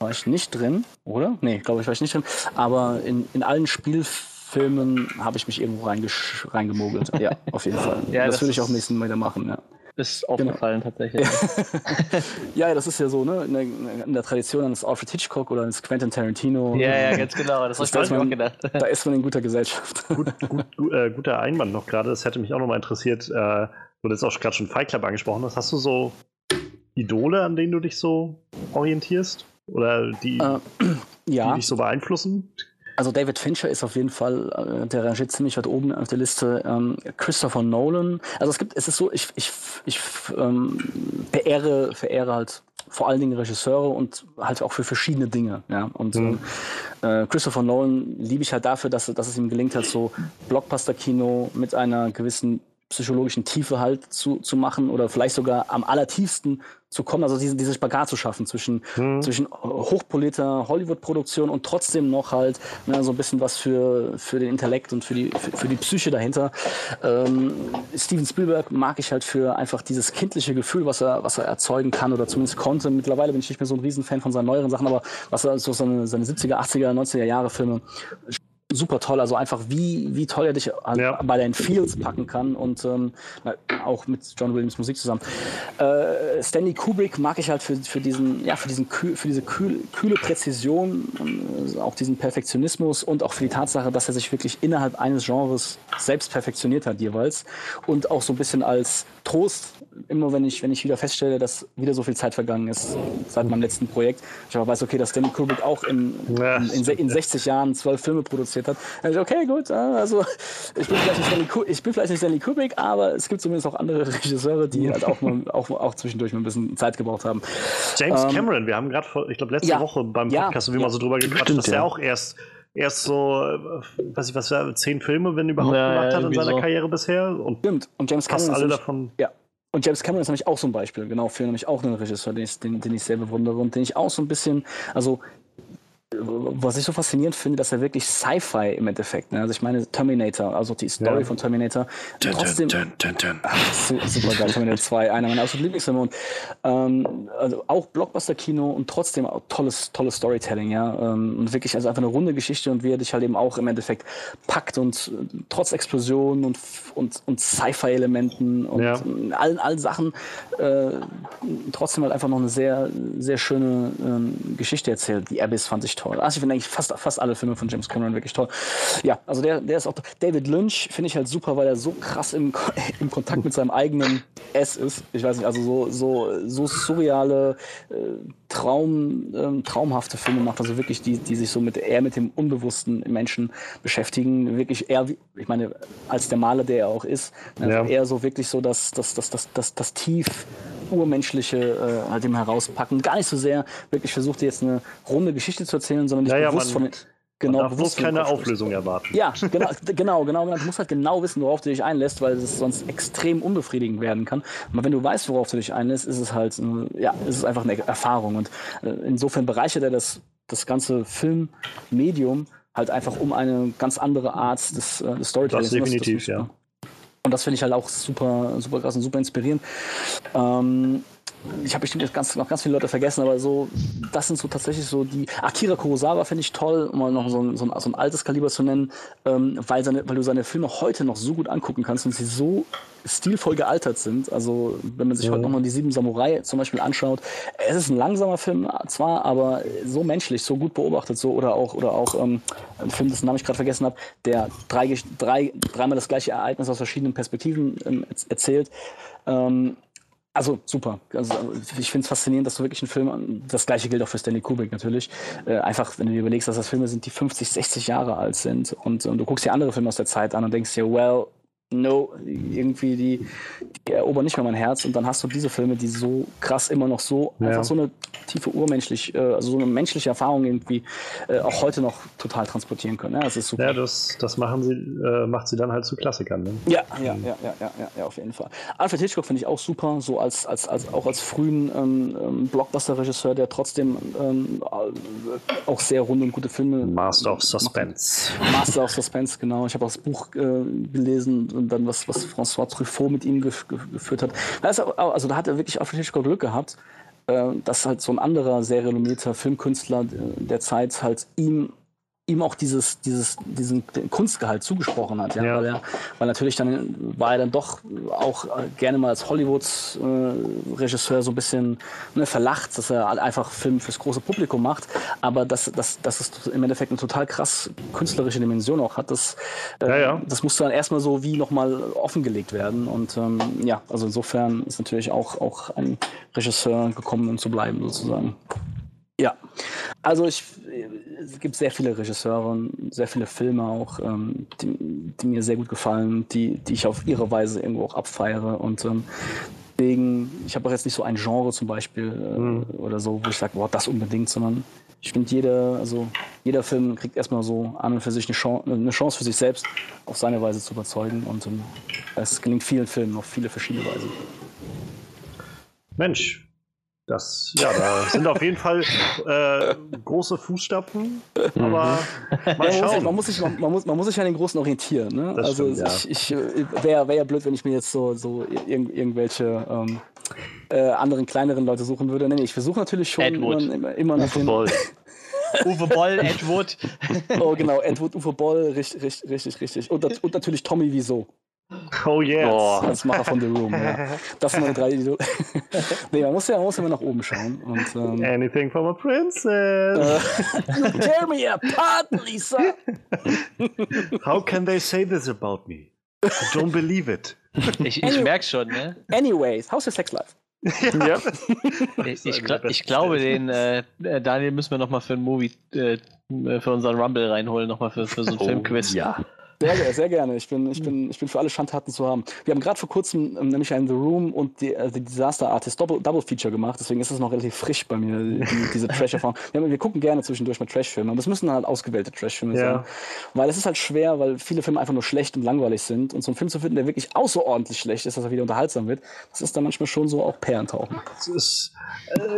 war ich nicht drin, oder? Nee, glaube ich, war ich nicht drin. Aber in, in allen Spielfilmen habe ich mich irgendwo reingemogelt. Ja, auf jeden Fall. ja, das, das würde ich auch nächsten Mal wieder machen, ja. Ist aufgefallen genau. tatsächlich. ja, das ist ja so, ne? In der, in der Tradition eines Alfred Hitchcock oder eines Quentin Tarantino. Ja, ja, ganz genau. Das, habe ich mir auch gedacht. Da ist man in guter Gesellschaft. Gut, gut, äh, guter Einwand noch gerade. Das hätte mich auch noch mal interessiert. Äh, du hast auch gerade schon Fight Club angesprochen hast. Hast du so Idole, an denen du dich so orientierst? Oder die, äh, ja. die dich so beeinflussen? Also David Fincher ist auf jeden Fall, äh, der rangiert ziemlich weit oben auf der Liste. Ähm, Christopher Nolan. Also es gibt, es ist so, ich, ich, ich ähm, verehre, verehre halt vor allen Dingen Regisseure und halt auch für verschiedene Dinge. Ja? Und mhm. äh, Christopher Nolan liebe ich halt dafür, dass, dass es ihm gelingt, halt so Blockbuster-Kino mit einer gewissen psychologischen Tiefe halt zu, zu machen oder vielleicht sogar am allertiefsten zu kommen, also diese, diese Spagat zu schaffen zwischen, mhm. zwischen hochpolierter Hollywood-Produktion und trotzdem noch halt ne, so ein bisschen was für, für den Intellekt und für die, für, für die Psyche dahinter. Ähm, Steven Spielberg mag ich halt für einfach dieses kindliche Gefühl, was er, was er erzeugen kann oder zumindest konnte. Mittlerweile bin ich nicht mehr so ein Riesenfan von seinen neueren Sachen, aber was er so seine, seine 70er, 80er, 90er Jahre Filme super toll. Also einfach wie, wie toll er dich an, Ja. bei deinen Feels packen kann und ähm, auch mit John Williams Musik zusammen. Äh, Stanley Kubrick mag ich halt für, für diesen, ja, für diesen kühl, für diese kühl, kühle Präzision, äh, auch diesen Perfektionismus und auch für die Tatsache, dass er sich wirklich innerhalb eines Genres selbst perfektioniert hat jeweils und auch so ein bisschen als Trost, immer wenn ich, wenn ich wieder feststelle, dass wieder so viel Zeit vergangen ist seit meinem letzten Projekt, ich aber weiß, okay, dass Stanley Kubrick auch in, Ja, in, in, in 60 Jahren zwölf Filme produziert hat. Dann ich, okay, gut, also ich bin, vielleicht nicht Stanley, Ku- ich bin vielleicht nicht Stanley Kubrick, aber es gibt zumindest auch andere Regisseure, die halt auch, mal, auch, auch zwischendurch mal ein bisschen Zeit gebraucht haben. James Ähm, Cameron, wir haben gerade, vor- ich glaube, letzte ja. Woche beim Ja. Podcast irgendwie Ja. mal so drüber gequatscht, Stimmt, dass er ja. auch erst, erst so, äh, weiß ich was, zehn Filme, wenn überhaupt, Ja, gemacht hat in seiner so. Karriere bisher und Stimmt. Und James Cameron alle davon. Ja. Und James Cameron ist nämlich auch so ein Beispiel, genau, für nämlich auch einen Regisseur, den ich, den, den ich sehr bewundere und den ich auch so ein bisschen, also was ich so faszinierend finde, dass er wirklich Sci-Fi im Endeffekt, ne? also ich meine Terminator, also die Story Ja. von Terminator, trotzdem, Su- super geil, Terminator 2, einer meiner absoluten Lieblingsfilme und ähm, also auch Blockbuster-Kino und trotzdem tolles, tolles Storytelling, ja. Ähm, und wirklich also einfach eine runde Geschichte und wie er dich halt eben auch im Endeffekt packt und äh, trotz Explosionen und, und, und Sci-Fi-Elementen und Ja. allen, allen Sachen äh, trotzdem halt einfach noch eine sehr, sehr schöne ähm, Geschichte erzählt. Die Abyss fand ich toll. Also ich finde eigentlich fast, fast alle Filme von James Cameron wirklich toll. Ja, also der, der ist auch. David Lynch finde ich halt super, weil er so krass im, im Kontakt mit seinem eigenen S ist. Ich weiß nicht, also so, so, so surreale, äh, Traum, ähm, traumhafte Filme macht, also wirklich die, die sich so mit eher mit dem unbewussten Menschen beschäftigen. Wirklich eher, ich meine, als der Maler, der er auch ist, also Ja. eher so wirklich so das, das, das, das, das, das tief urmenschliche äh, halt eben herauspacken. Gar nicht so sehr wirklich versucht, jetzt eine runde Geschichte zu erzählen, sondern dich Ja, ja, bewusst man- von den, genau man darf bloß keine. Auflösung erwarten. Ja, genau, genau, genau. Du musst halt genau wissen, worauf du dich einlässt, weil es sonst extrem unbefriedigend werden kann. Aber wenn du weißt, worauf du dich einlässt, ist es halt, äh, ja, ist es einfach eine Erfahrung. Und äh, insofern bereichert er das, das ganze Filmmedium halt einfach um eine ganz andere Art des, äh, des Storytellings. Das definitiv, das, ja. Und das finde ich halt auch super, super krass und super inspirierend. Ähm, ich habe bestimmt jetzt ganz, noch ganz viele Leute vergessen, aber so, das sind so tatsächlich so die. Akira Kurosawa finde ich toll, um mal noch so ein, so ein, so ein altes Kaliber zu nennen, ähm, weil, seine, weil du seine Filme heute noch so gut angucken kannst und sie so stilvoll gealtert sind. Also, wenn man sich heute nochmal die Sieben Samurai zum Beispiel anschaut, es ist ein langsamer Film zwar, aber so menschlich, so gut beobachtet, so oder auch, oder auch ähm, ein Film, dessen Namen ich gerade vergessen habe, der drei, drei, dreimal das gleiche Ereignis aus verschiedenen Perspektiven ähm, erz- erzählt. Ähm, also super. Also, ich finde es faszinierend, dass du wirklich einen Film, das gleiche gilt auch für Stanley Kubrick natürlich, äh, einfach, wenn du dir überlegst, dass das Filme sind, die 50, 60 Jahre alt sind und, und du guckst dir andere Filme aus der Zeit an und denkst dir, well, no, irgendwie die, die erobern nicht mehr mein Herz und dann hast du diese Filme, die so krass immer noch so, Ja. einfach so eine tiefe urmenschlich, äh, also so eine menschliche Erfahrung irgendwie äh, auch heute noch total transportieren können. Ja, das ist super. Ja, das, das machen sie, äh, macht sie dann halt zu Klassikern. Ne? Ja, ja, ja, ja, ja, ja, ja, auf jeden Fall. Alfred Hitchcock finde ich auch super, so als, als, als auch als frühen ähm, ähm, Blockbuster-Regisseur, der trotzdem ähm, äh, auch sehr runde und gute Filme. Master of Suspense. Master of Suspense, genau. Ich habe auch das Buch gelesen und dann was, was François Truffaut mit ihm gef gef geführt hat. Also da hat er wirklich Alfred Hitchcock Glück gehabt, äh, dass halt so ein anderer sehr renommierter Filmkünstler äh, der Zeit halt ihm ihm auch dieses, dieses, diesen Kunstgehalt zugesprochen hat, ja, Ja. Weil, er, weil natürlich dann war er dann doch auch äh, gerne mal als Hollywood-Regisseur so ein bisschen ne, verlacht, dass er halt einfach Film fürs große Publikum macht, aber dass, dass, dass es im Endeffekt eine total krass künstlerische Dimension auch hat, das, äh, Ja, ja. das musste dann erstmal so wie nochmal offengelegt werden und ähm, ja, also insofern ist natürlich auch, auch ein Regisseur gekommen, um zu bleiben sozusagen. Ja, also ich, es gibt sehr viele Regisseure, und sehr viele Filme auch, ähm, die, die mir sehr gut gefallen, die, die ich auf ihre Weise irgendwo auch abfeiere. Und ähm, deswegen, ich habe auch jetzt nicht so ein Genre zum Beispiel äh, oder so, wo ich sage, boah, das unbedingt, sondern ich finde jeder, also jeder Film kriegt erstmal so an und für sich eine Chance, eine Chance für sich selbst auf seine Weise zu überzeugen. Und ähm, es gelingt vielen Filmen auf viele verschiedene Weisen. Mensch, das, ja, da sind auf jeden Fall äh, große Fußstapfen, aber mal man, muss sich, schauen. man, muss sich, man, muss, man muss sich an den Großen orientieren. Ne? Das also stimmt, ja. ich, ich äh, wäre wär ja blöd, wenn ich mir jetzt so, so irg irgendwelche ähm, äh, anderen kleineren Leute suchen würde. Nee, ich versuche natürlich schon Ed Wood. immer, immer, immer nach. Voll. Uwe Boll, Ed Wood. oh, genau, Ed Wood, Uwe Boll, richtig, richtig, richtig. richtig. Und, und natürlich Tommy Wieso. Oh yes. Oh, als Macher von The Room. Ja. Das sind meine drei Idole. nee, man muss ja, man muss immer nach oben schauen. Und, ähm, Anything from a princess. you tear me apart, Lisa. How can they say this about me? I don't believe it. Ich, ich merke schon, ne? Anyways, how's your sex life? Ja. Ich, ich, gla ich glaube, den äh, Daniel müssen wir nochmal für ein Movie, äh, für unseren Rumble reinholen, nochmal für, für so ein Oh, Filmquiz. Ja. Sehr, gerne, sehr gerne. Ich bin, ich, bin, ich bin für alle Schandtaten zu haben. Wir haben gerade vor kurzem ähm, nämlich einen The Room und die, äh, die Disaster Artist Double, Double Feature gemacht, deswegen ist es noch relativ frisch bei mir, die, diese Trash-Erfahrung. Wir, wir gucken gerne zwischendurch mal Trash-Filme, aber es müssen halt ausgewählte Trash-Filme Ja. sein. Weil es ist halt schwer, weil viele Filme einfach nur schlecht und langweilig sind. Und so einen Film zu finden, der wirklich außerordentlich schlecht ist, dass er wieder unterhaltsam wird, das ist dann manchmal schon so auch Perlentauchen. Ist,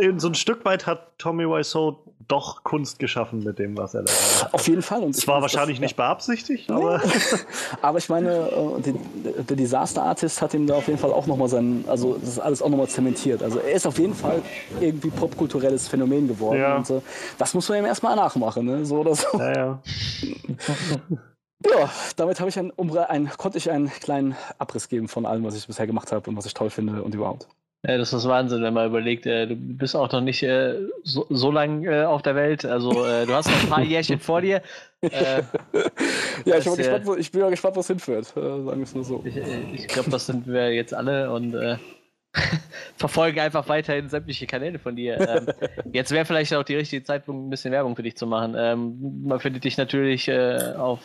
äh, so ein Stück weit hat Tommy Wiseau doch Kunst geschaffen mit dem, was er da hat. Auf jeden Fall. Und Es war das- wahrscheinlich ja. nicht beabsichtigt, aber Aber ich meine, äh, die- der Disaster Artist hat ihm da auf jeden Fall auch nochmal sein, also das ist alles auch nochmal zementiert. Also er ist auf jeden Fall irgendwie popkulturelles Phänomen geworden. Ja. Und äh, das muss man ihm erstmal nachmachen, ne? So oder so. ja, ja. Ja, damit habe ich ein, ein, konnte ich einen kleinen Abriss geben von allem, was ich bisher gemacht habe und was ich toll finde und überhaupt. Ja, das ist Wahnsinn, wenn man überlegt, äh, du bist auch noch nicht äh, so, so lang äh, auf der Welt. Also äh, du hast noch ein paar Jährchen vor dir. Äh, Ja, Das, ich bin, mal äh, gespannt, wo, ich bin mal gespannt, wo es hinführt. Sagen wir es nur so. ich ich glaube, das sind wir jetzt alle und verfolgen einfach weiterhin sämtliche Kanäle von dir. Ähm, jetzt wäre vielleicht auch die richtige Zeitpunkt, ein bisschen Werbung für dich zu machen. Ähm, man findet dich natürlich äh, auf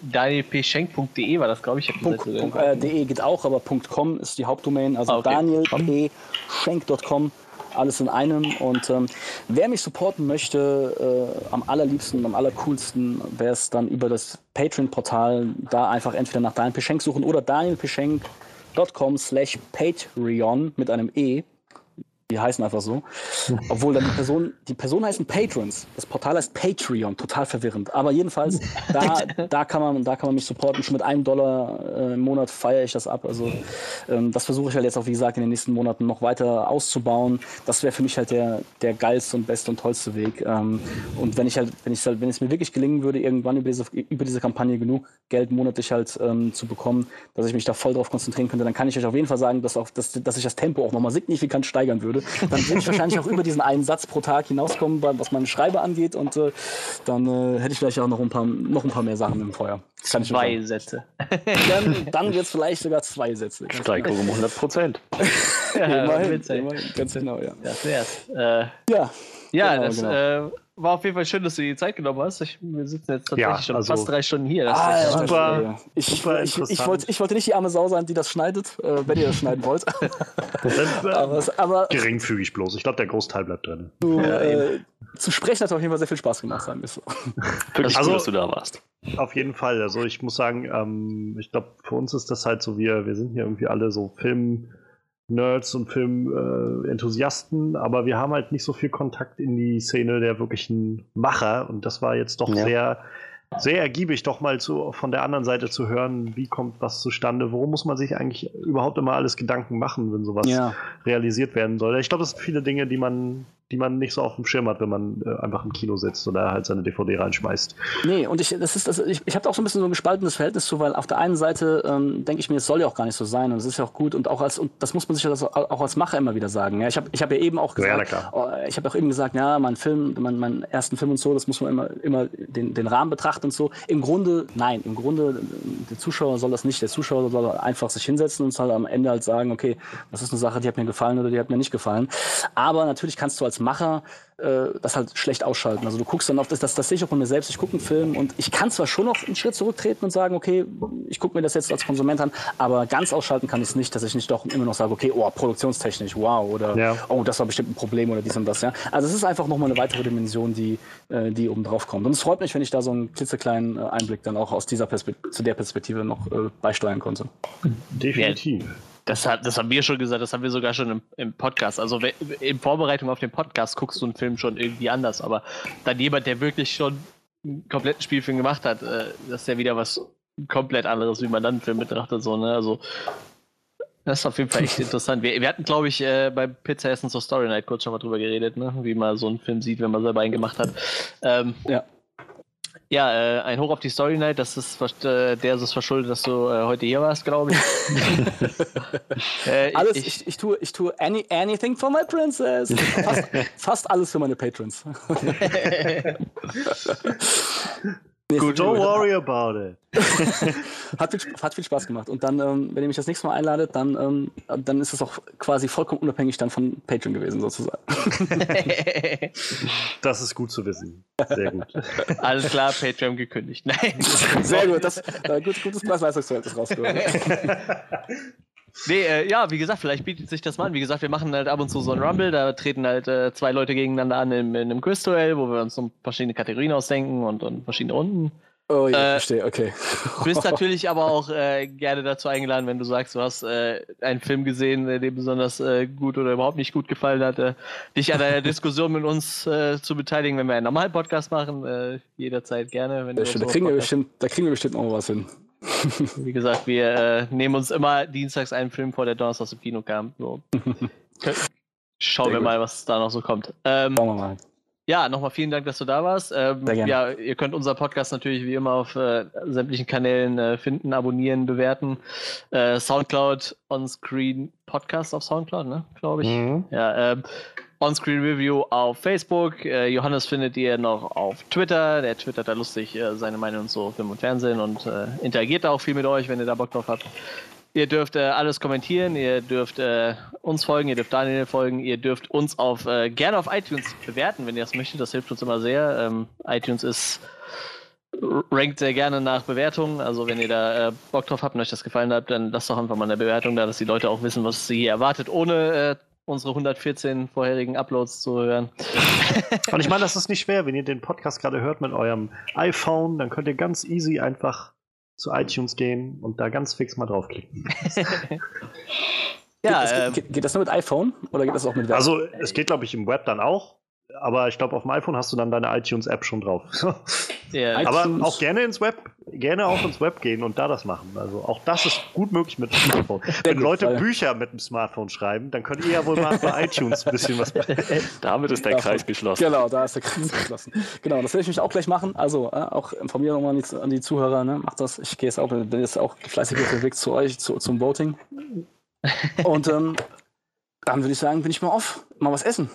danielpschenk.de war das, glaube ich. Ich Punkt, Punkt, äh, de geht auch, aber .com ist die Hauptdomain, also Ah, okay. danielpschenk.com, alles in einem. Und ähm, wer mich supporten möchte, äh, am allerliebsten, am allercoolsten, wäre es dann über das Patreon-Portal, da einfach entweder nach Daniel Peschenk suchen oder danielpeschenk.com slash Patreon mit einem E. Die heißen einfach so. Obwohl dann die Person, die Person heißen Patrons. Das Portal heißt Patreon, total verwirrend. Aber jedenfalls, da, da, kann, man, da kann man mich supporten. Schon mit einem Dollar äh, im Monat feiere ich das ab. Also ähm, das versuche ich halt jetzt auch, wie gesagt, in den nächsten Monaten noch weiter auszubauen. Das wäre für mich halt der, der geilste und beste und tollste Weg. Ähm, und wenn ich halt, wenn ich halt, wenn es mir wirklich gelingen würde, irgendwann über diese, über diese Kampagne genug Geld monatlich halt ähm, zu bekommen, dass ich mich da voll drauf konzentrieren könnte, dann kann ich euch auf jeden Fall sagen, dass, auch, dass, dass ich das Tempo auch nochmal signifikant steigern würde. Dann würde ich wahrscheinlich auch über diesen einen Satz pro Tag hinauskommen, was meine Schreibe angeht. Und äh, dann äh, hätte ich vielleicht auch noch ein paar, noch ein paar mehr Sachen im Feuer. Kann ich Zwei euch Sätze. Dann, dann wird es vielleicht sogar zwei Sätze. Steigerung um 100 Prozent. Ja, Immerhin, immerhin, ganz genau, ja. Das wär's. Äh, Ja, ja, Genau, das genau. äh, war auf jeden Fall schön, dass du dir die Zeit genommen hast. Ich, wir sitzen jetzt tatsächlich Ja, schon also- fast drei Stunden hier. Das Ah, ist ja, super- ich, super ich, ich, wollte, ich wollte nicht die arme Sau sein, die das schneidet, äh, wenn ihr das schneiden wollt. Aber, äh, es- aber geringfügig bloß. Ich glaube, der Großteil bleibt drin. zu, äh, zu sprechen hat auf jeden Fall sehr viel Spaß gemacht, sagen wir es so. Wirklich Also- cool, dass du da warst. Auf jeden Fall. Also ich muss sagen, ähm, ich glaube, für uns ist das halt so, wir, wir sind hier irgendwie alle so Film-Nerds und Film-Enthusiasten, aber wir haben halt nicht so viel Kontakt in die Szene der wirklichen Macher und das war jetzt doch Ja. sehr, sehr ergiebig, doch mal zu, von der anderen Seite zu hören, wie kommt was zustande, worum muss man sich eigentlich überhaupt immer alles Gedanken machen, wenn sowas Ja. realisiert werden soll. Ich glaube, das sind viele Dinge, die man, die man nicht so auf dem Schirm hat, wenn man äh, einfach im Kino sitzt oder halt seine DVD reinschmeißt. Nee, und ich, das ist, das, ich, ich habe auch so ein bisschen so ein gespaltenes Verhältnis zu, weil auf der einen Seite ähm, denke ich mir, es soll ja auch gar nicht so sein und es ist ja auch gut und auch als und das muss man sich ja auch als Macher immer wieder sagen. Ja, ich habe ich hab ja eben auch Ja, gesagt, oh, ich habe auch eben gesagt, ja, mein Film, mein, meinen ersten Film und so, das muss man immer, immer den, den Rahmen betrachten und so. Im Grunde, nein, im Grunde, der Zuschauer soll das nicht. Der Zuschauer soll einfach sich hinsetzen und halt am Ende halt sagen, okay, das ist eine Sache, die hat mir gefallen oder die hat mir nicht gefallen. Aber natürlich kannst du als Macher äh, das halt schlecht ausschalten. Also du guckst dann auf das, das, das sehe ich auch von mir selbst. Ich gucke einen Film und ich kann zwar schon noch einen Schritt zurücktreten und sagen, okay, ich gucke mir das jetzt als Konsument an, aber ganz ausschalten kann ich es nicht, dass ich nicht doch immer noch sage, okay, oh, produktionstechnisch, wow, oder Ja. oh, das war bestimmt ein Problem oder dies und das. Ja? Also es ist einfach nochmal eine weitere Dimension, die, äh, die oben drauf kommt. Und es freut mich, wenn ich da so einen klitzekleinen äh, Einblick dann auch aus dieser Perspektive, zu der Perspektive noch äh, beisteuern konnte. Definitiv. Das, hat, das haben wir schon gesagt, das haben wir sogar schon im, im Podcast. Also in Vorbereitung auf den Podcast guckst du einen Film schon irgendwie anders, aber dann jemand, der wirklich schon einen kompletten Spielfilm gemacht hat, äh, das ist ja wieder was komplett anderes, wie man dann einen Film betrachtet. So, ne? Also Das ist auf jeden Fall echt interessant. Wir, wir hatten, glaube ich, äh, beim Pizza Essen zur Story Night kurz schon mal drüber geredet, ne? wie man so einen Film sieht, wenn man selber einen gemacht hat. Ähm, Ja. Ja, äh, ein Hoch auf die Story Night, das ist äh, der ist es verschuldet, dass du äh, heute hier warst, glaube ich. äh, Alles, ich, ich, ich, tue, ich tue any, anything for my princess. Fast, fast alles für meine Patrons. Nee, Don't worry about it. Hat viel, hat viel Spaß gemacht. Und dann, ähm, wenn ihr mich das nächste Mal einladet, dann, ähm, dann ist es auch quasi vollkommen unabhängig dann von Patreon gewesen, sozusagen. Das ist gut zu wissen. Sehr gut. Alles klar, Patreon gekündigt. Nein. Sehr gut, das, äh, gut, gutes Preis-Leistungsverhältnis rausgeholt. Nee, äh, ja, wie gesagt, vielleicht bietet sich das mal an. Wie gesagt, wir machen halt ab und zu so ein Rumble, da treten halt äh, zwei Leute gegeneinander an in, in einem Quiz-Duell, wo wir uns so verschiedene Kategorien ausdenken und, und verschiedene Runden. Oh ja, Äh, verstehe, okay. Du bist natürlich aber auch äh, gerne dazu eingeladen, wenn du sagst, du hast äh, einen Film gesehen, der dir besonders äh, gut oder überhaupt nicht gut gefallen hat, äh, dich an einer Diskussion mit uns zu beteiligen, wenn wir einen normalen Podcast machen. Jederzeit gerne. Wenn Ja, stimmt, da, kriegen wir bestimmt, da kriegen wir bestimmt noch was hin. Wie gesagt, wir äh, nehmen uns immer dienstags einen Film vor, der donnerstags im Kino kam. So. Schauen Sehr wir gut. mal, was da noch so kommt. Ähm, Schauen wir mal. ja, nochmal vielen Dank, dass du da warst. Ähm, Sehr gerne. Ja, ihr könnt unseren Podcast natürlich wie immer auf äh, sämtlichen Kanälen äh, finden, abonnieren, bewerten. Äh, Soundcloud, Onscreen Podcast auf Soundcloud, ne, glaube ich. Mhm. Ja, ähm, Onscreen Review auf Facebook. Äh, Johannes findet ihr noch auf Twitter. Der twittert da lustig äh, seine Meinung zu Film und Fernsehen und äh, interagiert da auch viel mit euch, wenn ihr da Bock drauf habt. Ihr dürft äh, alles kommentieren, ihr dürft äh, uns folgen, ihr dürft Daniel folgen, ihr dürft uns auf äh, gerne auf iTunes bewerten, wenn ihr das möchtet. Das hilft uns immer sehr. Ähm, iTunes ist rankt sehr gerne nach Bewertungen. Also wenn ihr da äh, Bock drauf habt und euch das gefallen hat, dann lasst doch einfach mal eine Bewertung da, dass die Leute auch wissen, was sie hier erwartet, ohne äh, unsere 114 vorherigen Uploads zu hören. Und ich meine, das ist nicht schwer. Wenn ihr den Podcast gerade hört mit eurem iPhone, dann könnt ihr ganz easy einfach zu iTunes gehen und da ganz fix mal draufklicken. Ja, geht, das, ähm, geht, geht das nur mit iPhone oder geht das auch mit Web? Also, es geht, glaube ich, im Web dann auch. Aber ich glaube, auf dem iPhone hast du dann deine iTunes-App schon drauf. ja, aber iTunes- auch gerne ins Web, gerne auch ins Web gehen und da das machen. Also auch das ist gut möglich mit dem Smartphone. Wenn Leute weil- Bücher mit dem Smartphone schreiben, dann könnt ihr ja wohl mal bei iTunes ein bisschen was Damit ist der Davon. Kreis geschlossen. Genau, da ist der Kreis geschlossen. Genau, das werde ich mich auch gleich machen. Also, äh, auch mir nochmal an die, an die Zuhörer, ne? macht das. Ich gehe jetzt auch, bin jetzt auch fleißig auf dem Weg zu euch, zu, zum Voting. Und ähm, dann würde ich sagen, bin ich mal off, mal was essen.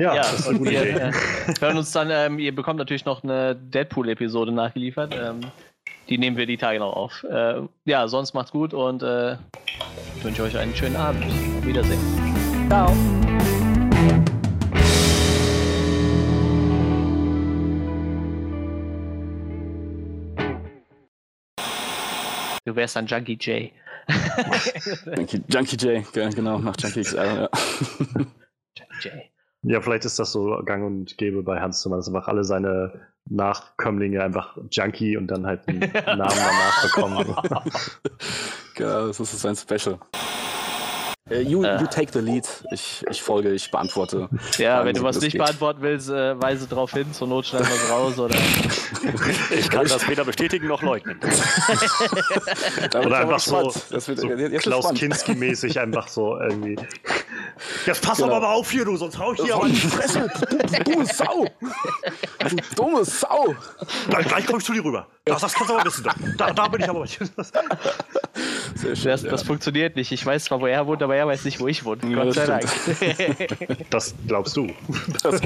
Ja, ja, das ist eine gute wir Idee. äh, hören uns dann, ähm, ihr bekommt natürlich noch eine Deadpool-Episode nachgeliefert. Ähm, die nehmen wir die Tage noch auf. Äh, ja, sonst macht's gut und äh, ich wünsche euch einen schönen Abend. Auf Wiedersehen. Ciao. Du wärst ein Junkie J. Junkie, Junkie J, ge- genau, nach Junkie XL. Ja. Junkie J. Ja, vielleicht ist das so gang und gäbe bei Hans Zimmer, dass einfach alle seine Nachkömmlinge einfach Junkie und dann halt einen Namen danach bekommen. genau, das ist sein Special. Äh, you, Äh. you take the lead. Ich, ich folge, ich beantworte. Ja, Fragen, wenn du was nicht geht. beantworten willst, äh, weise drauf hin. Zur Not schneiden wir es raus. Oder Ich kann das weder bestätigen noch leugnen. Oder einfach so, gespannt. Das wird, so Klaus. Kinski-mäßig einfach so irgendwie. Jetzt pass Genau. aber mal auf hier, du, sonst hau ich hier Hau aber die Fresse, du, du dumme Sau! Du dumme Sau! Gleich, gleich komm ich zu dir rüber. Das, das kannst du aber wissen. Da, da bin ich aber nicht. Sehr schön. das, das funktioniert nicht. Ich weiß zwar, wo er wohnt, aber er weiß nicht, wo ich wohne. Ja, Gott das sei Dank. Das glaubst du. Das.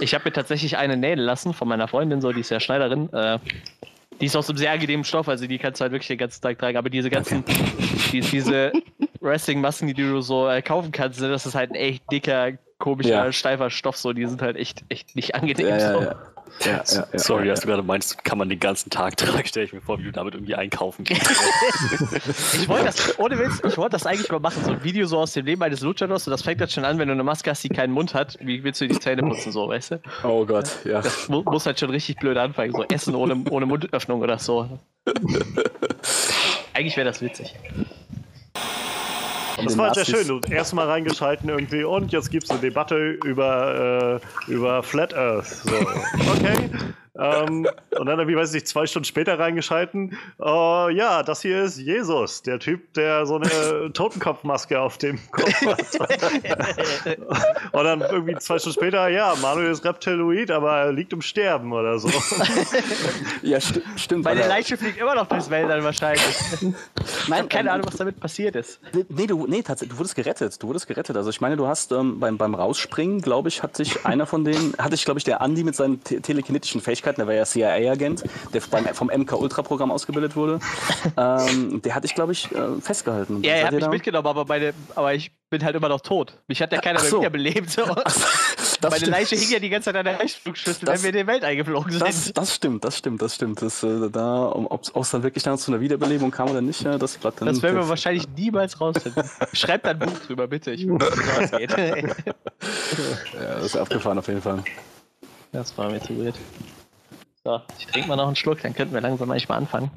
Ich habe mir tatsächlich eine nähen lassen von meiner Freundin, so, die ist ja Schneiderin. Äh, die ist aus einem sehr angenehmen Stoff, also die kannst du halt wirklich den ganzen Tag tragen. Aber diese ganzen, die, diese Wrestling-Masken, die du so äh, kaufen kannst, ne, das ist halt ein echt dicker, komischer, Ja. steifer Stoff. So, die sind halt echt, echt nicht angenehm. Ja, so. ja, ja. Ja, ja, Sorry, dass du gerade meinst, kann man den ganzen Tag tragen. Stell ich mir vor, wie du damit irgendwie einkaufen gehst. Ich wollte das, ohne Witz, ich wollte das eigentlich mal machen, so ein Video so aus dem Leben eines Luchadors. Und das fängt jetzt schon an, wenn du eine Maske hast, die keinen Mund hat. Wie willst du die Zähne putzen, so, weißt du? Oh Gott, ja. Das mu muss halt schon richtig blöd anfangen. So Essen ohne, ohne Mundöffnung oder so. Eigentlich wäre das witzig. Das war sehr schön. Du hast erstmal reingeschalten irgendwie und jetzt gibt es eine Debatte über, äh, über Flat Earth. So. Okay. Ähm, und dann, wie weiß ich, zwei Stunden später reingeschalten. Oh ja, das hier ist Jesus, der Typ, der so eine Totenkopfmaske auf dem Kopf hat. und dann irgendwie zwei Stunden später, ja, Manuel ist Reptiloid, aber er liegt im Sterben oder so. ja, sti stimmt. Meine Leiche fliegt immer noch durchs Weltall wahrscheinlich. Nein, keine ähm, Ahnung, was damit passiert ist. Nee, du, nee, tatsächlich, du wurdest gerettet. Du wurdest gerettet. Also ich meine, du hast ähm, beim, beim Rausspringen, glaube ich, hat sich einer von denen, hatte ich, glaube ich, der Andi mit seinen te telekinetischen Fähigkeiten, der war ja CIA-Agent, der beim, vom MK-Ultra-Programm ausgebildet wurde, ähm, der hatte ich, glaube ich, äh, festgehalten. Ja, er hat mich mitgenommen, aber, meine, aber ich bin halt immer noch tot. Mich hat ja keiner so. mehr wiederbelebt. Meine stimmt. Leiche hing ja die ganze Zeit an der Rechtsflugschlüssel, wenn wir in die Welt eingeflogen sind. Das, das stimmt, das stimmt, das stimmt. Das, äh, da, ob es dann wirklich dann zu einer Wiederbelebung kam oder nicht, ja, das bleibt dann. Das werden wir wahrscheinlich niemals rausfinden. Schreibt ein Buch drüber, bitte. Ich weiß, wie es geht. ja, das ist abgefahren auf jeden Fall. Das war mir zu wild. So, ich trinke mal noch einen Schluck, dann könnten wir langsam eigentlich mal anfangen.